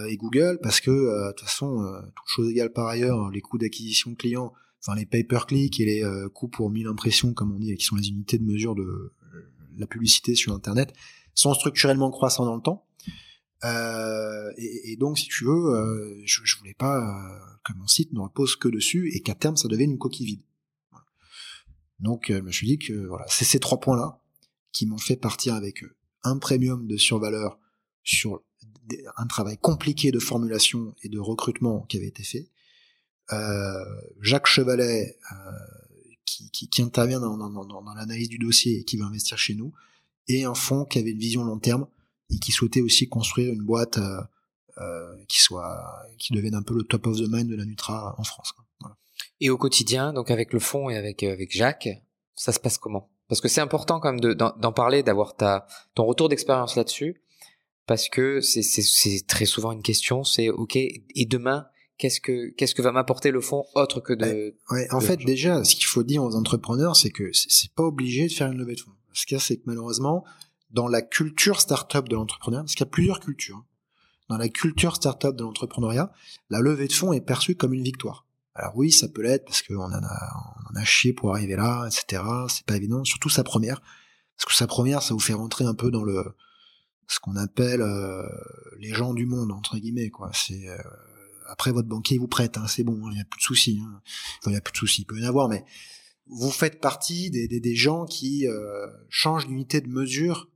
et Google parce que euh, de toute façon, euh, toute chose égale par ailleurs, les coûts d'acquisition client, enfin les pay-per-click et les coûts pour 1000 impressions, comme on dit, qui sont les unités de mesure de la publicité sur Internet, sont structurellement croissants dans le temps. Et, et, donc, si tu veux, je, je voulais pas que mon site ne repose que dessus et qu'à terme, ça devienne une coquille vide. Donc, je me suis dit que voilà, c'est ces trois points-là qui m'ont fait partir avec un premium de survaleur sur un travail compliqué de formulation et de recrutement qui avait été fait. Euh, Jacques Chevalet, euh, qui, qui, qui, intervient dans, dans, dans, l'analyse du dossier et qui va investir chez nous, et un fonds qui avait une vision long terme et qui souhaitait aussi construire une boîte euh, euh qui soit, qui devienne un peu le top of the mind de la Nutra en France. Et au quotidien, donc avec le fonds et avec avec Jacques, ça se passe comment? Parce que c'est important quand même d'en parler, d'avoir ta ton retour d'expérience là-dessus, parce que c'est très souvent une question, c'est ok et demain qu'est-ce que qu'est-ce que va m'apporter le fond autre que de. Ouais, en fait déjà ce qu'il faut dire aux entrepreneurs c'est que c'est pas obligé de faire une levée de fonds. Ce qu'il y a c'est que malheureusement dans la culture startup de l'entrepreneuriat, parce qu'il y a plusieurs cultures, hein, dans la culture startup de l'entrepreneuriat, la levée de fonds est perçue comme une victoire. Alors oui, ça peut l'être parce qu'on en a, on en a chié pour arriver là, etc. C'est pas évident, surtout sa première, parce que sa première, ça vous fait rentrer un peu dans le ce qu'on appelle euh, les gens du monde entre guillemets quoi. C'est euh, après votre banquier vous prête, hein, c'est bon, il n'y a plus de soucis. Hein. Il n'y a plus de soucis, il peut y en avoir, mais vous faites partie des, gens qui euh, changent d'unité de mesure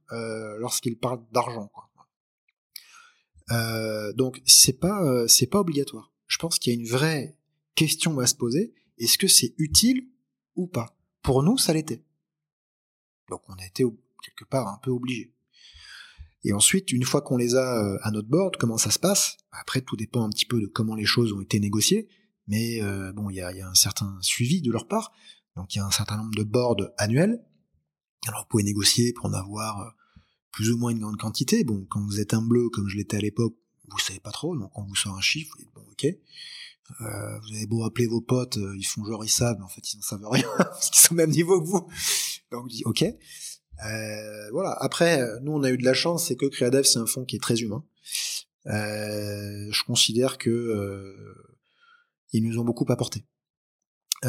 lorsqu'ils parlent d'argent. Quoi. donc c'est pas c'est pas obligatoire. Je pense qu'il y a une vraie question va se poser, est-ce que c'est utile ou pas? Pour nous, ça l'était. Donc on a été quelque part un peu obligé. Et ensuite, une fois qu'on les a euh, à notre board, comment ça se passe? Après, tout dépend un petit peu de comment les choses ont été négociées, mais euh, bon, il y a, y a, un certain suivi de leur part. Donc il y a un certain nombre de boards annuels. Alors vous pouvez négocier pour en avoir euh, plus ou moins une grande quantité. Bon, quand vous êtes un bleu, comme je l'étais à l'époque, vous savez pas trop, donc on vous sort un chiffre, vous dites bon, ok. Euh, vous avez beau appeler vos potes, euh, ils font genre ils savent, mais en fait ils n'en savent rien parce qu'ils sont au même niveau que vous. Donc je dis ok. Euh, voilà. Après, nous on a eu de la chance, c'est que Creadev c'est un fonds qui est très humain. Euh, je considère que euh, ils nous ont beaucoup apporté. on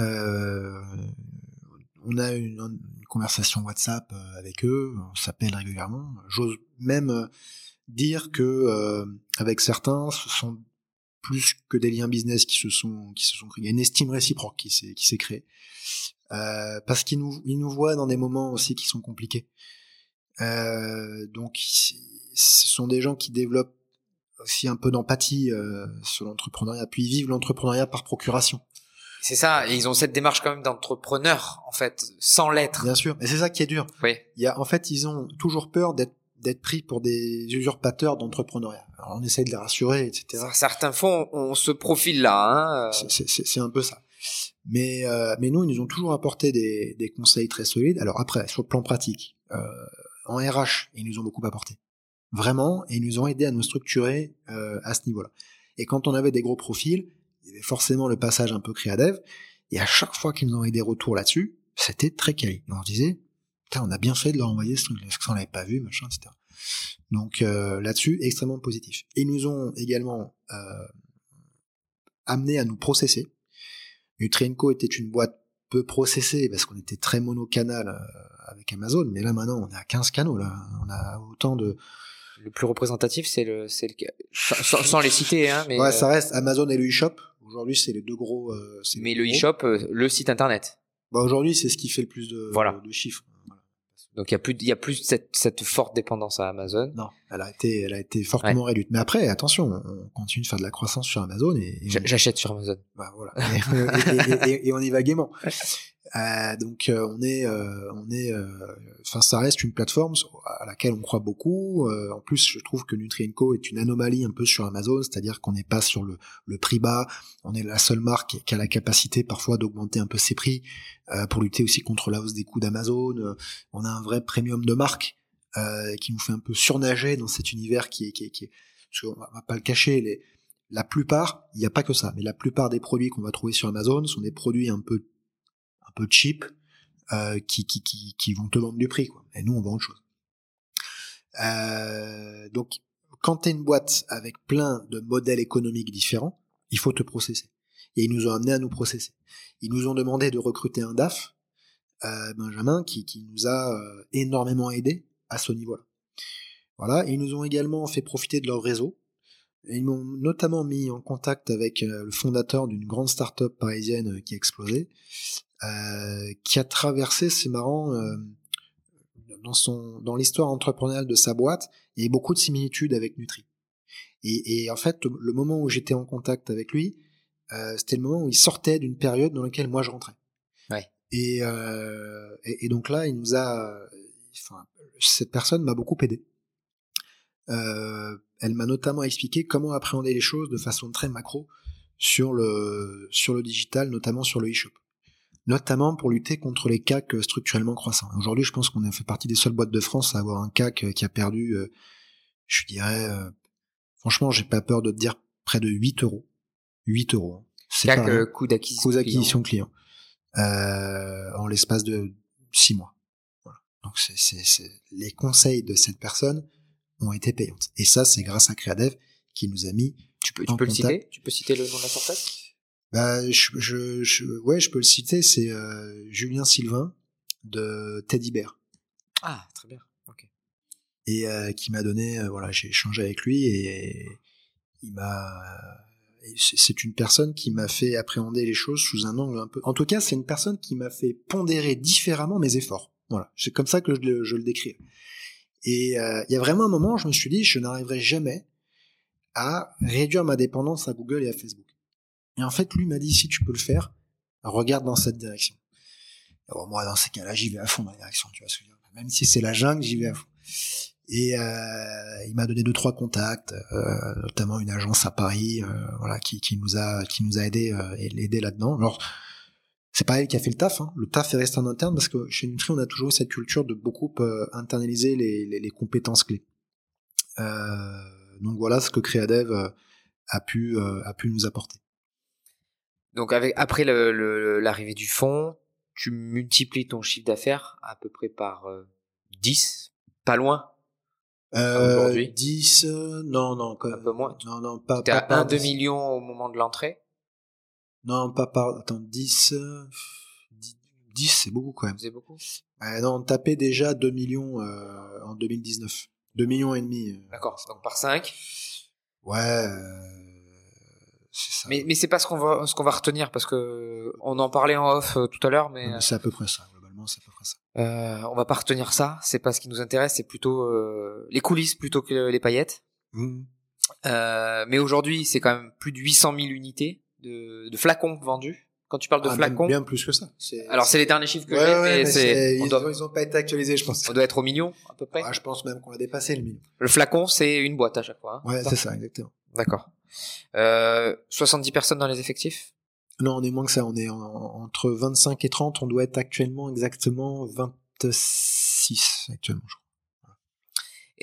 a une, une, conversation WhatsApp avec eux, on s'appelle régulièrement. J'ose même dire que avec certains, ce sont plus que des liens business qui se sont qui se sont créés. Il y a une estime réciproque qui s'est qui s'est créée euh, parce qu'ils nous ils nous voient dans des moments aussi qui sont compliqués. Euh, donc ce sont des gens qui développent aussi un peu d'empathie euh, sur l'entrepreneuriat, puis ils vivent l'entrepreneuriat par procuration. C'est ça, et ils ont cette démarche quand même d'entrepreneur en fait, sans l'être. Bien sûr, et c'est ça qui est dur. Oui. Il y a en fait ils ont toujours peur d'être d'être pris pour des usurpateurs d'entrepreneuriat. Alors on essaye de les rassurer, etc. Certains fonds ont ce profil-là. Hein. C'est un peu ça. Mais, euh, mais nous, ils nous ont toujours apporté des, des, conseils très solides. Alors après, sur le plan pratique, euh, en RH, ils nous ont beaucoup apporté. Vraiment, et ils nous ont aidé à nous structurer euh, à ce niveau-là. Et quand on avait des gros profils, il y avait forcément le passage un peu créadev, et à chaque fois qu'ils nous ont eu des retours là-dessus, c'était très quali. On leur disait, on a bien fait de leur envoyer ce truc, parce que ça on l'avait pas vu, machin, etc. Donc euh, là-dessus, extrêmement positif. Ils nous ont également euh, amené à nous processer. Nutrienco était une boîte peu processée parce qu'on était très monocanal euh, avec Amazon, mais là maintenant on est à 15 canaux, là. on a autant de... Le plus représentatif, c'est le, c'est le, sans, sans, les citer, hein, mais ouais, ça reste Amazon et le e-shop. Aujourd'hui, c'est les deux gros. mais le e-shop, le site internet. Bah aujourd'hui, c'est ce qui fait le plus de, Voilà. de chiffres. Donc il y a plus, il y a plus cette, cette forte dépendance à Amazon. Non, elle a été, elle a été fortement réduite. Mais après, attention, on continue de faire de la croissance sur Amazon et, et J'a- on- J'achète sur Amazon. bah, voilà. et, et- et- et on y va gaiement. Euh, donc euh, on est, euh, on est, euh, enfin ça reste une plateforme à laquelle on croit beaucoup. Euh, en plus, je trouve que Nutrienco est une anomalie un peu sur Amazon, c'est-à-dire qu'on n'est pas sur le, le prix bas. On est la seule marque qui a la capacité parfois d'augmenter un peu ses prix pour lutter aussi contre la hausse des coûts d'Amazon. On a un vrai premium de marque qui nous fait un peu surnager dans cet univers qui est, qui est, qui est qu'on va- on va pas le cacher, les, la plupart, il n'y a pas que ça, mais la plupart des produits qu'on va trouver sur Amazon sont des produits un peu, peu cheap, euh, qui, qui, qui, qui vont te vendre du prix, quoi. Et nous, on vend autre chose. Euh, donc, quand tu une boîte avec plein de modèles économiques différents, il faut te processer. Et ils nous ont amené à nous processer. Ils nous ont demandé de recruter un DAF, euh, Benjamin, qui, qui nous a énormément aidé à ce niveau-là. Voilà, ils nous ont également fait profiter de leur réseau. Ils m'ont notamment mis en contact avec le fondateur d'une grande start-up parisienne qui a explosé, euh, qui a traversé, c'est marrant, euh, dans son dans l'histoire entrepreneuriale de sa boîte, il y a beaucoup de similitudes avec Nutri. Et, et en fait, le moment où j'étais en contact avec lui, euh, c'était le moment où il sortait d'une période dans laquelle moi je rentrais. Ouais. Et, et, et donc là, il nous a, enfin, cette personne m'a beaucoup aidé. Elle m'a notamment expliqué comment appréhender les choses de façon très macro sur le sur le digital, notamment sur le e-shop, notamment pour lutter contre les CAC structurellement croissants. Aujourd'hui, je pense qu'on a fait partie des seules boîtes de France à avoir un CAC qui a perdu, euh, je dirais, euh, franchement, j'ai pas peur de te dire près de 8 euros. 8 euros. hein. C'est euh, coût d'acquisition. client euh, en l'espace de 6 mois. Voilà. Donc c'est, c'est, c'est les conseils de cette personne ont été payantes. Et ça, c'est grâce à Creadev qui nous a mis. Tu peux, tu peux le citer? Tu peux citer le nom de la startup Bah, je, je, je- ouais, je peux le citer. C'est euh, Julien Sylvain de Teddy Bear Ah, très bien. Ok. et euh, qui m'a donné. euh, voilà, j'ai échangé avec lui et il m'a. c'est- une personne qui m'a fait appréhender les choses sous un angle un peu. En tout cas, c'est une personne qui m'a fait pondérer différemment mes efforts. Voilà, c'est comme ça que je le, je le décris. Et il y a vraiment un moment, où je me suis dit, je n'arriverai jamais à réduire ma dépendance à Google et à Facebook. Et en fait, lui m'a dit, si tu peux le faire, regarde dans cette direction. Moi, dans ces cas-là, j'y vais à fond dans la direction, tu vois ce que dire. Même si c'est la jungle, j'y vais à fond. Et euh, il m'a donné deux trois contacts, euh, notamment une agence à Paris, euh, voilà, qui, qui nous a qui nous a aidé euh, et aidé là-dedans. Alors c'est pas elle qui a fait le taf, hein. le taf est resté en interne parce que chez Nutri on a toujours cette culture de beaucoup euh, internaliser les, les, les compétences clés. Euh, donc voilà ce que Creadev euh, a pu a pu nous apporter. Donc avec après le- le- l'arrivée du fonds, tu multiplies ton chiffre d'affaires à peu près par euh, 10, pas loin. Euh, Aujourd'hui 10, euh, non, non, quand- Un peu moins. Non, non, pas, pas à par 1 2 10. millions au moment de l'entrée. Non, pas par, attends, 10, euh, 10, 10, c'est beaucoup quand même. C'est beaucoup. Euh, non, on tapait déjà 2 millions euh, en 2019. 2 millions et demi. euh. D'accord. Donc par 5. Ouais, euh, ça. Mais, mais c'est pas ce qu'on va, ce qu'on va retenir parce que on en parlait en off euh, tout à l'heure, mais c'est à peu près ça, globalement, c'est à peu près ça. euh, on va pas retenir ça. C'est pas ce qui nous intéresse. C'est plutôt euh, les coulisses plutôt que les paillettes. Mhm. Euh, mais aujourd'hui, c'est quand même plus de 800 000 unités de, de flacons vendus. Quand tu parles de Ah, flacons, bien plus que ça. Alors c'est les derniers chiffres que Ouais, j'ai, ouais, mais mais c'est, ils, doit, ont, ils ont pas été actualisés, je pense. on doit être au million à peu près. Ouais, je pense même qu'on l'a dépassé le million. Le flacon, c'est une boîte à chaque fois. hein, Ouais, c'est ça, exactement. D'accord. Euh, 70 personnes dans les effectifs? Non, on est moins que ça. On est en- entre 25 et 30. On doit être actuellement exactement 26 actuellement, je crois.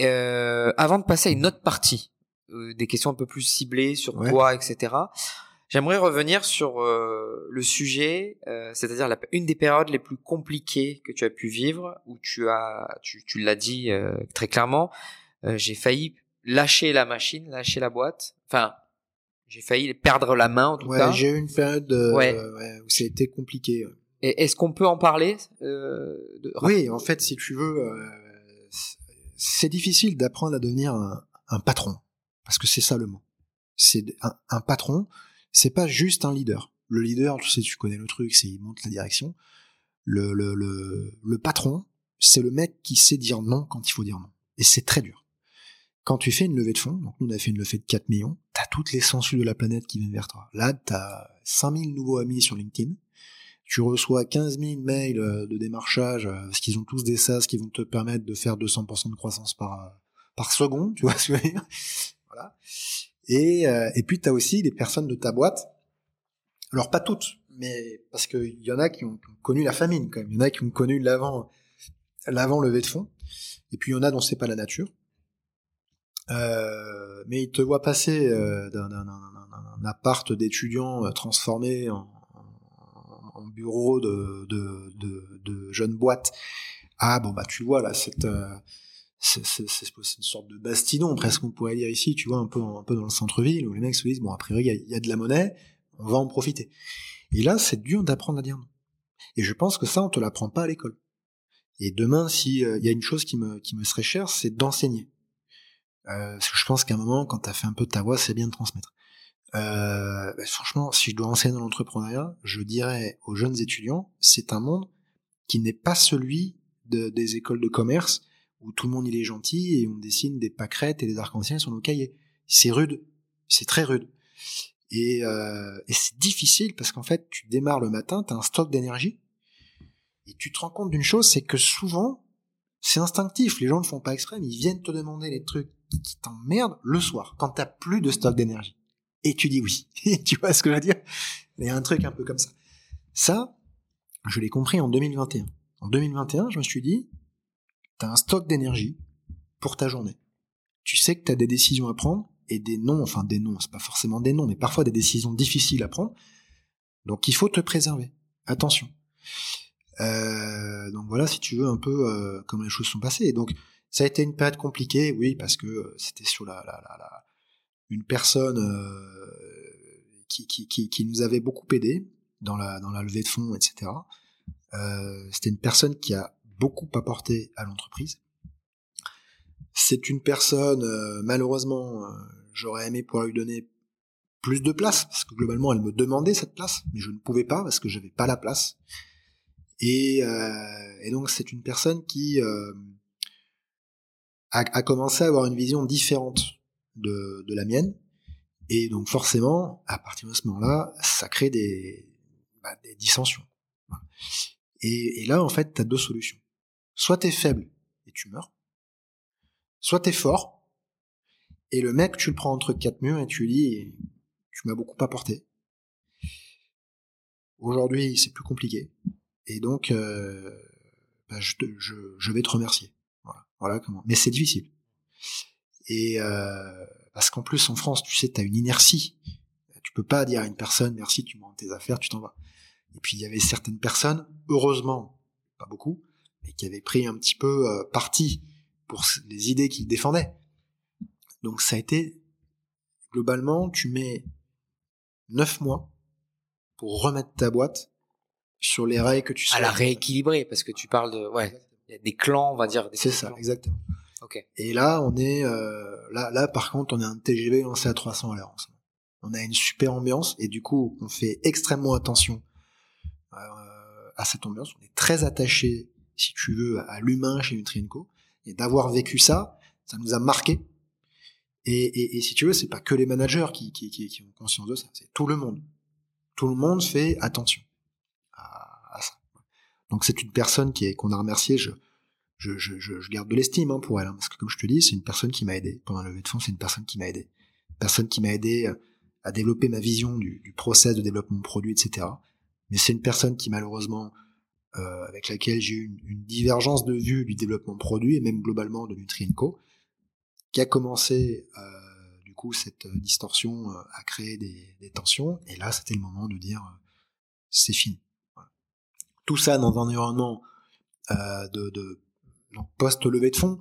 Euh, avant de passer à une autre partie, euh, des questions un peu plus ciblées sur Ouais. toi, etc. J'aimerais revenir sur euh, le sujet, euh, c'est-à-dire une des périodes les plus compliquées que tu as pu vivre, où tu as, tu, tu l'as dit euh, très clairement, euh, j'ai failli lâcher la machine, lâcher la boîte. Enfin, j'ai failli perdre la main en tout Ouais, cas. j'ai eu une période euh, Ouais. ouais, où été compliqué. Et Est-ce qu'on peut en parler euh, de- Oui, en fait, si tu veux, euh, c'est- c'est difficile d'apprendre à devenir un, un patron, parce que c'est ça le mot. C'est un, un patron, c'est pas juste un leader. Le leader, tu sais, tu connais le truc, c'est il monte la direction. le, le, le, le patron, c'est le mec qui sait dire non quand il faut dire non. Et c'est très dur. Quand tu fais une levée de fonds, donc nous on a fait une levée de 4 millions, t'as toutes les sensus de la planète qui viennent vers toi. Là, t'as 5000 nouveaux amis sur LinkedIn, tu reçois 15 000 mails euh, de démarchage, euh, parce qu'ils ont tous des SaaS qui vont te permettre de faire 200% de croissance par, euh, par seconde, tu vois ce que je veux dire? Voilà. Et, et puis, tu as aussi des personnes de ta boîte, alors pas toutes, mais parce qu'il y en a qui ont, connu la famine quand même, il y en a qui ont connu l'avant l'avant levée de fonds, et puis il y en a dont c'est pas la nature. Euh, mais ils te voient passer euh, d'un appart d'étudiants transformé en, en bureau de, de, de, de jeune boîte. Ah bon bah tu vois là cette euh, c'est une sorte de bastidon presque on pourrait dire ici tu vois un peu un peu dans le centre-ville où les mecs se disent bon a priori il y, a, de la monnaie on va en profiter. Et là c'est dur d'apprendre à dire non et je pense que ça on te l'apprend pas à l'école. Et demain si euh, il y a une chose qui me qui me serait chère c'est d'enseigner euh, parce que je pense qu'à un moment quand tu as fait un peu de ta voix c'est bien de transmettre euh, bah, franchement, si je dois enseigner dans l'entrepreneuriat, je dirais aux jeunes étudiants, c'est un monde qui n'est pas celui de, des écoles de commerce où tout le monde il est gentil et on dessine des pâquerettes et des arcs-en-ciel sur nos cahiers. C'est rude, c'est très rude. Et, euh, et c'est difficile parce qu'en fait, tu démarres le matin, tu as un stock d'énergie et tu te rends compte d'une chose, c'est que souvent, c'est instinctif, les gens ne font pas exprès, mais ils viennent te demander les trucs qui t'emmerdent le soir, quand t'as plus de stock d'énergie et tu dis oui. tu vois ce que je veux dire? Il y a un truc un peu comme ça. Ça, je l'ai compris en 2021. En 2021, je me suis dit, tu as un stock d'énergie pour ta journée. Tu sais que tu as des décisions à prendre et des noms, enfin des noms, c'est pas forcément des noms, mais parfois des décisions difficiles à prendre. Donc il faut te préserver. Attention. Euh, donc voilà, si tu veux un peu euh, comment les choses sont passées. Donc ça a été une période compliquée, oui, parce que euh, c'était sur la, la, la, une personne euh, qui, qui, qui, qui, nous avait beaucoup aidé dans la, dans la levée de fonds, etc. Euh, C'était une personne qui a beaucoup apporté à l'entreprise. C'est une personne, euh, malheureusement, euh, j'aurais aimé pouvoir lui donner plus de place, parce que globalement, elle me demandait cette place, mais je ne pouvais pas parce que j'avais pas la place. Et, euh, et donc, c'est une personne qui a, a, commencé à avoir une vision différente de, de la mienne. Et donc forcément, à partir de ce moment-là, ça crée des, bah, des dissensions. Et, et, là, en fait, tu as deux solutions. Soit tu es faible et tu meurs, soit tu es fort, et le mec, tu le prends entre quatre murs et tu lui dis, tu m'as beaucoup apporté. Aujourd'hui, c'est plus compliqué. Et donc, euh, bah, je, je, je, vais te remercier. Voilà, comment. Mais c'est difficile. Et euh, parce qu'en plus en France, tu sais, tu as une inertie. Tu peux pas dire à une personne merci, tu me tes affaires, tu t'en vas. Et puis il y avait certaines personnes, heureusement, pas beaucoup, mais qui avaient pris un petit peu euh, parti pour les idées qu'ils défendaient. Donc ça a été globalement, tu mets neuf mois pour remettre ta boîte sur les rails que tu À la rééquilibrer, parce que tu parles de, ouais, des clans, on va dire. C'est ça, exactement. Et là, on est euh, là, là par contre, on a un TGV lancé à 300 à l'heure. On a une super ambiance et du coup, on fait extrêmement attention euh, à cette ambiance. On est très attaché, si tu veux, à l'humain chez Nutrienco et d'avoir vécu ça, ça nous a marqué. Et, et, et si tu veux, c'est pas que les managers qui, qui, qui, qui ont conscience de ça, c'est tout le monde. Tout le monde fait attention à, à ça. Donc c'est une personne qui est qu'on a remercié. Je, je, je, je, garde de l'estime hein, pour elle, hein, parce que comme je te dis, c'est une personne qui m'a aidé pendant la levée de fonds, c'est une personne qui m'a aidé, personne qui m'a aidé euh, à développer ma vision du, du process de développement de produit, etc. Mais c'est une personne qui malheureusement euh, avec laquelle j'ai eu une, une, divergence de vue du développement de produit et même globalement de Nutrienco, qui a commencé euh, du coup cette euh, distorsion euh, à créer des, des, tensions. Et là, c'était le moment de dire c'est fini. Tout ça dans un environnement de, de donc post levée de fonds,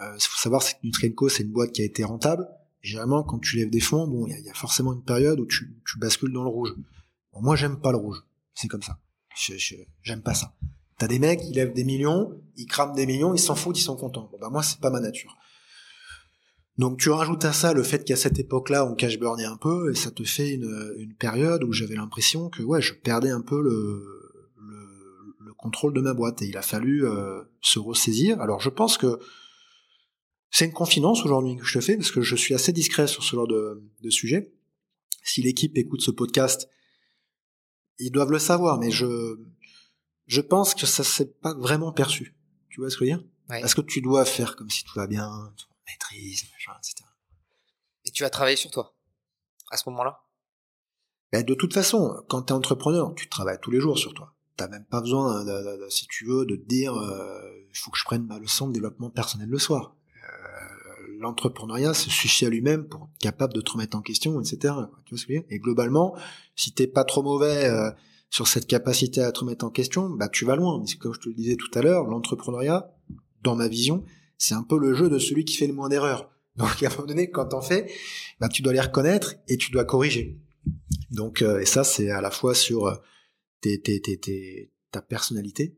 euh, il faut savoir que Nutrienco c'est une boîte qui a été rentable. Généralement, quand tu lèves des fonds, bon, il y, a forcément une période où tu, tu bascules dans le rouge. Moi, j'aime pas le rouge. C'est comme ça. J'aime pas ça. T'as des mecs, ils lèvent des millions, ils crament des millions, ils s'en foutent, ils sont contents. Bon, bah, moi, c'est pas ma nature. Donc, tu rajoutes à ça le fait qu'à cette époque-là, on cash burnait un peu, et ça te fait une, une période où j'avais l'impression que, ouais, je perdais un peu le, contrôle de ma boîte. Et il a fallu euh, se ressaisir. Alors je pense que c'est une confidence aujourd'hui que je te fais, parce que je suis assez discret sur ce genre de, de sujet. Si l'équipe écoute ce podcast, ils doivent le savoir, mais je, je pense que ça s'est pas vraiment perçu. Tu vois ce que je veux dire? Ouais. Parce que tu dois faire comme si tout va bien, tu maîtrises, machin, etc. Et tu as travaillé sur toi à ce moment-là? Ben, de toute façon, quand tu es entrepreneur, tu travailles tous les jours sur toi. T'as même pas besoin, de- si tu veux, de te dire euh, il faut que je prenne ma leçon de développement personnel le soir. Euh, L'entrepreneuriat se suffit à lui-même pour être capable de te remettre en question, etc. Tu vois ce que je veux dire? Et globalement, si t'es pas trop mauvais euh, sur cette capacité à te remettre en question, bah tu vas loin. Mais comme je te le disais tout à l'heure, l'entrepreneuriat, dans ma vision, c'est un peu le jeu de celui qui fait le moins d'erreurs. Donc à un moment donné, quand t'en fais, bah tu dois les reconnaître et tu dois corriger. Donc, euh, et ça, c'est à la fois sur tes, tes, tes, ta personnalité,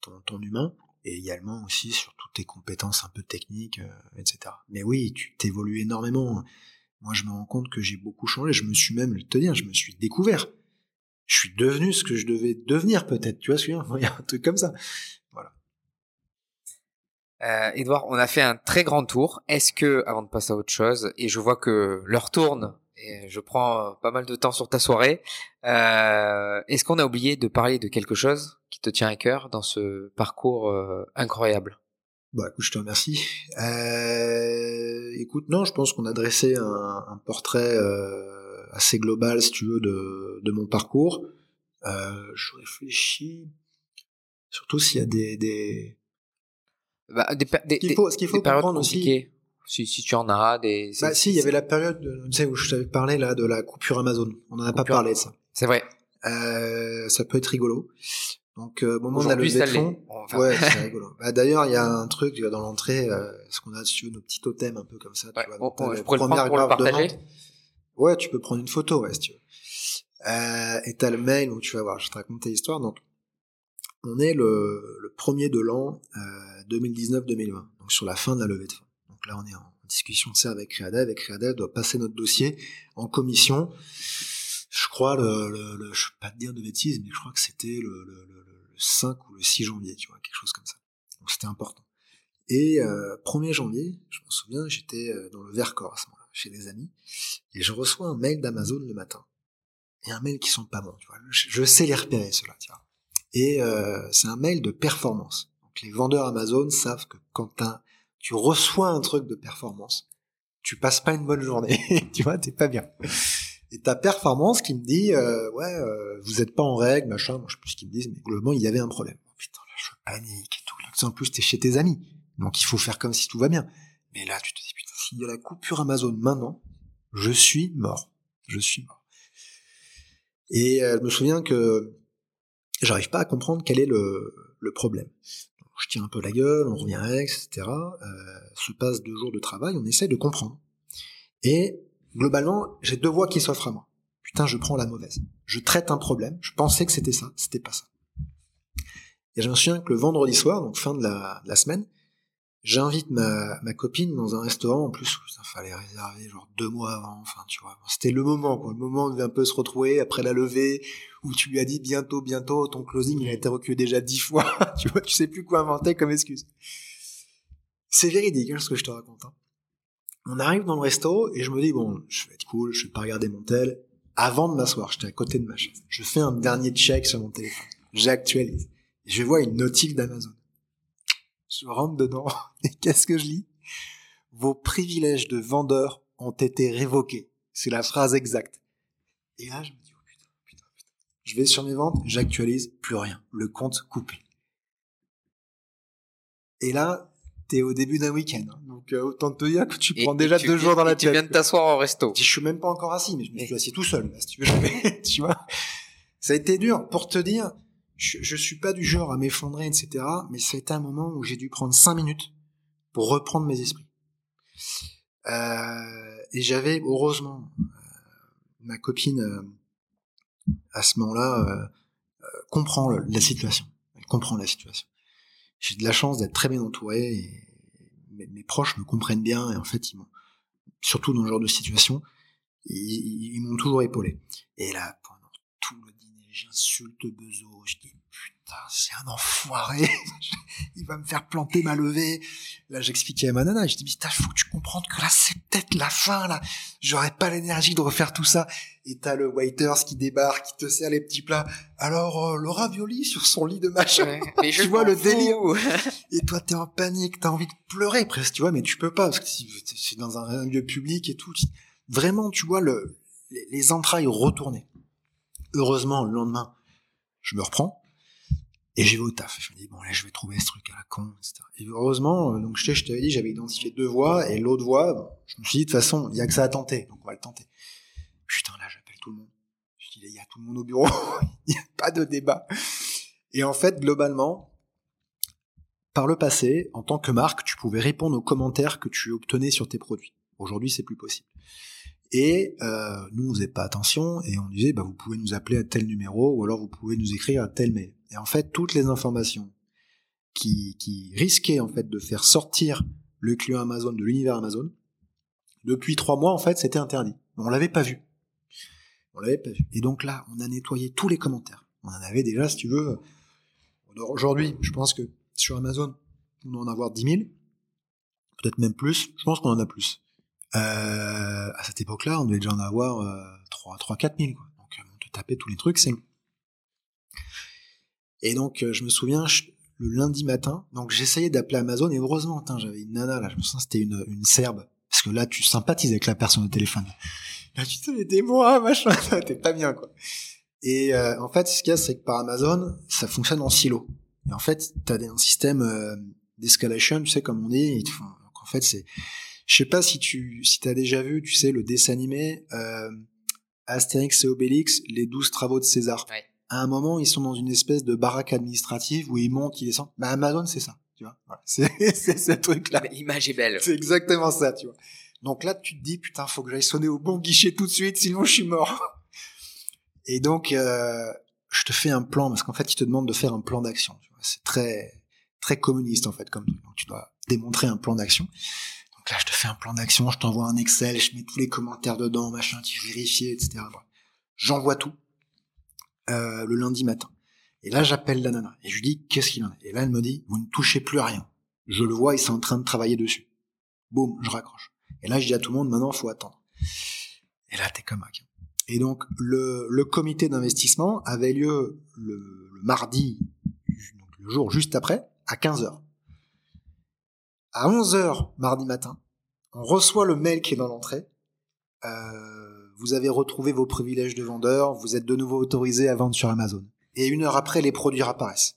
ton, ton humain, et également aussi sur toutes tes compétences un peu techniques, euh, etc. Mais oui, tu t'évolues énormément. Moi, je me rends compte que j'ai beaucoup changé. Je me suis même, te dire, je me suis découvert. Je suis devenu ce que je devais devenir, peut-être. Tu vois ce que je Il y a un truc comme ça. Euh, Edouard, on a fait un très grand tour. Est-ce que, avant de passer à autre chose, et je vois que l'heure tourne, et je prends euh, pas mal de temps sur ta soirée, euh, est-ce qu'on a oublié de parler de quelque chose qui te tient à cœur dans ce parcours euh, incroyable? Bah écoute, je te remercie. Euh, écoute, non, je pense qu'on a dressé un, un portrait euh, assez global, si tu veux, de, de mon parcours. Euh, je réfléchis, surtout s'il y a des... des... bah, des, des, Ce qu'il faut, ce qu'il faut des périodes comprendre aussi... Si, si tu en as des. Bah si, il y avait la période, de- tu sais, où je t'avais parlé là de la coupure Amazon. On en a pas parlé de ça. C'est vrai. Euh, ça peut être rigolo. Donc, euh, au moment de la Aujourd'hui, levée ça de l'est. fonds, Enfin, Ouais, c'est rigolo. Bah, D'ailleurs, il y a un truc tu vois, dans l'entrée, euh, ce qu'on a dessus, nos petits totems un peu comme ça. Tu Ouais, vois, on- donc on- je pourrais le prendre pour le partager. Ouais, tu peux prendre une photo, ouais, si tu veux. Euh, et t'as le mail où tu vas voir, je te raconte l'histoire. Donc, on est le, le premier de l'an euh, 2019-2020, donc sur la fin de la levée de fonds. Donc là, on est en discussion c'est avec Creadev, et Creadev doit passer notre dossier en commission. Je crois, le, le, le- je vais pas te dire de bêtises, mais je crois que c'était le, le, le, le 5 ou le 6 janvier, tu vois, quelque chose comme ça. Donc c'était important. Et euh, 1er janvier, je m'en souviens, j'étais euh, dans le Vercors à ce moment-là, chez des amis, et je reçois un mail d'Amazon le matin. Et un mail qui sont pas bons, tu vois. Je, sais les repérer, ceux-là, tu vois. Et euh, c'est un mail de performance. Donc les vendeurs Amazon savent que quand t'as- tu reçois un truc de performance, tu passes pas une bonne journée, tu vois, t'es pas bien. Et ta performance qui me dit, euh, ouais, euh, vous êtes pas en règle, machin, moi je sais plus ce qu'ils me disent, mais globalement il y avait un problème. Oh, putain, là je panique et tout. En plus t'es chez tes amis, donc il faut faire comme si tout va bien. Mais là tu te dis, putain, s'il y a la coupure Amazon maintenant, je suis mort. Je suis mort. Et euh, je me souviens que j'arrive pas à comprendre quel est le problème. Je tire un peu la gueule, on revient avec, etc. Euh, se passe deux jours de travail, on essaie de comprendre. Et globalement, j'ai deux voix qui s'offrent à moi. Putain, je prends la mauvaise. Je traite un problème. Je pensais que c'était ça, c'était pas ça. Et je me souviens que le vendredi soir, donc fin de la semaine, j'invite ma, ma copine dans un restaurant. En plus, il fallait réserver genre deux mois avant. Enfin, tu vois, c'était le moment, quoi. Le moment où on devait un peu se retrouver après la levée, où tu lui as dit bientôt, bientôt, ton closing, il a été reculé déjà dix fois. tu vois, tu sais plus quoi inventer comme excuse. C'est véridique, hein, ce que je te raconte. hein. On arrive dans le resto et je me dis bon, je vais être cool, je vais pas regarder mon tel. Avant de m'asseoir, j'étais à côté de ma chaise. Je fais un dernier check sur mon téléphone. J'actualise. Je vois une notif d'Amazon. Je rentre dedans et qu'est-ce que je lis? Vos privilèges de vendeur ont été révoqués. C'est la phrase exacte. Et là, je me dis oh putain, putain, putain. Je vais sur mes ventes, j'actualise, plus rien. Le compte coupé. Et là, t'es au début d'un week-end. hein. Donc euh, autant te dire que tu prends et déjà tu deux viens- jours dans la et Tu tête. viens de t'asseoir au resto. Je suis même pas encore assis, mais je me suis assis tout seul, là, si tu veux. tu vois? Ça a été dur. Pour te dire, je, je suis pas du genre à m'effondrer, etc. Mais c'était un moment où j'ai dû prendre cinq minutes pour reprendre mes esprits. Euh, et j'avais, heureusement, euh, ma copine, euh, à ce moment-là, euh, comprend la situation. Elle comprend la situation. J'ai de la chance d'être très bien entouré et mes, proches me comprennent bien et en fait, ils surtout dans ce genre de situation, ils- ils m'ont toujours épaulé. Et là, pendant tout le dîner, j'insulte Bezo, je dis putain, c'est un enfoiré, il va me faire planter ma levée. Là, j'expliquais à ma nana, je dis putain, faut que tu comprennes que là, c'est peut-être la fin, là. J'aurais pas l'énergie de refaire tout ça. Et t'as le waiters qui débarque, qui te sert les petits plats. Alors, euh, le ravioli sur son lit de machin. mais je tu vois le délire. et toi, t'es en panique, t'as envie de pleurer presque, tu vois, mais tu peux pas, parce que c'est dans un lieu public et tout. Vraiment, tu vois, le, les entrailles retournées. Heureusement, le lendemain, je me reprends et j'y vais au taf. Je me dis bon là, je vais trouver ce truc à la con, etc. Et heureusement, euh, donc je t'avais dit, j'avais identifié deux voies et l'autre voie, je me suis dit de toute façon, il y a que ça à tenter, donc on va le tenter. Putain là, j'appelle tout le monde. Je dis il y a tout le monde au bureau, il n'y a pas de débat. Et en fait, globalement, par le passé, en tant que marque, tu pouvais répondre aux commentaires que tu obtenais sur tes produits. Aujourd'hui, c'est plus possible. Et euh, nous, on faisait pas attention et on disait, bah, vous pouvez nous appeler à tel numéro ou alors vous pouvez nous écrire à tel mail. Et en fait, toutes les informations qui, qui risquaient en fait de faire sortir le client Amazon de l'univers Amazon, depuis trois mois, en fait, c'était interdit. On l'avait pas vu. On l'avait pas vu. Et donc là, on a nettoyé tous les commentaires. On en avait déjà, si tu veux. Aujourd'hui, je pense que sur Amazon, on doit en avoir 10 000. Peut-être même plus. Je pense qu'on en a plus. Euh, à cette époque-là, on devait déjà en avoir euh, 3, 3, 4 000. Quoi. Donc, euh, on te tapait tous les trucs, c'est... Et donc, euh, je me souviens, le lundi matin, donc j'essayais d'appeler Amazon, et heureusement, j'avais une nana, là, je me sens c'était une, une Serbe, parce que là, tu sympathises avec la personne au téléphone. Là, tu te dis, aidez-moi, machin, t'es pas bien, quoi. Et euh, en fait, ce qu'il y a, c'est que par Amazon, ça fonctionne en silo. Et en fait, t'as un système euh, d'escalation, tu sais, comme on dit, donc en fait, c'est je sais pas si tu si t'as déjà vu, tu sais, le dessin animé euh, Astérix et Obélix, les douze travaux de César. Ouais. À un moment, ils sont dans une espèce de baraque administrative où ils montent, ils descendent. Bah, Amazon, c'est ça, tu vois. Voilà. C'est ce truc-là. L'image est belle. C'est exactement ça, tu vois. Donc là, tu te dis, putain, faut que j'aille sonner au bon guichet tout de suite, sinon je suis mort. Et donc, euh, je te fais un plan, parce qu'en fait, ils te demandent de faire un plan d'action. C'est très, très communiste, en fait, comme donc, tu dois démontrer un plan d'action. Là, je te fais un plan d'action, je t'envoie un Excel, je mets tous les commentaires dedans, machin, tu vérifies, etc. J'envoie tout euh, le lundi matin. Et là, j'appelle la nana et je lui dis qu'est-ce qu'il en est? Et là, elle me dit vous ne touchez plus à rien. Je le vois, ils sont en train de travailler dessus. Boum, je raccroche. Et là, je dis à tout le monde maintenant, faut attendre. Et là, t'es comme un Et donc, le, comité d'investissement avait lieu le, mardi, le jour juste après, à 15 heures à 11h mardi matin, on reçoit le mail qui est dans l'entrée. Euh, vous avez retrouvé vos privilèges de vendeur, vous êtes de nouveau autorisé à vendre sur Amazon. Et une heure après, les produits apparaissent.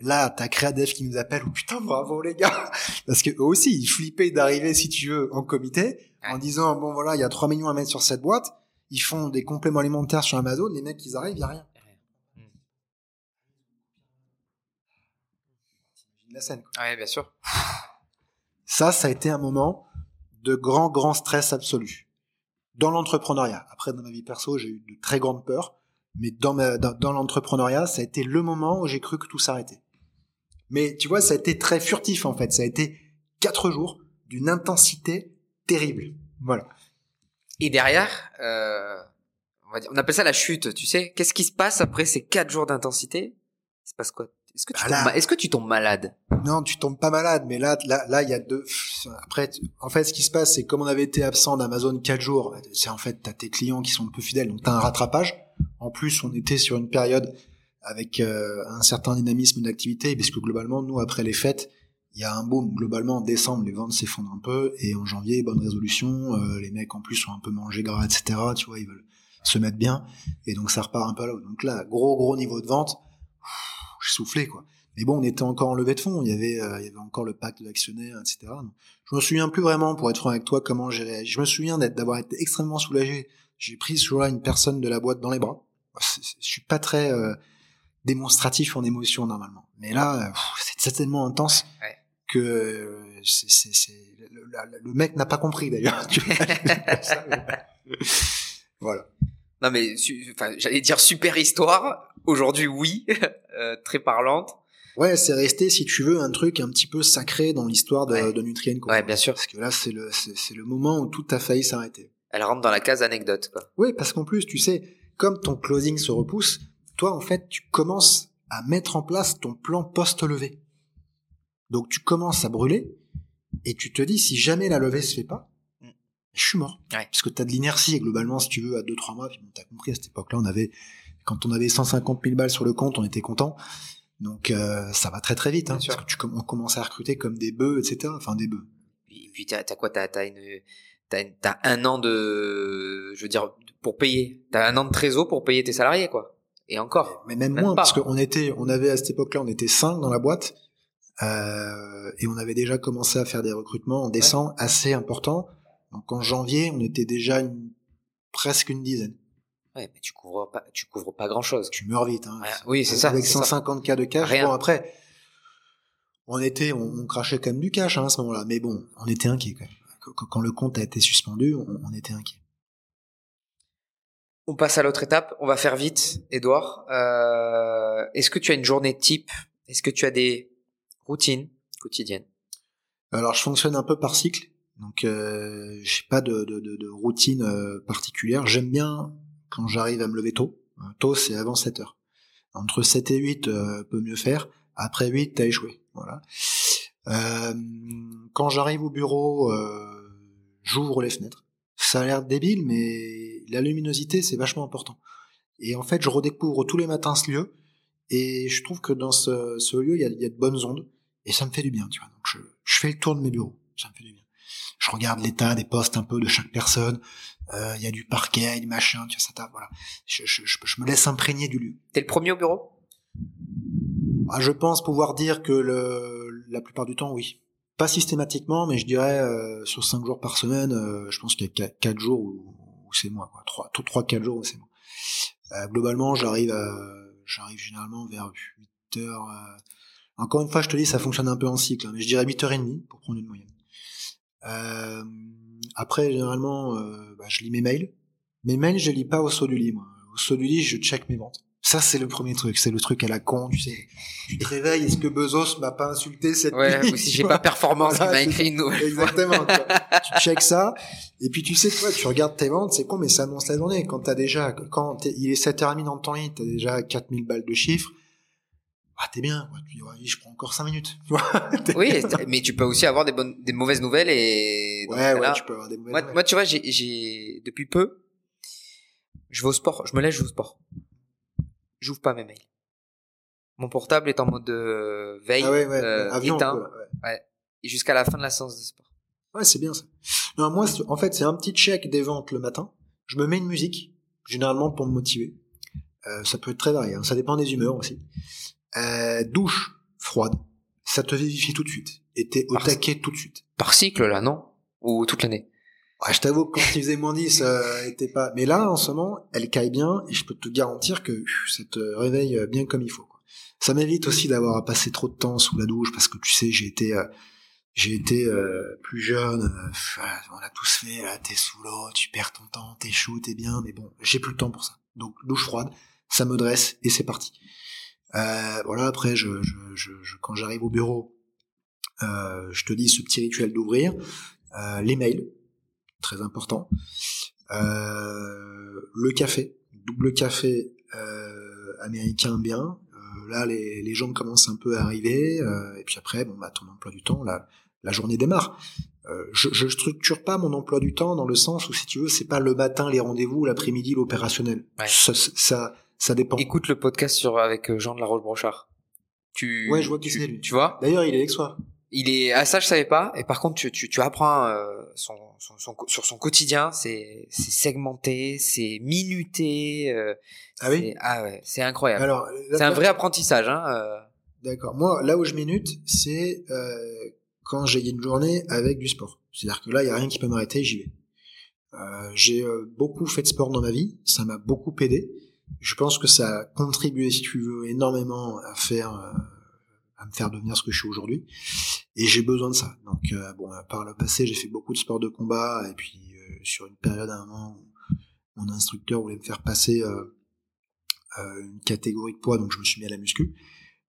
Là, t'as Créadev qui nous appelle, oh putain, bravo les gars Parce que eux aussi, ils flippaient d'arriver, si tu veux, en comité, en disant, bon voilà, il y a 3 millions à mettre sur cette boîte, ils font des compléments alimentaires sur Amazon, les mecs, ils arrivent, il y a rien. La scène. Quoi. Ouais, bien sûr. Ça, ça a été un moment de grand, grand stress absolu. Dans l'entrepreneuriat. Après, dans ma vie perso, j'ai eu de très grandes peurs. Mais dans, dans, l'entrepreneuriat, ça a été le moment où j'ai cru que tout s'arrêtait. Mais tu vois, ça a été très furtif en fait. Ça a été quatre jours d'une intensité terrible. Voilà. Et derrière, euh, on, va dire, on appelle ça la chute, tu sais. Qu'est-ce qui se passe après ces quatre jours d'intensité? Il se passe quoi? Est-ce que, tu bah tombes, est-ce que tu tombes malade? Non, tu tombes pas malade, mais là, là, là, il y a deux. Après, en fait, ce qui se passe, c'est comme on avait été absent d'Amazon quatre jours, c'est en fait, t'as tes clients qui sont un peu fidèles, donc t'as un rattrapage. En plus, on était sur une période avec euh, un certain dynamisme d'activité, puisque globalement, nous, après les fêtes, il y a un boom. Globalement, en décembre, les ventes s'effondrent un peu, et en janvier, bonne résolution. Euh, les mecs, en plus, sont un peu mangés gras, etc. Tu vois, ils veulent se mettre bien, et donc ça repart un peu là. Donc là, gros, gros niveau de vente je soufflais quoi. Mais bon, on était encore en levée de fonds, il y avait, euh, il y avait encore le pacte d'actionnaires, etc. Donc, je me souviens plus vraiment, pour être franc avec toi, comment j'ai réagi. Je me souviens d'être, d'avoir été extrêmement soulagé. J'ai pris ce jour-là une personne de la boîte dans les bras. Je suis pas très euh, démonstratif en émotion normalement, mais là, c'est tellement intense que c'est, le, le, mec n'a pas compris d'ailleurs. voilà. Non mais, enfin, j'allais dire super histoire. Aujourd'hui, oui, euh, très parlante. Ouais, c'est resté, si tu veux, un truc un petit peu sacré dans l'histoire de, ouais. de Nutrien. Quoi. Ouais, bien sûr. Parce que là, c'est le, c'est, le moment où tout a failli s'arrêter. Elle rentre dans la case anecdote, quoi. Oui, parce qu'en plus, tu sais, comme ton closing se repousse, toi, en fait, tu commences à mettre en place ton plan post-levée. Donc, tu commences à brûler et tu te dis, si jamais la levée se fait pas, mm. je suis mort. Parce que tu as de l'inertie et globalement, si tu veux, à 2-3 mois, tu as compris, à cette époque-là, on avait, quand on avait 150 000 balles sur le compte, on était content. Donc, euh, ça va très très vite, hein, parce que tu on commence à recruter comme des bœufs, etc. Enfin, des bœufs. Et puis, t'as as quoi T'as as une t'as un an de, je veux dire, pour payer. T'as un an de trésor pour payer tes salariés, quoi. Et encore. Mais même, moins, parce qu'on était, on avait à cette époque-là, on était cinq dans la boîte, euh, et on avait déjà commencé à faire des recrutements en décembre assez importants. Donc en janvier, on était déjà une, presque une dizaine. Ouais, mais tu couvres pas, tu couvres pas grand chose. Tu meurs vite, hein. oui, c'est ça. Avec 150 cas de cash. Bon, après, on était, on, crachait quand même du cash, hein, à ce moment-là. Mais bon, on était inquiet quand même quand le compte a été suspendu, on, était inquiet. On passe à l'autre étape. On va faire vite, Edouard. Euh, est-ce que tu as une journée type? Est-ce que tu as des routines quotidiennes? Alors, je fonctionne un peu par cycle. Donc, euh, j'ai pas de, routine euh, particulière. J'aime bien quand j'arrive à me lever tôt. Euh, tôt, c'est avant 7 heures. Entre 7 et 8, peut mieux faire. Après 8, t'as échoué. Voilà. Euh, quand j'arrive au bureau, euh, j'ouvre les fenêtres. Ça a l'air débile, mais la luminosité, c'est vachement important. Et en fait, je redécouvre tous les matins ce lieu, et je trouve que dans ce, ce lieu, il y, a, il y, a, de bonnes ondes, et ça me fait du bien, tu vois. Donc je, je fais le tour de mes bureaux, ça me fait du bien. Je regarde l'état des postes un peu de chaque personne. Euh, il y a du parquet, du machin, tu vois, ça tape, voilà. Je, je, je, je me laisse imprégner du lieu. T'es le premier au bureau? Ah, Je pense pouvoir dire que le, la plupart du temps, oui. Pas systématiquement, mais je dirais euh, sur cinq jours par semaine, euh, je pense qu'il y a quatre jours où, c'est moi, quoi. Trois, trois, quatre jours où c'est moi. Euh, globalement, j'arrive, j'arrive généralement vers 8 heures. Encore une fois, je te dis, ça fonctionne un peu en cycle, hein, mais je dirais 8h30 pour prendre une moyenne. Après, généralement, bah, je lis mes mails. Mes mails, je lis pas au saut du lit, moi. Au saut du lit, je check mes ventes. Ça, c'est le premier truc. C'est le truc à la con, tu sais. Tu te réveilles, est-ce que Bezos m'a pas insulté cette ouais, nuit? Ou si j'ai pas performance, il m'a écrit une nouvelle. Exactement. tu checkes ça. Et puis, tu sais quoi, tu regardes tes ventes, c'est con, mais ça annonce la journée. Quand t'as déjà, quand il est 7h30 dans ton lit, t'as déjà 4000 balles de chiffres. Ah, t'es bien. Tu dis, ouais, je prends encore 5 minutes. oui, mais tu peux aussi avoir des bonnes, des mauvaises nouvelles et, ouais, ouais, tu peux avoir des mauvaises moi, moi, tu vois, j'ai, j'ai, depuis peu, je vais au sport, je me lève, je vais au sport j'ouvre pas mes mails. Mon portable est en mode euh, veille, ah ouais, ouais, euh, avion, ouais. Et jusqu'à la fin de la séance de sport. Ouais, c'est bien ça. Non, moi, en fait, c'est un petit check des ventes le matin. Je me mets une musique, généralement pour me motiver. Euh, ça peut être très varié, hein. ça dépend des humeurs aussi. Euh, douche froide, ça te vivifie tout de suite. Et t'es au taquet tout de suite. Par cycle, là, non? Ou toute l'année? Ouais, je t'avoue que quand il faisait moins 10, ça était pas. Mais là, en ce moment, elle caille bien et je peux te garantir que ça te réveille bien comme il faut. Quoi. Ça m'évite aussi d'avoir à passer trop de temps sous la douche parce que tu sais, j'ai été, euh, j'ai été euh, plus jeune. Euh, on a tous fait. T'es sous l'eau, tu perds ton temps, t'es chaud, t'es bien, mais bon, j'ai plus le temps pour ça. Donc douche froide, ça me dresse et c'est parti. Voilà. Après, je, je, je, je quand j'arrive au bureau, je te dis ce petit rituel d'ouvrir les mails très important. Euh, le café, double café euh, américain bien. Euh, là, les, les, gens commencent un peu à arriver. et puis après, bon, bah, ton emploi du temps, la, la journée démarre. je, je structure pas mon emploi du temps dans le sens où, si tu veux, c'est pas le matin les rendez-vous, l'après-midi l'opérationnel. Ça, ça, ça, dépend. Écoute le podcast sur avec Jean de la Roche-Brochard. Tu, ouais, je vois qui c'est Tu vois? D'ailleurs, il est avec soi. Il est ah ça je savais pas. Et par contre tu tu, tu apprends euh, son, son, son, sur son quotidien. C'est segmenté c'est minuté euh, ah oui? ah ouais c'est incroyable. Alors c'est un vrai apprentissage hein euh. d'accord. Moi là où je minute c'est euh, quand j'ai une journée avec du sport. C'est-à-dire que là il y a rien qui peut m'arrêter j'y vais. Euh, j'ai beaucoup fait de sport dans ma vie. Ça m'a beaucoup aidé je pense que ça a contribué si tu veux énormément à faire à me faire devenir ce que je suis aujourd'hui. Et j'ai besoin de ça. Donc euh, bon, par le passé, j'ai fait beaucoup de sports de combat et puis euh, sur une période à un moment mon instructeur voulait me faire passer euh, une catégorie de poids, donc je me suis mis à la muscu.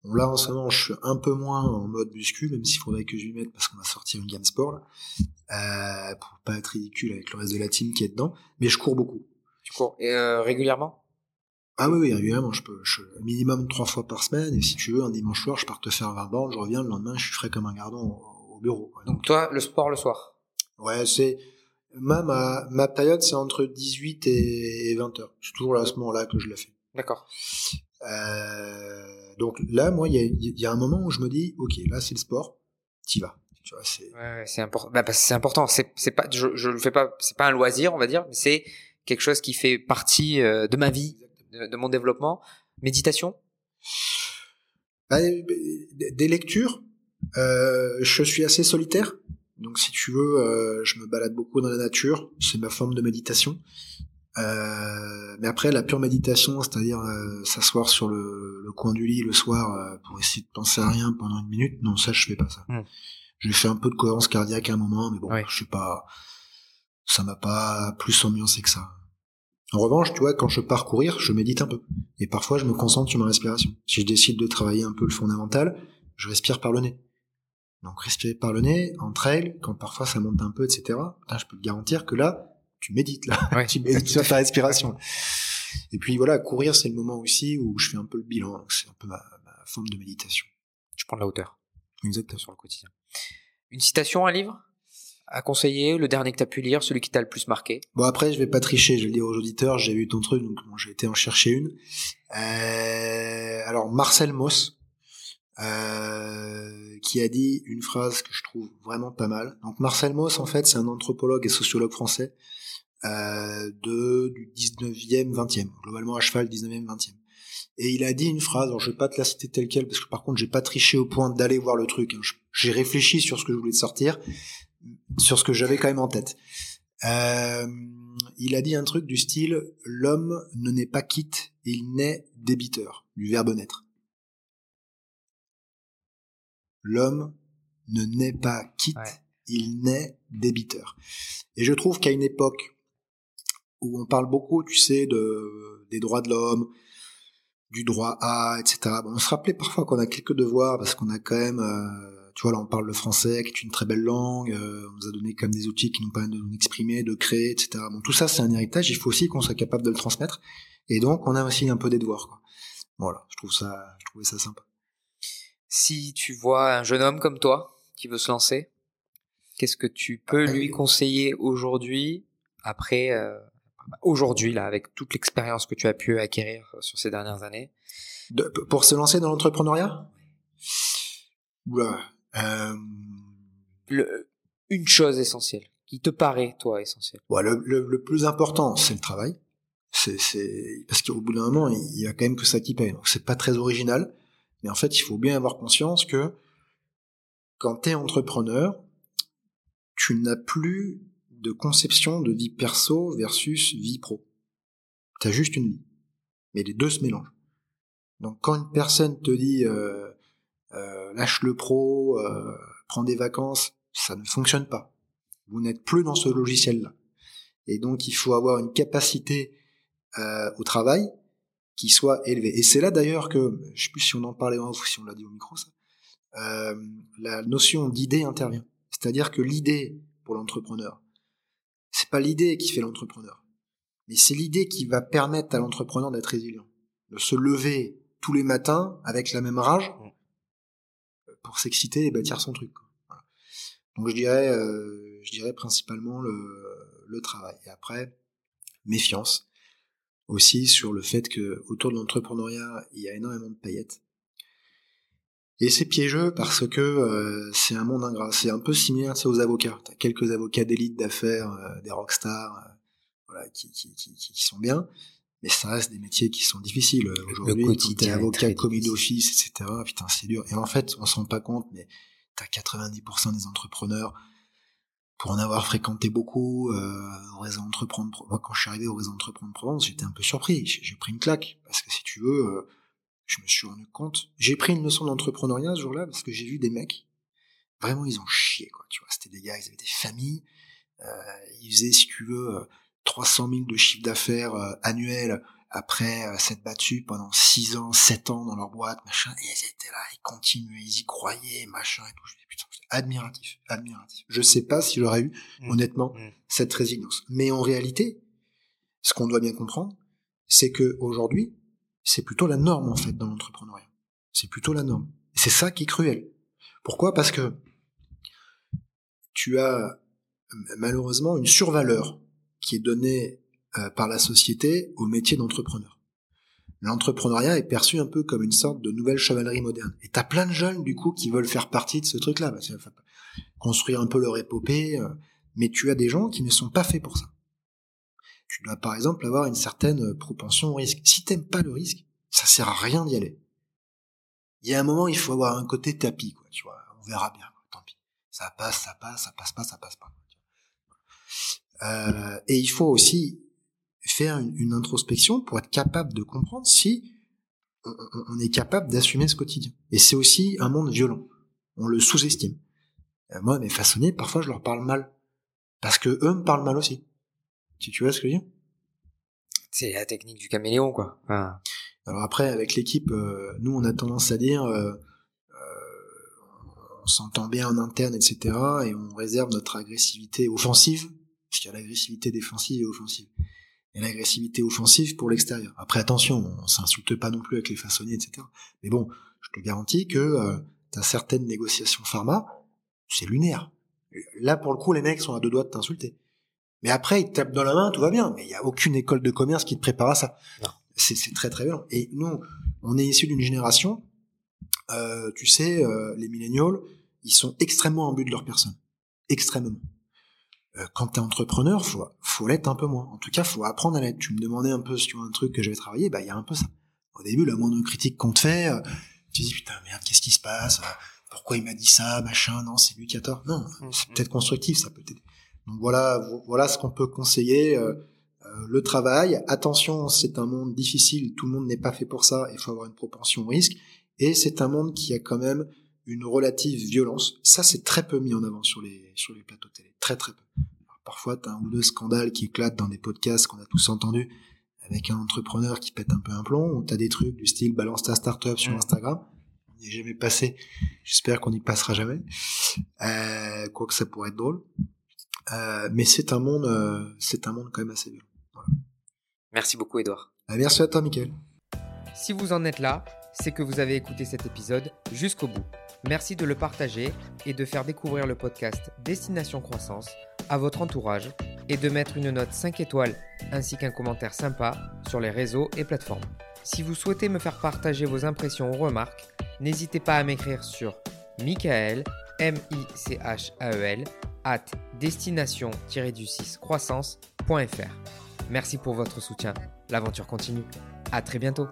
Bon là en ce moment, je suis un peu moins en mode muscu, même s'il faudrait que je lui mette parce qu'on va sortir une gamme sport là, pour pas être ridicule avec le reste de la team qui est dedans. Mais je cours beaucoup. Tu cours et régulièrement? Ah oui, oui, régulièrement, je peux, je, minimum trois fois par semaine, et si tu veux, un dimanche soir, je pars te faire 20 bornes, je reviens, le lendemain, je suis frais comme un gardon au, au bureau. Donc toi, le sport le soir? Ouais, c'est, ma, ma, ma période, c'est entre 18 et 20 heures. C'est toujours à ce moment-là que je la fais. D'accord. Euh, donc là, moi, il y a, il y a un moment où je me dis, ok, là, c'est le sport, t'y vas. Tu vois, c'est, Ouais, c'est important. Bah, c'est important. C'est, c'est pas, je, je le fais pas. C'est pas un loisir, on va dire, mais c'est quelque chose qui fait partie euh, de ma vie, de, de mon développement. Méditation? Bah, des lectures. Euh, je suis assez solitaire, donc si tu veux, euh, je me balade beaucoup dans la nature. C'est ma forme de méditation. Euh, mais après, la pure méditation, c'est-à-dire euh, s'asseoir sur le, le coin du lit le soir euh, pour essayer de penser à rien pendant une minute, non, ça je fais pas ça. Hmm. J'ai fait un peu de cohérence cardiaque à un moment, mais bon, Ouais. je suis pas, ça m'a pas plus ambiancé que ça. En revanche, tu vois, quand je pars courir, je médite un peu. Et parfois, je me concentre sur ma respiration. Si je décide de travailler un peu le fondamental, je respire par le nez. Donc, respirer par le nez, en trail, quand parfois ça monte un peu, etc. Putain, je peux te garantir que là, tu médites, là. Ouais. tu médites sur ta respiration. Et puis voilà, courir, c'est le moment aussi où je fais un peu le bilan. C'est un peu ma, ma forme de méditation. Je prends de la hauteur Exactement. sur le quotidien. Une citation, un livre? À conseiller, le dernier que tu as pu lire, celui qui t'a le plus marqué? Bon après je vais pas tricher, je vais le dire aux auditeurs, j'ai vu ton truc donc bon, j'ai été en chercher une. Euh, alors Marcel Mauss euh, qui a dit une phrase que je trouve vraiment pas mal. Donc Marcel Mauss en fait c'est un anthropologue et sociologue français euh, de du 19e 20e, globalement à cheval 19e 20e. Et il a dit une phrase, alors je vais pas te la citer telle quelle parce que par contre j'ai pas triché au point d'aller voir le truc. hein. J'ai réfléchi sur ce que je voulais sortir, sur ce que j'avais quand même en tête. Euh, il a dit un truc du style l'homme ne naît pas quitte, il naît débiteur, du verbe naître. L'homme ne naît pas quitte, Ouais. il naît débiteur. Et je trouve qu'à une époque où on parle beaucoup, tu sais, de des droits de l'homme, du droit à, etc. Bon, on se rappelait parfois qu'on a quelques devoirs parce qu'on a quand même, euh, tu vois, là on parle le français, qui est une très belle langue, euh, on nous a donné comme des outils qui nous permettent de nous exprimer, de créer, etc. Bon, tout ça c'est un héritage, il faut aussi qu'on soit capable de le transmettre, et donc on a aussi un peu des devoirs. Quoi. Voilà, je trouve ça, je trouvais ça sympa. Si tu vois un jeune homme comme toi qui veut se lancer, qu'est-ce que tu peux lui conseiller aujourd'hui, après, euh, aujourd'hui là, avec toute l'expérience que tu as pu acquérir euh, sur ces dernières années? De- pour se lancer dans l'entrepreneuriat? Oula, euh, le, Une chose essentielle, qui te paraît, toi, essentielle. bon, le, le- le plus important, c'est le travail. C'est, c'est parce qu'au bout d'un moment, il y a quand même que ça qui paye. Donc c'est pas très original, mais en fait, il faut bien avoir conscience que quand tu es entrepreneur, tu n'as plus de conception de vie perso versus vie pro. Tu as juste une vie. Mais les deux se mélangent. Donc quand une personne te dit euh, euh, lâche le pro, euh, prends des vacances, ça ne fonctionne pas. Vous n'êtes plus dans ce logiciel-là. Et donc il faut avoir une capacité euh, au travail qui soit élevée. Et c'est là d'ailleurs que, je sais plus si on en parlait en off ou si on l'a dit au micro, ça, euh, la notion d'idée intervient. C'est-à-dire que l'idée pour l'entrepreneur, c'est pas l'idée qui fait l'entrepreneur, mais c'est l'idée qui va permettre à l'entrepreneur d'être résilient, de se lever tous les matins avec la même rage pour s'exciter et bâtir son truc. Donc je dirais, euh, je dirais principalement le, le travail. Et après, méfiance aussi sur le fait que autour de l'entrepreneuriat, il y a énormément de paillettes. Et c'est piégeux parce que euh, c'est un monde ingrat. C'est un peu similaire aux avocats. T'as quelques avocats d'élite d'affaires, euh, des rockstars, euh, voilà, qui, qui, qui, qui sont bien, mais ça reste des métiers qui sont difficiles. Euh, Aujourd'hui, t'es quotidien est avocat, commis d'office, etc., putain, c'est dur. Et en fait, on se rend pas compte, mais t'as 90% des entrepreneurs, pour en avoir fréquenté beaucoup, euh, au réseau Entreprendre, moi, quand je suis arrivé au réseau Entreprendre Provence, j'étais un peu surpris. J'ai j'ai pris une claque, parce que si tu veux, euh, je me suis rendu compte. J'ai pris une leçon d'entrepreneuriat ce jour-là, parce que j'ai vu des mecs, vraiment, ils ont chié, quoi. Tu vois, c'était des gars, ils avaient des familles, euh, ils faisaient, si tu veux, euh, 300 000 de chiffre d'affaires euh, annuel après euh, s'être battus pendant 6 ans, 7 ans dans leur boîte, machin, et ils étaient là, ils continuaient, ils y croyaient, machin et tout. Je dis, putain, admiratif, admiratif. Je sais pas si j'aurais eu, Mm. honnêtement, Mm. cette résilience. Mais en réalité, ce qu'on doit bien comprendre, c'est que aujourd'hui, C'est plutôt la norme en fait dans l'entrepreneuriat. C'est plutôt la norme. C'est ça qui est cruel. Pourquoi? Parce que tu as malheureusement une survaleur qui est donnée euh, par la société au métier d'entrepreneur. L'entrepreneuriat est perçu un peu comme une sorte de nouvelle chevalerie moderne. Et t'as plein de jeunes du coup qui veulent faire partie de ce truc-là, construire un peu leur épopée. Euh, mais tu as des gens qui ne sont pas faits pour ça. Tu dois par exemple avoir une certaine propension au risque. Si t'aimes pas le risque, ça sert à rien d'y aller. Il y a un moment, il faut avoir un côté tapis, quoi. Tu vois, on verra bien. Tant pis. Ça passe, ça passe, ça passe pas, ça passe pas. Euh, et il faut aussi faire une, introspection pour être capable de comprendre si on, est capable d'assumer ce quotidien. Et c'est aussi un monde violent. On le sous-estime. Euh, moi, mes façonniers, parfois, je leur parle mal. Parce que eux me parlent mal aussi. Tu, tu vois ce que je veux dire? C'est la technique du caméléon, quoi. Alors après, avec l'équipe, euh, nous, on a tendance à dire, euh, on s'entend bien en interne, etc. Et on réserve notre agressivité offensive, parce qu'il y a l'agressivité défensive et offensive. Et l'agressivité offensive pour l'extérieur. Après, attention, on s'insulte pas non plus avec les façonniers, etc. Mais bon, je te garantis que euh, tu certaines négociations pharma, c'est lunaire. Là, pour le coup, les mecs sont à deux doigts de t'insulter. Mais après, ils te tapent dans la main, tout va bien. Mais il y a aucune école de commerce qui te prépare à ça. C'est très très bien. Et nous, on est issus d'une génération, euh, tu sais, euh, les millénials, ils sont extrêmement en but de leur personne. Extrêmement. Euh, quand t'es entrepreneur, faut, faut l'être un peu moins. En tout cas, faut apprendre à l'être. Tu me demandais un peu si tu vois un truc que j'avais travaillé, bah il y a un peu ça. Au début, la moindre critique qu'on te fait, euh, tu dis putain merde, qu'est-ce qui se passe euh, Pourquoi il m'a dit ça Machin, non, c'est lui qui a tort. Non, mm, c'est peut-être constructif, ça peut être. Donc voilà, voilà ce qu'on peut conseiller. le travail, attention, c'est un monde difficile, tout le monde n'est pas fait pour ça, il faut avoir une propension au risque, et c'est un monde qui a quand même une relative violence. Ça, c'est très peu mis en avant sur les, sur les plateaux télé. Très, très peu. Parfois, tu as un ou deux scandales qui éclatent dans des podcasts qu'on a tous entendus avec un entrepreneur qui pète un peu un plomb, ou tu as des trucs du style balance ta startup sur Instagram. On n'y est jamais passé. J'espère qu'on n'y passera jamais. Euh, quoique ça pourrait être drôle. Euh, mais c'est un monde, euh, c'est un monde quand même assez violent. Merci beaucoup, Edouard. Euh, merci à toi, Mickaël. Si vous en êtes là, c'est que vous avez écouté cet épisode jusqu'au bout. Merci de le partager et de faire découvrir le podcast Destination Croissance à votre entourage et de mettre une note 5 étoiles ainsi qu'un commentaire sympa sur les réseaux et plateformes. Si vous souhaitez me faire partager vos impressions ou remarques, n'hésitez pas à m'écrire sur Michael, m i c h a e l at destination-du-6 croissance.fr. Merci pour votre soutien. L'aventure continue. À très bientôt.